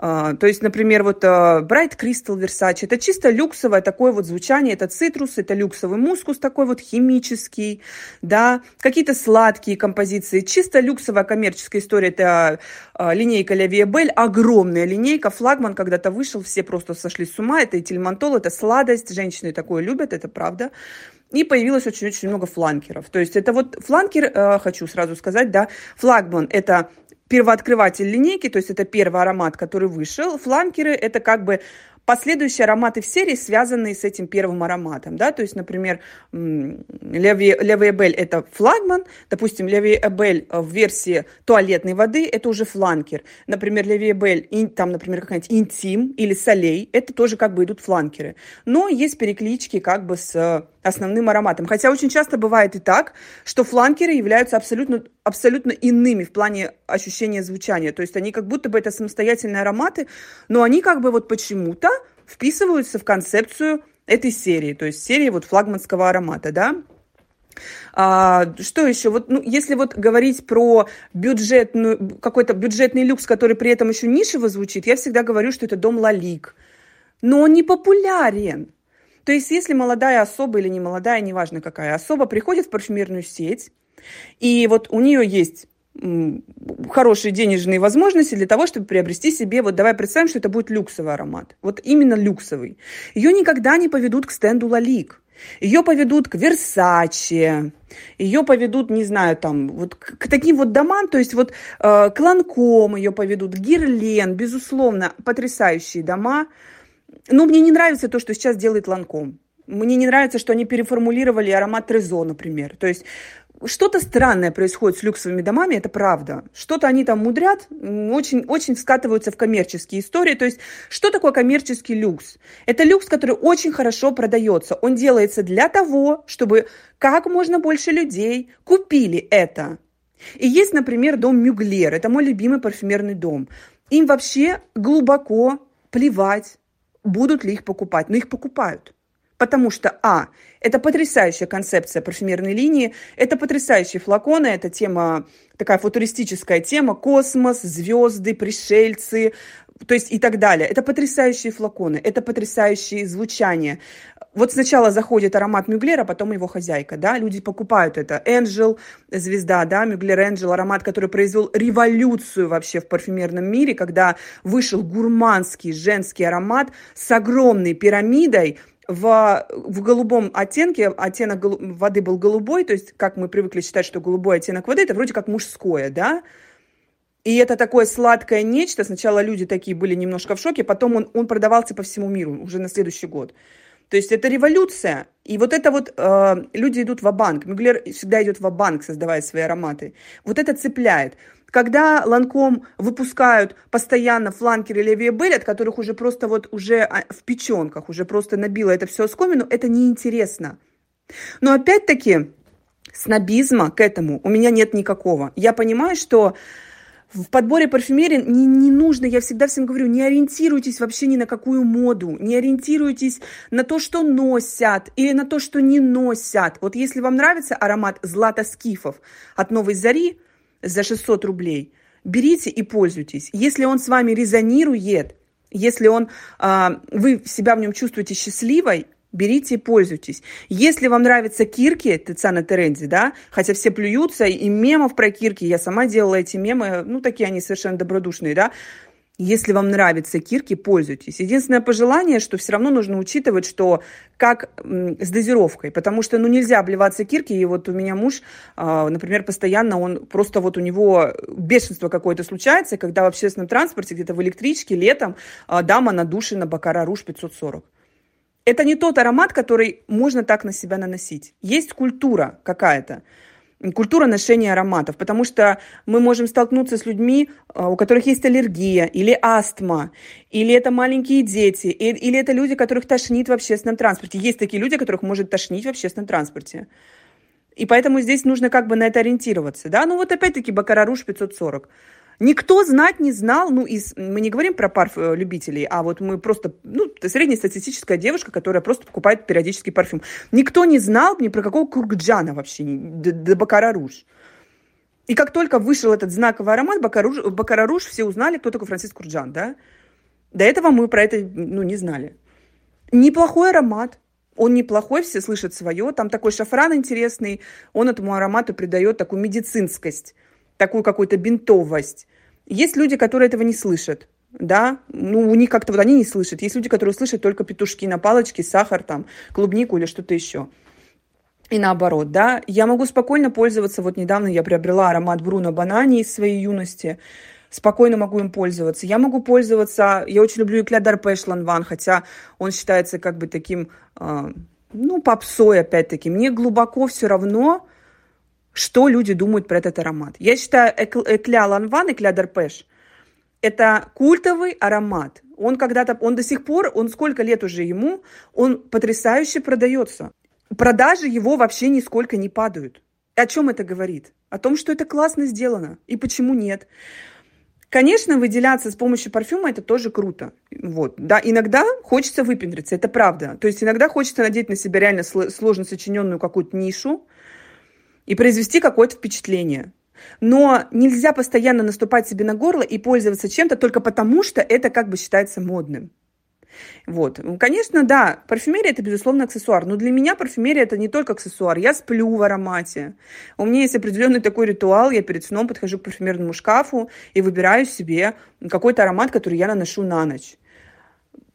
А, то есть, например, вот а, Bright Crystal Versace, это чисто люксовое такое вот звучание, это цитрус, это люксовый мускус такой вот химический, да, какие-то сладкие композиции, чисто люксовая коммерческая история, это а, линейка La Vie Belle, огромная линейка, флагман когда-то вышел, все просто сошли с ума, это этильмантол, это сладость, женщины такое любят, это правда, и появилось очень-очень много фланкеров. То есть это вот фланкер, хочу сразу сказать, да, флагман – это первооткрыватель линейки, то есть это первый аромат, который вышел. Фланкеры – это как бы последующие ароматы в серии, связанные с этим первым ароматом, да, то есть, например, Левиэбель – это флагман, допустим, Левиэбель в версии туалетной воды – это уже фланкер, например, Левиэбель, там, например, какая-нибудь интим или солей – это тоже как бы идут фланкеры, но есть переклички как бы с основным ароматом, хотя очень часто бывает и так, что фланкеры являются абсолютно, абсолютно иными в плане ощущения звучания, то есть они как будто бы это самостоятельные ароматы, но они как бы вот почему-то вписываются в концепцию этой серии, то есть серии вот флагманского аромата, да. А, что еще? Вот, ну, если вот говорить про бюджетную, какой-то бюджетный люкс, который при этом еще нишево звучит, я всегда говорю, что это дом Лалик. Но он не популярен. То есть, если молодая особа или не молодая, неважно какая особа, приходит в парфюмерную сеть, и вот у нее есть хорошие денежные возможности для того, чтобы приобрести себе, вот давай представим, что это будет люксовый аромат, вот именно люксовый. Ее никогда не поведут к стенду Лалик, ее поведут к Версаче, ее поведут, не знаю, там, вот к, к таким вот домам, то есть вот э, к Ланком ее поведут, Гирлен, безусловно, потрясающие дома. Но мне не нравится то, что сейчас делает Ланком. Мне не нравится, что они переформулировали аромат Трезо, например. То есть что-то странное происходит с люксовыми домами, это правда. Что-то они там мудрят, очень, очень скатываются в коммерческие истории. То есть, что такое коммерческий люкс? Это люкс, который очень хорошо продается. Он делается для того, чтобы как можно больше людей купили это. И есть, например, дом Мюглер. Это мой любимый парфюмерный дом. Им вообще глубоко плевать, будут ли их покупать. Но их покупают. Потому что, а, это потрясающая концепция парфюмерной линии, это потрясающие флаконы, это тема, такая футуристическая тема, космос, звезды, пришельцы, то есть и так далее. Это потрясающие флаконы, это потрясающие звучания. Вот сначала заходит аромат Мюглера, потом его хозяйка, да, люди покупают это. Angel, звезда, да, Мюглер Angel, аромат, который произвел революцию вообще в парфюмерном мире, когда вышел гурманский женский аромат с огромной пирамидой, в, в голубом оттенке, оттенок голу, воды был голубой, то есть как мы привыкли считать, что голубой оттенок воды, это вроде как мужское, да, и это такое сладкое нечто. Сначала люди такие были немножко в шоке, потом он, он продавался по всему миру уже на следующий год. То есть это революция. И вот это вот э, люди идут в банк Мюглер всегда идет в банк создавая свои ароматы. Вот это цепляет. Когда Ланком выпускают постоянно фланкеры Левия Бель, от которых уже просто вот уже а, в печенках, уже просто набило это все оскомину, это неинтересно. Но опять-таки снобизма к этому у меня нет никакого. Я понимаю, что в подборе парфюмерии не, не нужно, я всегда всем говорю, не ориентируйтесь вообще ни на какую моду, не ориентируйтесь на то, что носят или на то, что не носят. Вот если вам нравится аромат Злата Скифов от Новой Зари, за 600 рублей. Берите и пользуйтесь. Если он с вами резонирует, если он, а, вы себя в нем чувствуете счастливой, берите и пользуйтесь. Если вам нравятся кирки Тициана Терензи, да, хотя все плюются, и мемов про кирки, я сама делала эти мемы, ну, такие они совершенно добродушные, да, если вам нравятся кирки, пользуйтесь. Единственное пожелание, что все равно нужно учитывать, что как с дозировкой, потому что ну, нельзя обливаться кирки, и вот у меня муж, а, например, постоянно, он просто вот у него бешенство какое-то случается, когда в общественном транспорте, где-то в электричке летом а, дама надушена Бакара Руж 540. Это не тот аромат, который можно так на себя наносить. Есть культура какая-то культура ношения ароматов, потому что мы можем столкнуться с людьми, а, у которых есть аллергия или астма, или это маленькие дети, или это люди, которых тошнит в общественном транспорте. Есть такие люди, которых может тошнить в общественном транспорте. И поэтому здесь нужно как бы на это ориентироваться. Да? Ну вот опять-таки Бакараруш 540. Никто знать не знал, ну, из, мы не говорим про парф э, любителей, а вот мы просто, ну, среднестатистическая девушка, которая просто покупает периодически парфюм. Никто не знал ни про какого Кургджана вообще, до, до Бакара Руж. И как только вышел этот знаковый аромат Бакаруш, Бакара Руж, все узнали, кто такой Франциск Курджан, да? До этого мы про это, ну, не знали. Неплохой аромат, он неплохой, все слышат свое. Там такой шафран интересный, он этому аромату придает такую медицинскость, такую какую-то бинтовость. Есть люди, которые этого не слышат, да, ну, у них как-то вот они не слышат. Есть люди, которые слышат только петушки на палочке, сахар там, клубнику или что-то еще. И наоборот, да, я могу спокойно пользоваться, вот недавно я приобрела аромат Бруно Банани из своей юности, спокойно могу им пользоваться. Я могу пользоваться, я очень люблю Икля Дарпеш Ланван, хотя он считается как бы таким, э, ну, попсой опять-таки. Мне глубоко все равно, что люди думают про этот аромат. Я считаю Экля Ланван, Экля Дарпеш, это культовый аромат. Он когда-то, он до сих пор, он сколько лет уже ему, он потрясающе продается. Продажи его вообще нисколько не падают. О чем это говорит? О том, что это классно сделано. И почему нет? Конечно, выделяться с помощью парфюма это тоже круто. Вот. Да, иногда хочется выпендриться, это правда. То есть иногда хочется надеть на себя реально сложно сочиненную какую-то нишу и произвести какое-то впечатление. Но нельзя постоянно наступать себе на горло и пользоваться чем-то только потому, что это как бы считается модным. Вот. Конечно, да, парфюмерия это, безусловно, аксессуар. Но для меня парфюмерия это не только аксессуар. Я сплю в аромате. У меня есть определенный такой ритуал. Я перед сном подхожу к парфюмерному шкафу и выбираю себе какой-то аромат, который я наношу на ночь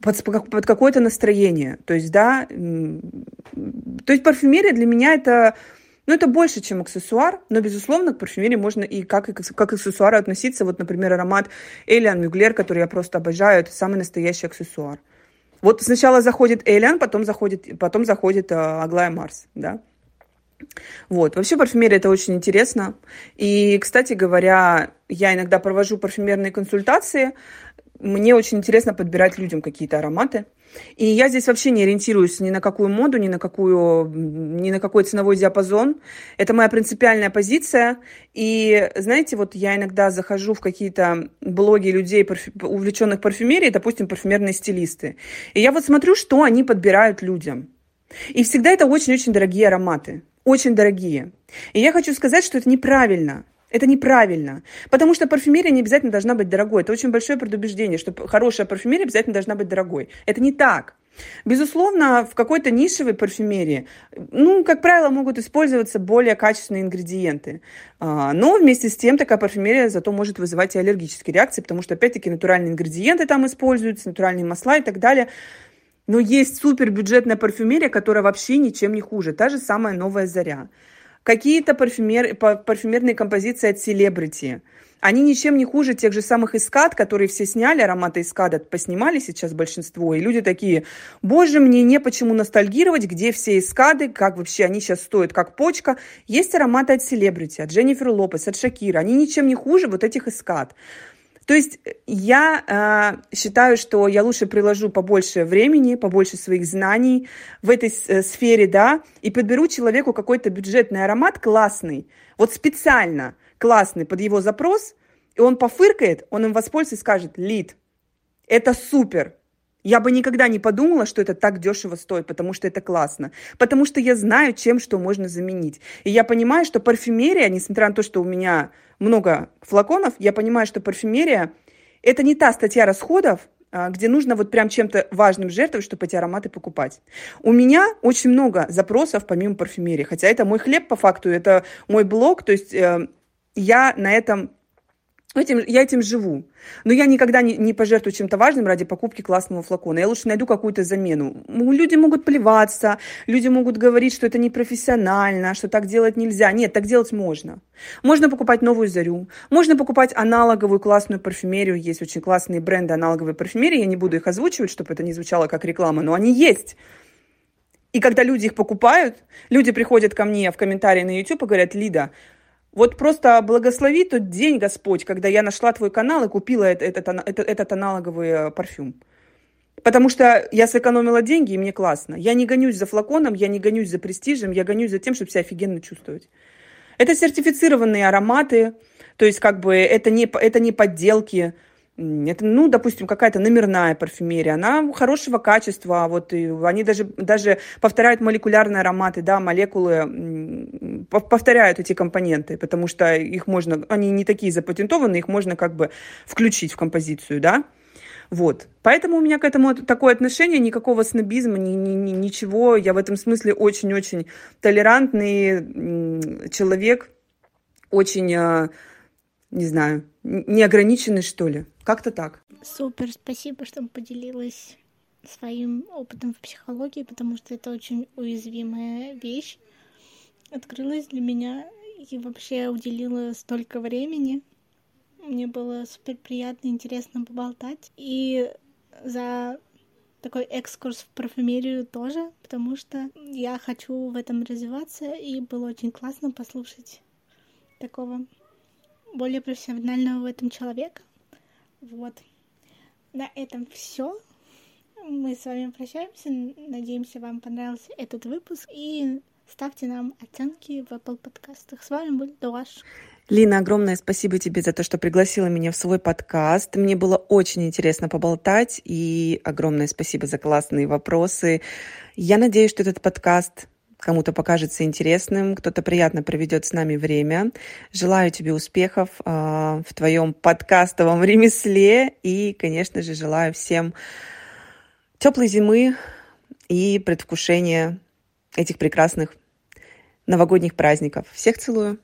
под, под какое-то настроение. То есть, да, то есть парфюмерия для меня это, ну, это больше, чем аксессуар, но, безусловно, к парфюмерии можно и как, как к аксессуару относиться. Вот, например, аромат Элиан Мюглер, который я просто обожаю, это самый настоящий аксессуар. Вот сначала заходит Элиан, потом заходит, потом заходит а, Аглая Марс, да. Вот. Вообще парфюмерия это очень интересно. И, кстати говоря, я иногда провожу парфюмерные консультации. Мне очень интересно подбирать людям какие-то ароматы. И я здесь вообще не ориентируюсь ни на какую моду, ни на, какую, ни на какой ценовой диапазон. Это моя принципиальная позиция. И, знаете, вот я иногда захожу в какие-то блоги людей, парфю... увлеченных парфюмерией, допустим, парфюмерные стилисты. И я вот смотрю, что они подбирают людям. И всегда это очень-очень дорогие ароматы. Очень дорогие. И я хочу сказать, что это неправильно. Это неправильно. Потому что парфюмерия не обязательно должна быть дорогой. Это очень большое предубеждение, что хорошая парфюмерия обязательно должна быть дорогой. Это не так. Безусловно, в какой-то нишевой парфюмерии, ну, как правило, могут использоваться более качественные ингредиенты. А, но вместе с тем такая парфюмерия зато может вызывать и аллергические реакции, потому что, опять-таки, натуральные ингредиенты там используются, натуральные масла и так далее. Но есть супербюджетная парфюмерия, которая вообще ничем не хуже. Та же самая «Новая заря» какие-то парфюмер, парфюмерные композиции от селебрити. Они ничем не хуже тех же самых искад, которые все сняли, ароматы искада поснимали сейчас большинство, и люди такие, боже, мне не почему ностальгировать, где все искады, как вообще они сейчас стоят, как почка. Есть ароматы от селебрити, от Дженнифер Лопес, от Шакира, они ничем не хуже вот этих искад. То есть э, я э, считаю, что я лучше приложу побольше времени, побольше своих знаний в этой э, сфере, да, и подберу человеку какой-то бюджетный аромат классный, вот специально классный под его запрос, и он пофыркает, он им воспользуется и скажет, Лид, это супер, я бы никогда не подумала, что это так дешево стоит, потому что это классно. Потому что я знаю, чем что можно заменить. И я понимаю, что парфюмерия, несмотря на то, что у меня много флаконов, я понимаю, что парфюмерия – это не та статья расходов, а, где нужно вот прям чем-то важным жертвовать, чтобы эти ароматы покупать. У меня очень много запросов помимо парфюмерии, хотя это мой хлеб по факту, это мой блог, то есть э, я на этом Этим, я этим живу. Но я никогда не, не пожертвую чем-то важным ради покупки классного флакона. Я лучше найду какую-то замену. Люди могут плеваться, люди могут говорить, что это непрофессионально, что так делать нельзя. Нет, так делать можно. Можно покупать новую зарю, можно покупать аналоговую классную парфюмерию. Есть очень классные бренды аналоговой парфюмерии. Я не буду их озвучивать, чтобы это не звучало как реклама, но они есть. И когда люди их покупают, люди приходят ко мне в комментарии на YouTube и говорят, Лида, вот просто благослови тот день, Господь, когда я нашла твой канал и купила этот, этот, этот, аналоговый э, парфюм. Потому что я сэкономила деньги, и мне классно. Я не гонюсь за флаконом, я не гонюсь за престижем, я гонюсь за тем, чтобы себя офигенно чувствовать. Это сертифицированные ароматы, то есть как бы это не, это не подделки, это, ну, допустим, какая-то номерная парфюмерия, она хорошего качества, а вот и они даже, даже повторяют молекулярные ароматы, да, молекулы повторяют эти компоненты, потому что их можно, они не такие запатентованные, их можно как бы включить в композицию, да, вот. Поэтому у меня к этому такое отношение, никакого снобизма, ни, ни, ни, ничего. Я в этом смысле очень-очень толерантный человек, очень, а, не знаю, неограниченный, что ли. Как-то так. Супер, спасибо, что поделилась своим опытом в психологии, потому что это очень уязвимая вещь. Открылась для меня и вообще уделила столько времени. Мне было супер приятно интересно поболтать. И за такой экскурс в парфюмерию тоже, потому что я хочу в этом развиваться, и было очень классно послушать такого более профессионального в этом человека. Вот. На этом все. Мы с вами прощаемся. Надеемся, вам понравился этот выпуск. И ставьте нам оценки в Apple подкастах. С вами был Дуаш. Лина, огромное спасибо тебе за то, что пригласила меня в свой подкаст. Мне было очень интересно поболтать, и огромное спасибо за классные вопросы. Я надеюсь, что этот подкаст кому-то покажется интересным, кто-то приятно проведет с нами время. Желаю тебе успехов э, в твоем подкастовом <laughs> ремесле и, конечно же, желаю всем теплой зимы и предвкушения этих прекрасных новогодних праздников. Всех целую!